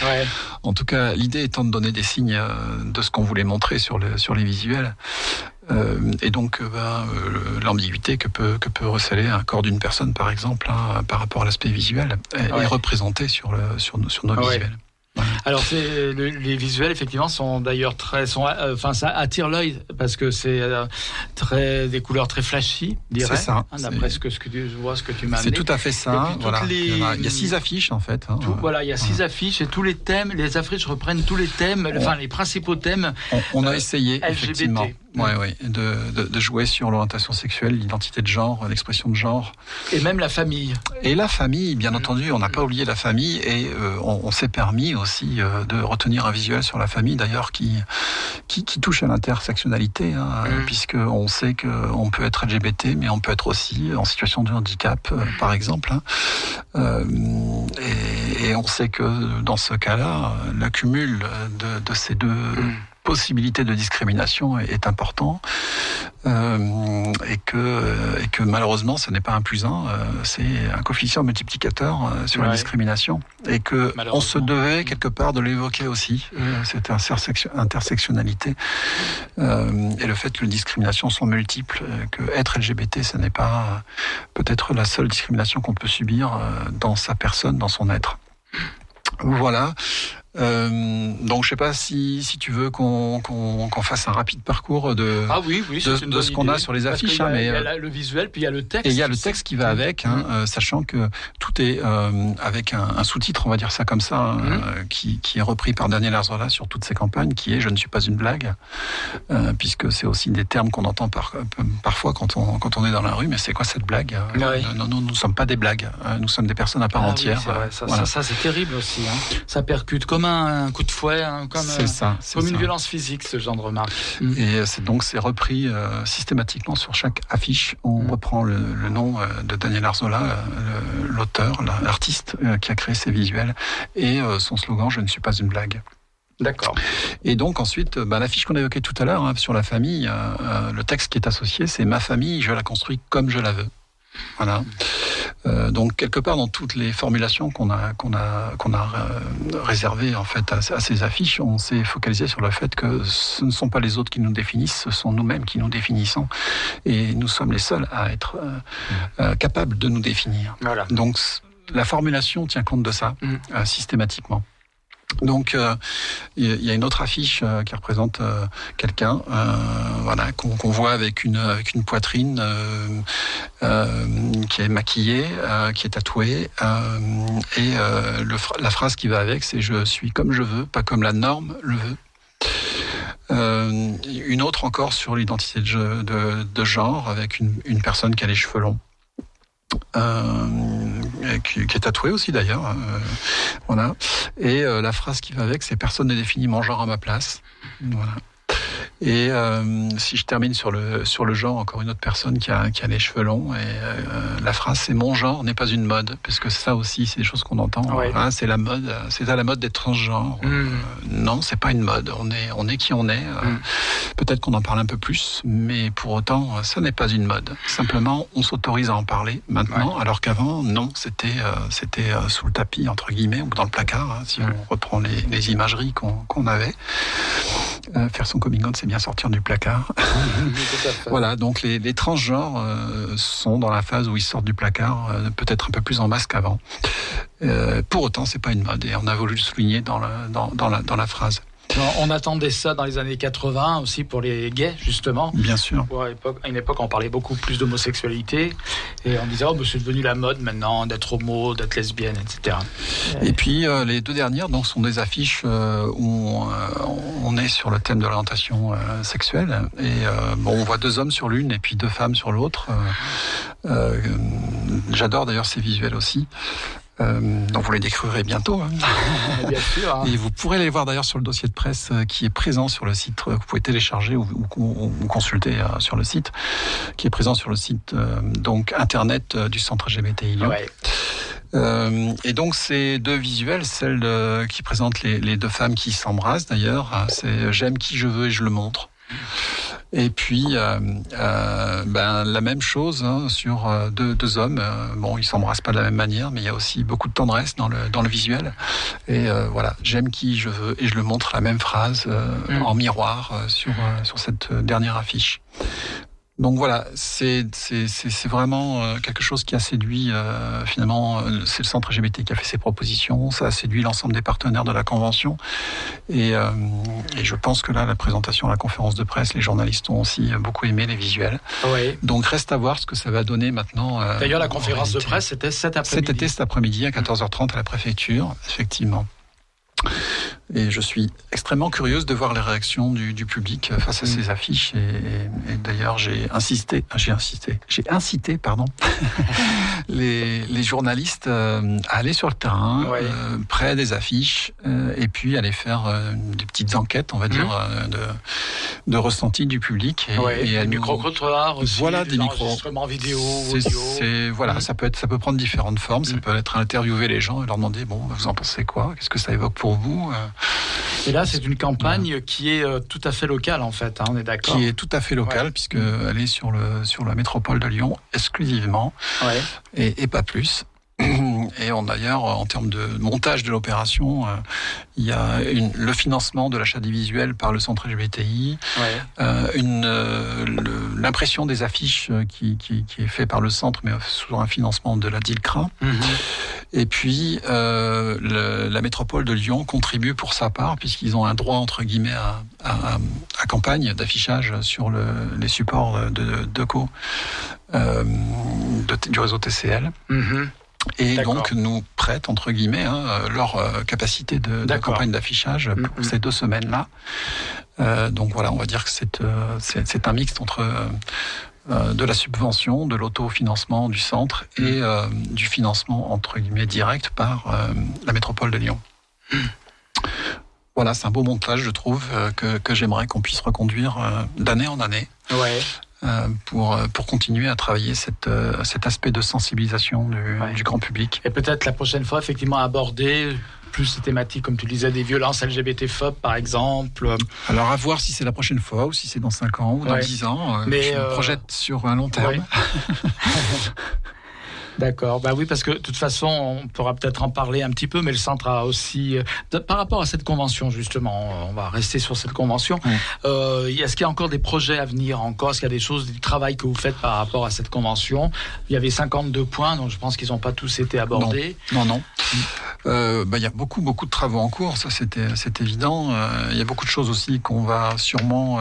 en tout cas, l'idée étant de donner des signes de ce qu'on voulait montrer sur le sur les visuels. et donc ben, l'ambiguïté que peut que peut receler un corps d'une personne, par exemple, hein, par rapport à l'aspect visuel, est, représentée sur le sur nos, sur nos visuels. Alors les visuels effectivement sont d'ailleurs très, sont, euh, enfin ça attire l'œil parce que c'est euh, très des couleurs très flashy, dirais. C'est ça. Hein, D'après ce que ce que tu vois, ce que tu m'as. C'est tout à fait ça. Voilà. il, y a, six affiches en fait. Hein. voilà, il y a six affiches et tous les thèmes, les affiches reprennent tous les thèmes, enfin les principaux thèmes. On, a euh, essayé LGBT. effectivement. Ouais, ouais, de, de, de jouer sur l'orientation sexuelle, l'identité de genre, l'expression de genre. Et même la famille. Et la famille, bien entendu, on n'a pas oublié la famille et on, on s'est permis aussi euh, de retenir un visuel sur la famille, d'ailleurs, qui, qui, qui, touche à l'intersectionnalité, hein, mm. puisque on sait qu'on peut être LGBT, mais on peut être aussi en situation de handicap, euh, par exemple. Hein. Euh, et, et, on sait que dans ce cas-là, l'accumul de, de, ces deux mm possibilité de discrimination est, important euh, et que et que malheureusement ce n'est pas un plus un, euh, c'est un coefficient multiplicateur euh, sur la discrimination et que on se devait quelque part de l'évoquer aussi mmh. cette intersectionnalité et le fait que les discriminations sont multiples, que être LGBT ce n'est pas peut-être la seule discrimination qu'on peut subir dans sa personne, dans son être. Voilà. Euh, donc je sais pas si, si tu veux qu'on qu'on fasse un rapide parcours de, ah oui, oui, de, de ce qu'on a sur les affiches. Hein, mais, il y a le visuel, puis il y a le texte. Et il y a le texte qui va avec, hein, euh, sachant que tout est euh, avec un, un sous-titre, on va dire ça comme ça, hein, mhm. euh, qui, qui, est repris par Daniel Arzola sur toutes ses campagnes, qui est Je ne suis pas une blague, euh, puisque c'est aussi des termes qu'on entend par, parfois quand on, quand on est dans la rue, mais c'est quoi cette blague Non, nous ne sommes pas des blagues, nous sommes des personnes à part ah, entière. Oui, ça, voilà. ça, ça c'est terrible aussi. Hein. Ça percute comme un coup de fouet, hein, comme, ça, comme une violence physique, ce genre de remarque. Mm. Et c'est donc c'est repris euh, systématiquement sur chaque affiche. On mm. reprend le, le, nom euh, de Daniel Arzola, euh, l'auteur, l'artiste qui a créé ces visuels, et son slogan "Je ne suis pas une blague". D'accord. Et donc ensuite, bah, l'affiche qu'on a évoquée tout à l'heure hein, sur la famille, le texte qui est associé, c'est ma famille, je la construis comme je la veux. Voilà. Euh, donc quelque part dans toutes les formulations qu'on a qu'on a qu'on a euh, réservées en fait à, ces affiches, on s'est focalisé sur le fait que ce ne sont pas les autres qui nous définissent, ce sont nous-mêmes qui nous définissons, et nous sommes les seuls à être euh, capables de nous définir. Voilà. Donc la formulation tient compte de ça Mm. euh, systématiquement. Donc euh, il y a une autre affiche euh, qui représente euh, quelqu'un, voilà, qu'on voit avec une poitrine qui est maquillée, qui est tatouée, et la phrase qui va avec, c'est je suis comme je veux, pas comme la norme le veut. Une autre encore sur l'identité de, ge- de, de genre avec une personne qui a les cheveux longs. Euh, qui, qui est tatouée aussi d'ailleurs, euh, voilà. Et euh, la phrase qui va avec, c'est personne n'est défini mon genre à ma place. Voilà. Et euh, si je termine sur le sur le genre, encore une autre personne qui a qui a les cheveux longs et euh, la phrase c'est mon genre n'est pas une mode parce que ça aussi c'est des choses qu'on entend. Ouais. Hein, c'est la mode, c'est à la mode d'être transgenre. Mm. Euh, non, c'est pas une mode. On est on est qui on est. Euh, Mm. Peut-être qu'on en parle un peu plus, mais pour autant, ça n'est pas une mode. Simplement, on s'autorise à en parler maintenant, alors qu'avant, non, c'était c'était sous le tapis entre guillemets ou dans le placard, hein, si Mm. on reprend les, les imageries qu'on qu'on avait. Faire son coming out, c'est bien sortir du placard. Voilà, donc les, les transgenres euh, sont dans la phase où ils sortent du placard, euh, peut-être un peu plus en masse qu'avant. Euh, pour autant, c'est pas une mode, et on a voulu le souligner dans, dans, dans, la, dans la phrase. On attendait ça dans les années 80 aussi pour les gays, justement. Bien sûr. À, une époque, on parlait beaucoup plus d'homosexualité. Et on disait, oh, c'est devenu la mode maintenant d'être homo, d'être lesbienne, etc. Et puis euh, les deux dernières donc sont des affiches euh, où on, euh, on est sur le thème de l'orientation euh, sexuelle et bon on voit deux hommes sur l'une et puis deux femmes sur l'autre. J'adore d'ailleurs ces visuels aussi. Euh, donc vous les découvrirez bientôt. hein. Bien sûr. hein. Et vous pourrez les voir d'ailleurs sur le dossier de presse euh, qui est présent sur le site, euh, que vous pouvez télécharger ou, ou- ou- ou consulter euh, sur le site, qui est présent sur le site euh, donc internet euh, du centre LGBTI Lyon. Ouais. Euh, et donc ces deux visuels, celle de- qui présente les, les deux femmes qui s'embrassent d'ailleurs, hein, c'est j'aime qui je veux et je le montre. Et puis euh, euh, ben, la même chose hein, sur euh, deux, deux hommes. Bon, ils s'embrassent pas de la même manière, mais il y a aussi beaucoup de tendresse dans le dans le visuel. Et euh, voilà, j'aime qui je veux et je le montre la même phrase euh, Mm. en miroir euh, sur euh, sur cette dernière affiche. Donc voilà, c'est c'est c'est c'est vraiment euh, quelque chose qui a séduit euh, finalement. euh, C'est le centre LGBT qui a fait ses propositions. Ça a séduit l'ensemble des partenaires de la convention. Et, euh, et je pense que là, la présentation à la conférence de presse, les journalistes ont aussi beaucoup aimé les visuels. Ouais. Donc reste à voir ce que ça va donner maintenant. euh, D'ailleurs, la en conférence de presse, c'était cet Cet après-midi. été, cet après-midi, à 14h30 à la préfecture, effectivement. Et je suis extrêmement curieuse de voir les réactions du, du public face à Mm. ces affiches. Et, et- et d'ailleurs, j'ai insisté, j'ai insisté, j'ai incité, pardon, les, les journalistes euh, à aller sur le terrain, Ouais. euh, près des affiches, euh, et puis aller faire euh, des petites enquêtes, on va dire, euh, de, de ressenti du public. Et, Ouais, et des micro-trottoirs aussi. Voilà, des des micros. vidéo, audio. voilà, Mm. ça peut être, ça peut prendre différentes formes. Ça Mm. peut être interviewer les gens et leur demander bon, vous en pensez quoi? Qu'est-ce que ça évoque pour vous Euh, Et là, c'est une campagne qui est euh, tout à fait locale, en fait. hein, on est d'accord. Qui est tout à fait locale Ouais. puisque elle est sur le sur la métropole de Lyon exclusivement Ouais. et, et pas plus. Et d'ailleurs, en termes de montage de l'opération, euh, il y a une- le financement de l'achat des visuels par le centre LGBTI, Ouais. euh, euh, l'impression des affiches qui, qui, qui est fait par le centre, mais sous un financement de la DILCRA. Mhm. Et puis, le- la métropole de Lyon contribue pour sa part, puisqu'ils ont un droit, entre guillemets, à, à, à campagne d'affichage sur le, les supports de, de co de- du réseau TCL. Mhm. Et donc nous prêtent, entre guillemets, hein, leur euh, capacité de, campagne d'affichage pour Mhm. ces deux semaines-là. Euh, donc voilà, on va dire que c'est euh, un mix entre de la subvention, de l'autofinancement du centre et euh, du financement, entre guillemets, direct par la métropole de Lyon. Voilà, c'est un beau montage, je trouve, que, que j'aimerais qu'on puisse reconduire d'année en année Ouais. Euh, pour, euh, pour continuer à travailler cette, euh, cet aspect de sensibilisation du, Ouais. du grand public. Et peut-être la prochaine fois, effectivement, aborder plus ces thématiques, comme tu disais, des violences LGBT-phobes, par exemple. Alors à voir si c'est la prochaine fois ou si c'est dans 5 ans ou dans Ouais. 10 ans. Mais, je me projette sur un long terme. Ouais. D'accord. Bah oui, parce que de toute façon, on pourra peut-être en parler un petit peu, mais le centre a aussi, euh, par rapport à cette convention justement, on va rester sur cette convention. Euh, est-ce qu'il y a encore des projets à venir encore? Est-ce qu'il y a des choses, du travail que vous faites par rapport à cette convention? Il y avait 52 points, donc je pense qu'ils n'ont pas tous été abordés. Non, non. Euh, bah, il y a beaucoup, beaucoup de travaux en cours, ça c'est évident. il y a beaucoup de choses aussi qu'on va sûrement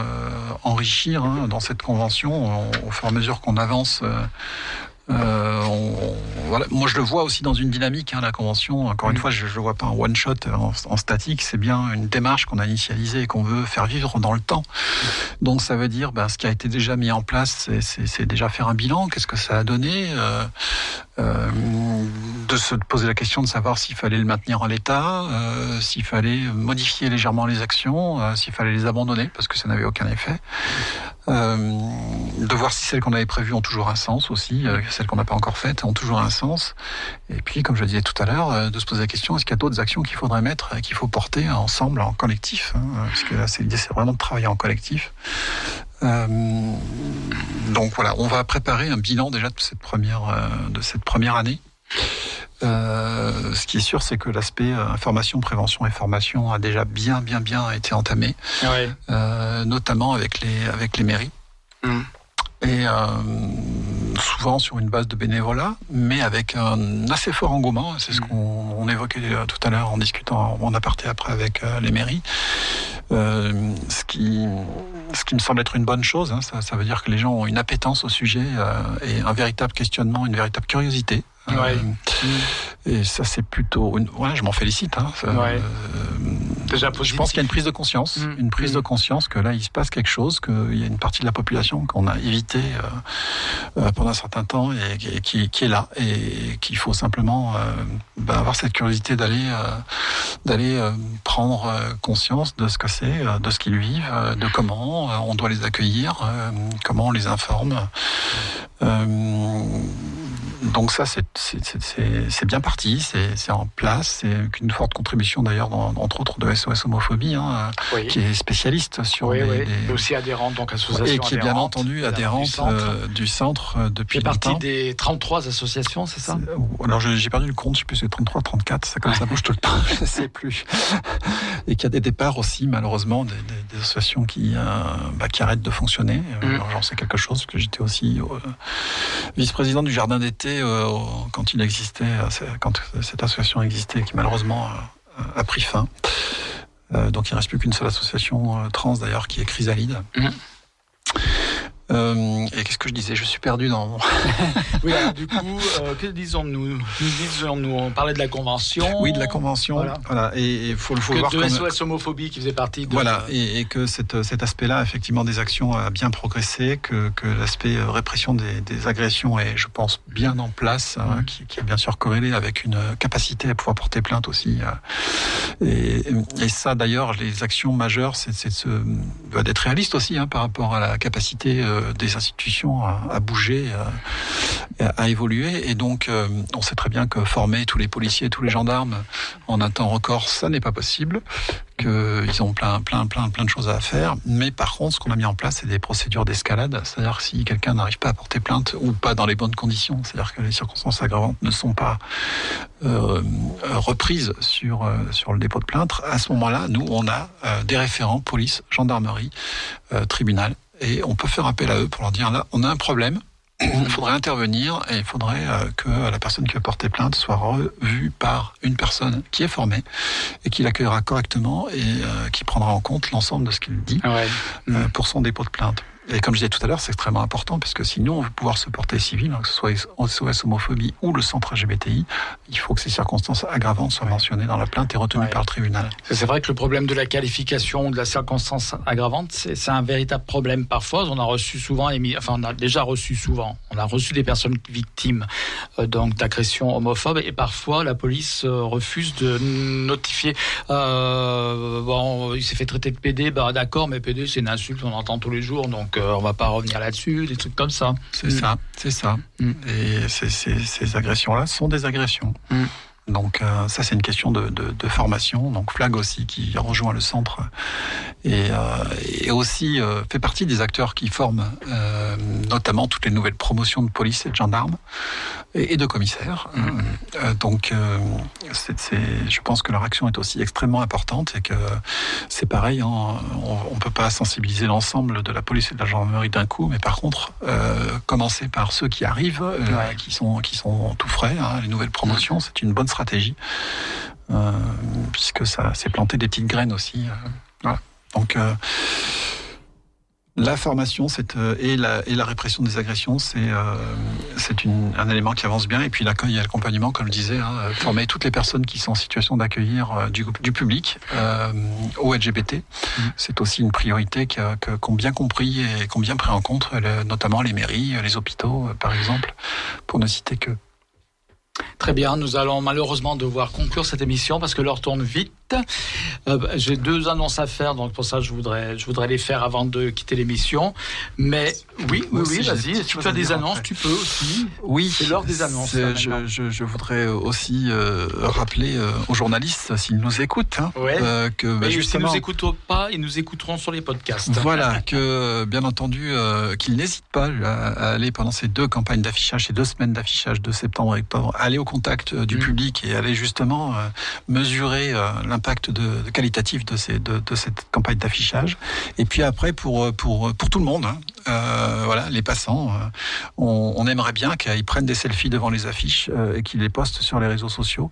enrichir hein, dans cette convention au fur et à mesure qu'on avance euh, voilà. Moi, je le vois aussi dans une dynamique, hein, la convention. Encore une mm. fois, je ne le vois pas en one shot, en, statique. C'est bien une démarche qu'on a initialisée et qu'on veut faire vivre dans le temps. Donc, ça veut dire, ben, ce qui a été déjà mis en place, c'est déjà faire un bilan. Qu'est-ce que ça a donné euh, euh, De se poser la question de savoir s'il fallait le maintenir en l'état, euh, s'il fallait modifier légèrement les actions, euh, s'il fallait les abandonner parce que ça n'avait aucun effet. de voir si celles qu'on avait prévues ont toujours un sens aussi celles qu'on n'a pas encore faites ont toujours un sens. Et puis, comme je le disais tout à l'heure, euh, de se poser la question est-ce qu'il y a d'autres actions qu'il faudrait mettre, euh, qu'il faut porter ensemble, en collectif hein, Parce que là, l'idée, c'est vraiment de travailler en collectif. Euh, donc voilà, on va préparer un bilan déjà de cette première, de cette première année. ce qui est sûr, c'est que l'aspect information, prévention et formation a déjà bien, bien, bien été entamé, notamment avec les, avec les mairies. Mmh. Et souvent sur une base de bénévolat, mais avec un assez fort engouement. C'est ce mm. qu'on évoquait euh, tout à l'heure en discutant en aparté après avec euh, les mairies. Euh, ce qui ce qui me semble être une bonne chose. Hein, ça, ça, veut dire que les gens ont une appétence au sujet et un véritable questionnement, une véritable curiosité. Ouais. Et ça, c'est plutôt. Une... Ouais, je m'en félicite. Hein. ouais. Déjà je pense qu'il y a une prise de conscience, mm. une prise de mm. conscience que là, il se passe quelque chose, qu'il y a une partie de la population qu'on a évité euh, euh, pendant un certain temps et, qui, qui, est là et qu'il faut simplement euh, ben, avoir cette curiosité d'aller d'aller prendre conscience de ce que c'est, de ce qu'ils vivent, de comment on doit les accueillir, comment on les informe donc ça, c'est bien parti, c'est en place, c'est une forte contribution d'ailleurs, entre autres, de SOS Homophobie, hein, qui est spécialiste sur oui, les, oui. aussi adhérente, donc association Et qui est bien entendu adhérente du centre, euh, depuis longtemps. partie des 33 associations, c'est ça? Alors j'ai perdu le compte, je sais plus, c'est 33, 34, ça comme ça bouge tout le temps, je ne sais plus. Et qu'il y a des départs aussi, malheureusement, des, associations qui, euh, bah, qui arrêtent de fonctionner. Mm. J'en sais quelque chose, parce que j'étais aussi euh, vice-président du jardin d'été euh, quand il existait, euh, quand cette association existait, qui malheureusement euh, a pris fin. donc il ne reste plus qu'une seule association trans d'ailleurs, qui est Chrysalide. Mmh. Euh, et qu'est-ce que je disais? Je suis perdu dans. oui, alors, du coup, euh, que disons-nous disons-nous On parlait de la convention. Oui, de la convention. Voilà. Et il faut le voir. De SOS homophobie qui faisait partie. de... Voilà, et, que cette, cet aspect-là, effectivement, des actions a bien progressé, que, que l'aspect euh, répression des, des, agressions est, je pense, bien en place, hein, mm. qui, qui, est bien sûr corrélé avec une capacité à pouvoir porter plainte aussi. Et, et ça, d'ailleurs, les actions majeures, c'est d'être réaliste aussi hein, par rapport à la capacité euh, des institutions à, bouger, à, évoluer. Et donc, euh, on sait très bien que former tous les policiers, tous les gendarmes en un temps record, ça n'est pas possible qu'ils ont plein, plein, plein, plein de choses à faire. Mais par contre, ce qu'on a mis en place, c'est des procédures d'escalade. C'est-à-dire si quelqu'un n'arrive pas à porter plainte ou pas dans les bonnes conditions, c'est-à-dire que les circonstances aggravantes ne sont pas euh, reprises sur sur le dépôt de plainte, à ce moment-là, nous, on a des référents police, gendarmerie, tribunal et on peut faire appel à eux pour leur dire là, on a un problème, il faudrait intervenir et il faudrait euh, que la personne qui a porté plainte soit revue par une personne qui est formée et qui l'accueillera correctement et euh, qui prendra en compte l'ensemble de ce qu'il dit euh, pour son dépôt de plainte. Et comme je disais tout à l'heure, c'est extrêmement important parce que sinon, on veut pouvoir se porter civil, hein, que ce soit SOS homophobie ou le centre LGBTI, il faut que ces circonstances aggravantes soient mentionnées dans la plainte et retenues par le tribunal. C'est vrai que le problème de la qualification de la circonstance aggravante, c'est un véritable problème parfois. On a reçu souvent, enfin, on a déjà reçu souvent, on a reçu des personnes victimes euh, donc d'agressions homophobes et parfois la police euh, refuse de notifier. Euh, bon, il s'est fait traiter de PD, bah d'accord, mais PD c'est une insulte, on entend tous les jours, donc on euh, on va pas revenir là-dessus, des trucs comme ça. C'est ça, c'est ça. Mm. Et ces agressions-là sont des agressions. Mm. Donc euh, ça c'est une question de, formation. Donc Flag aussi qui rejoint le centre et, et aussi fait partie des acteurs qui forment notamment toutes les nouvelles promotions de police et de gendarmes et, de commissaires. Mm. donc, c'est, je pense que leur action est aussi extrêmement importante et que c'est pareil, hein, on ne peut pas sensibiliser l'ensemble de la police et de la gendarmerie d'un coup, mais par contre, commencer par ceux qui arrivent, qui sont qui sont tout frais, hein, les nouvelles promotions, c'est une bonne stratégie. Euh, puisque ça s'est planté des petites graines aussi. Euh, Donc euh, la formation et, la, et la répression des agressions, c'est c'est un élément qui avance bien. Et puis l'accueil et l'accompagnement, comme je disais, hein, former toutes les personnes qui sont en situation d'accueillir du, du, public au LGBT, mmh. c'est aussi une priorité qu'ont bien compris et qu'ont bien pris en compte, notamment les mairies, les hôpitaux, par exemple, pour ne citer que. Très bien, nous allons malheureusement devoir conclure cette émission parce que l'heure tourne vite. Euh, j'ai deux annonces à faire, donc pour ça je voudrais, je voudrais les faire avant de quitter l'émission. Mais oui, oui, oui, vas-y. Si tu as des annonces, tu peux aussi. Oui, c'est l'heure des annonces. Je, je, je, voudrais aussi euh, rappeler euh, aux journalistes s'ils nous écoutent, hein, que bah, justement, s'ils nous écoutent pas, ils nous écouteront sur les podcasts. Voilà, que bien entendu qu'ils n'hésitent pas à, aller pendant ces deux campagnes d'affichage, ces deux semaines d'affichage de septembre et octobre, aller au contact du mm. public et aller justement mesurer l'impact de, qualitatif de, cette campagne d'affichage. Et puis après, pour, tout le monde, hein, euh, voilà, les passants, euh, on, aimerait bien qu'ils prennent des selfies devant les affiches euh, et qu'ils les postent sur les réseaux sociaux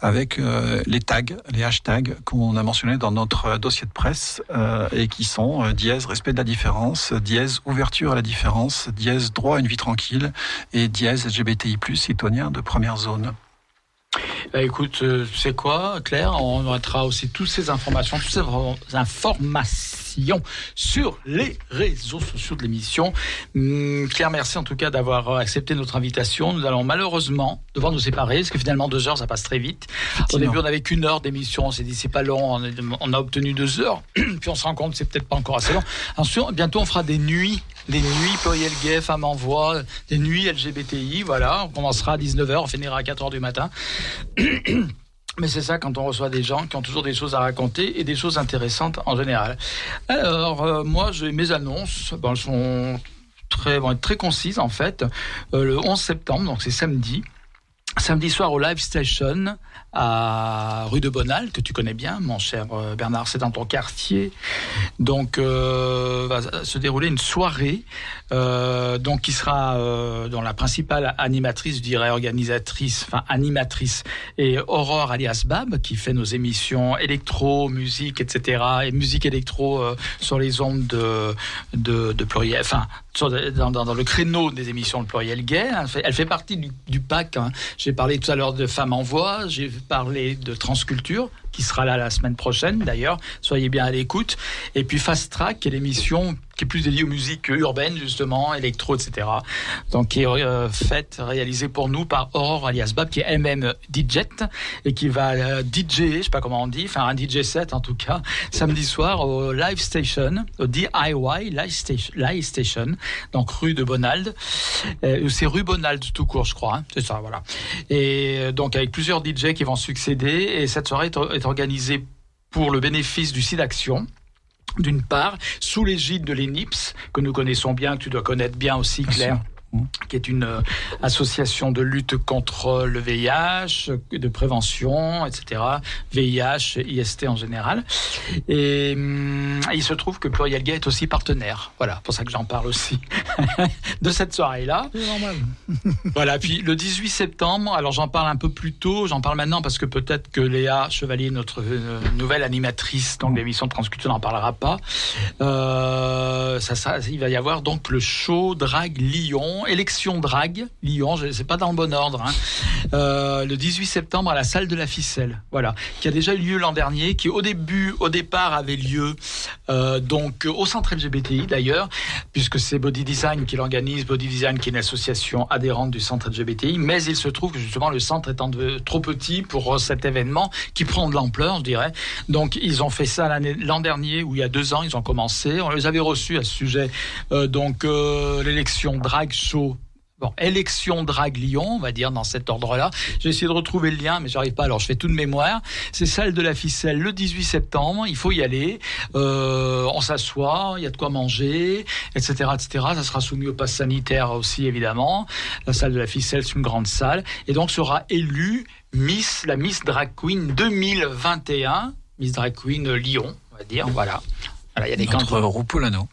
avec les tags, les hashtags qu'on a mentionnés dans notre dossier de presse et qui sont respect de la différence, ouverture à la différence, droit à une vie tranquille et LGBTI+, citoyen de première zone. Bah, écoute, tu euh, sais quoi, Claire? On mettra aussi toutes ces informations, toutes ces informations sur les réseaux sociaux de l'émission. Hum, Claire, merci en tout cas d'avoir accepté notre invitation. Nous allons malheureusement devoir nous séparer, parce que finalement deux heures, ça passe très vite. Au début, on n'avait qu'une heure d'émission. On s'est dit, c'est pas long. On a obtenu deux heures. Puis on se rend compte c'est peut-être pas encore assez long. Ensuite, bientôt, on fera des nuits des nuits pluriel gay, femmes en voix, des nuits LGBTI, voilà. On commencera à 19h, on finira à 4h du matin. Mais c'est ça quand on reçoit des gens qui ont toujours des choses à raconter et des choses intéressantes en général. Alors, euh, moi, j'ai mes annonces. elles sont très, vont être très concises en fait. Euh, le 11 septembre, donc c'est samedi. Samedi soir au Live Station à rue de Bonal, que tu connais bien, mon cher euh, Bernard, c'est dans ton quartier. Donc, euh, va se dérouler une soirée, euh, donc qui sera euh, dont la principale animatrice, je dirais organisatrice, enfin animatrice, et Aurore alias Bab, qui fait nos émissions électro, musique, etc., et musique électro euh, sur les ondes de, de, de pluriel, enfin, dans, dans, dans, le créneau des émissions de pluriel gay. Elle fait, partie du, du PAC. Hein. J'ai parlé tout à l'heure de Femmes en Voix, j'ai parler de transculture, sera là la semaine prochaine d'ailleurs. Soyez bien à l'écoute. Et puis Fast Track, qui est l'émission qui est plus dédiée aux musiques urbaines, justement, électro, etc. Donc, qui est euh, faite, réalisée pour nous par Aurore alias Bab, qui est MM DJ, et qui va euh, DJ, je sais pas comment on dit, enfin un DJ set en tout cas, samedi soir au Live Station, au DIY Live Station, Live Station donc rue de Bonald. Euh, c'est rue Bonald tout court, je crois. Hein. c'est ça, voilà. Et euh, donc avec plusieurs DJ qui vont succéder, et cette soirée est organisé pour le bénéfice du site Action d'une part, sous l'égide de l'ENIPS, que nous connaissons bien, que tu dois connaître bien aussi, Claire qui est une euh, association de lutte contre le VIH, de prévention, etc. VIH, IST en général. Et hum, il se trouve que Pluriel Gay est aussi partenaire. Voilà, pour ça que j'en parle aussi de cette soirée-là. voilà, puis le 18 septembre, alors j'en parle un peu plus tôt, j'en parle maintenant parce que peut-être que Léa Chevalier, notre euh, nouvelle animatrice donc l'émission de Transculture, n'en parlera pas. Euh, ça, ça, il va y avoir donc le show Drag Lyon élection drague, Lyon, c'est pas dans le bon ordre, hein. euh, le 18 septembre à la salle de la ficelle, voilà, qui a déjà eu lieu l'an dernier, qui au début, au départ, avait lieu euh, donc au centre LGBTI d'ailleurs, puisque c'est Body Design qui l'organise, Body Design qui est une association adhérente du centre LGBTI, mais il se trouve que justement le centre étant trop petit pour cet événement qui prend de l'ampleur, je dirais. Donc ils ont fait ça l'an dernier ou il y a deux ans, ils ont commencé. On les avait reçus à ce sujet. Euh, donc l'élection Bon, élection Drag Lyon, on va dire dans cet ordre-là. J'ai essayé de retrouver le lien, mais j'arrive pas. Alors je fais tout de mémoire. C'est salle de la ficelle le 18 septembre. Il faut y aller. Euh, on s'assoit, il y a de quoi manger, etc., etc. Ça sera soumis au pass sanitaire aussi évidemment. La salle de la ficelle, c'est une grande salle, et donc sera élue Miss, la Miss Drag Queen 2021, Miss Drag Queen Lyon, on va dire. Voilà. Voilà, il y a des Notre candidats. Roupolano.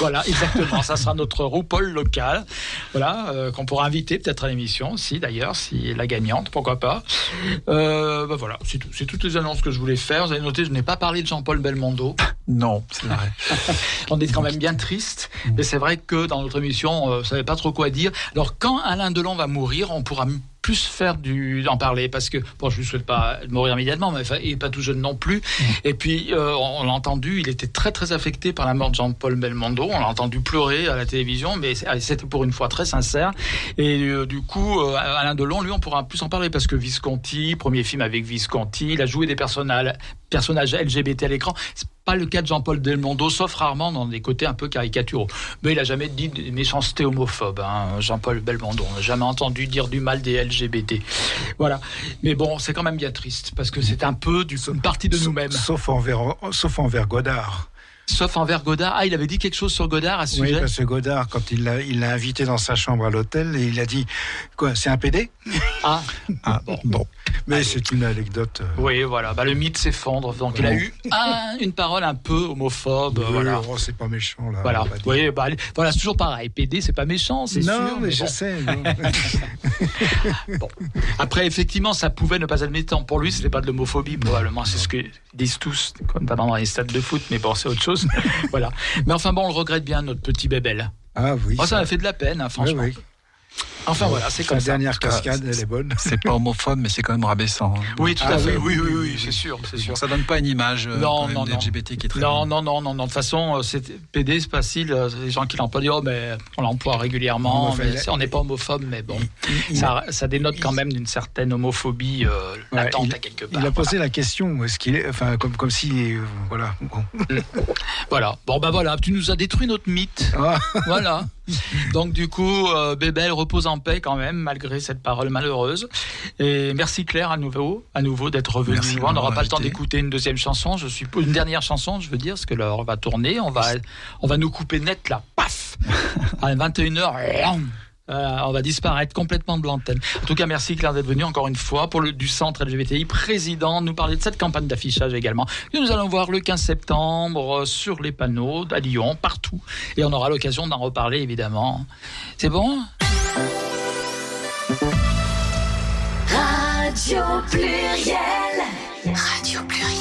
Voilà, exactement. ça sera notre RuPaul local. Voilà, euh, qu'on pourra inviter peut-être à l'émission aussi, d'ailleurs, si la gagnante, pourquoi pas. Euh, bah voilà, c'est tout. C'est toutes les annonces que je voulais faire. Vous avez noté, je n'ai pas parlé de Jean-Paul Belmondo. Non, c'est vrai. On est quand même bien triste. Mais c'est vrai que dans notre émission, on ne savait pas trop quoi dire. Alors, quand Alain Delon va mourir, on pourra plus faire du d'en parler parce que bon je ne souhaite pas mourir immédiatement mais il est pas tout jeune non plus. Et puis euh, on, l'a entendu il était très très affecté par la mort de Jean-Paul Belmondo. On l'a entendu pleurer à la télévision mais c'était pour une fois très sincère. Et euh, du coup euh, Alain Delon lui on pourra plus en parler parce que Visconti premier film avec Visconti il a joué des personnages personnages LGBT à l'écran pas le cas de Jean-Paul Belmondo sauf rarement dans des côtés un peu caricaturaux. Mais il a jamais dit des méchancetés homophobes hein, Jean-Paul Belmondo. On n'a jamais entendu dire du mal des LGBT voilà. Mais bon c'est quand même bien triste parce que c'est un peu du, une partie de nous-mêmes. Sauf envers, sauf envers Godard. Sauf envers Godard ah il avait dit quelque chose sur Godard à ce Oui, sujet parce que Godard, quand il l'a il l'a invité dans sa chambre à l'hôtel, et il a dit Quoi, c'est un PD ah Ah, bon. Mais c'est une anecdote. euh, oui voilà bah, le mythe s'effondre donc il a eu un- une parole un peu homophobe oui, voilà oh, c'est pas méchant, là. Voilà, oui, bah, voilà, c'est toujours pareil. PD, c'est pas méchant, c'est Non, sûr. mais, mais je bon. sais. non. Après, effectivement, ça pouvait ne pas être méchant. Pour lui, c'était pas de l'homophobie, probablement. C'est ce que disent tous, comme pas dans les stades de foot, mais bon, c'est autre chose. voilà. Mais enfin, bon, on le regrette bien, notre petit bébel. Ah oui. Moi, ça m'a fait de la peine, hein, oui, franchement. oui. Enfin, voilà, c'est La comme ça. dernière cascade, elle est bonne. C'est pas homophobe, mais c'est quand même rabaissant. hein. Oui, tout Ah à fait. oui, Oui, oui, c'est sûr, c'est sûr. Ça donne pas une image euh, Non, non, non. d'LGBT qui est très Non, non, non, non, non. De toute façon, euh, c'est PD, c'est facile. euh, Les gens qui l'emploient disent, oh, mais on l'emploie régulièrement. On n'est pas homophobe, mais bon. Ça, ça dénote quand même d'une certaine homophobie euh, Ouais, latente il- à quelque part. Il a posé la question, est-ce qu'il est, enfin, comme, comme si, euh, voilà. bon. Voilà. Bon, bah voilà, tu nous as détruit notre mythe. Ah, voilà. Donc, du coup, euh, Bébel repose en paix quand même, malgré cette parole malheureuse. Et merci Claire à nouveau, à nouveau d'être revenue. Merci On n'aura pas le temps d'écouter une deuxième chanson, je suis une dernière chanson, je veux dire, parce que l'heure va tourner. On va, on va nous couper net là, paf, à 21h. Euh, on va disparaître complètement de l'antenne. En tout cas, merci Claire d'être venue encore une fois pour le du centre LGBTI président, nous parler de cette campagne d'affichage également que nous allons voir le 15 septembre euh, sur les panneaux à Lyon, partout, et on aura l'occasion d'en reparler évidemment. C'est bon? Radio Pluriel. Radio Pluriel.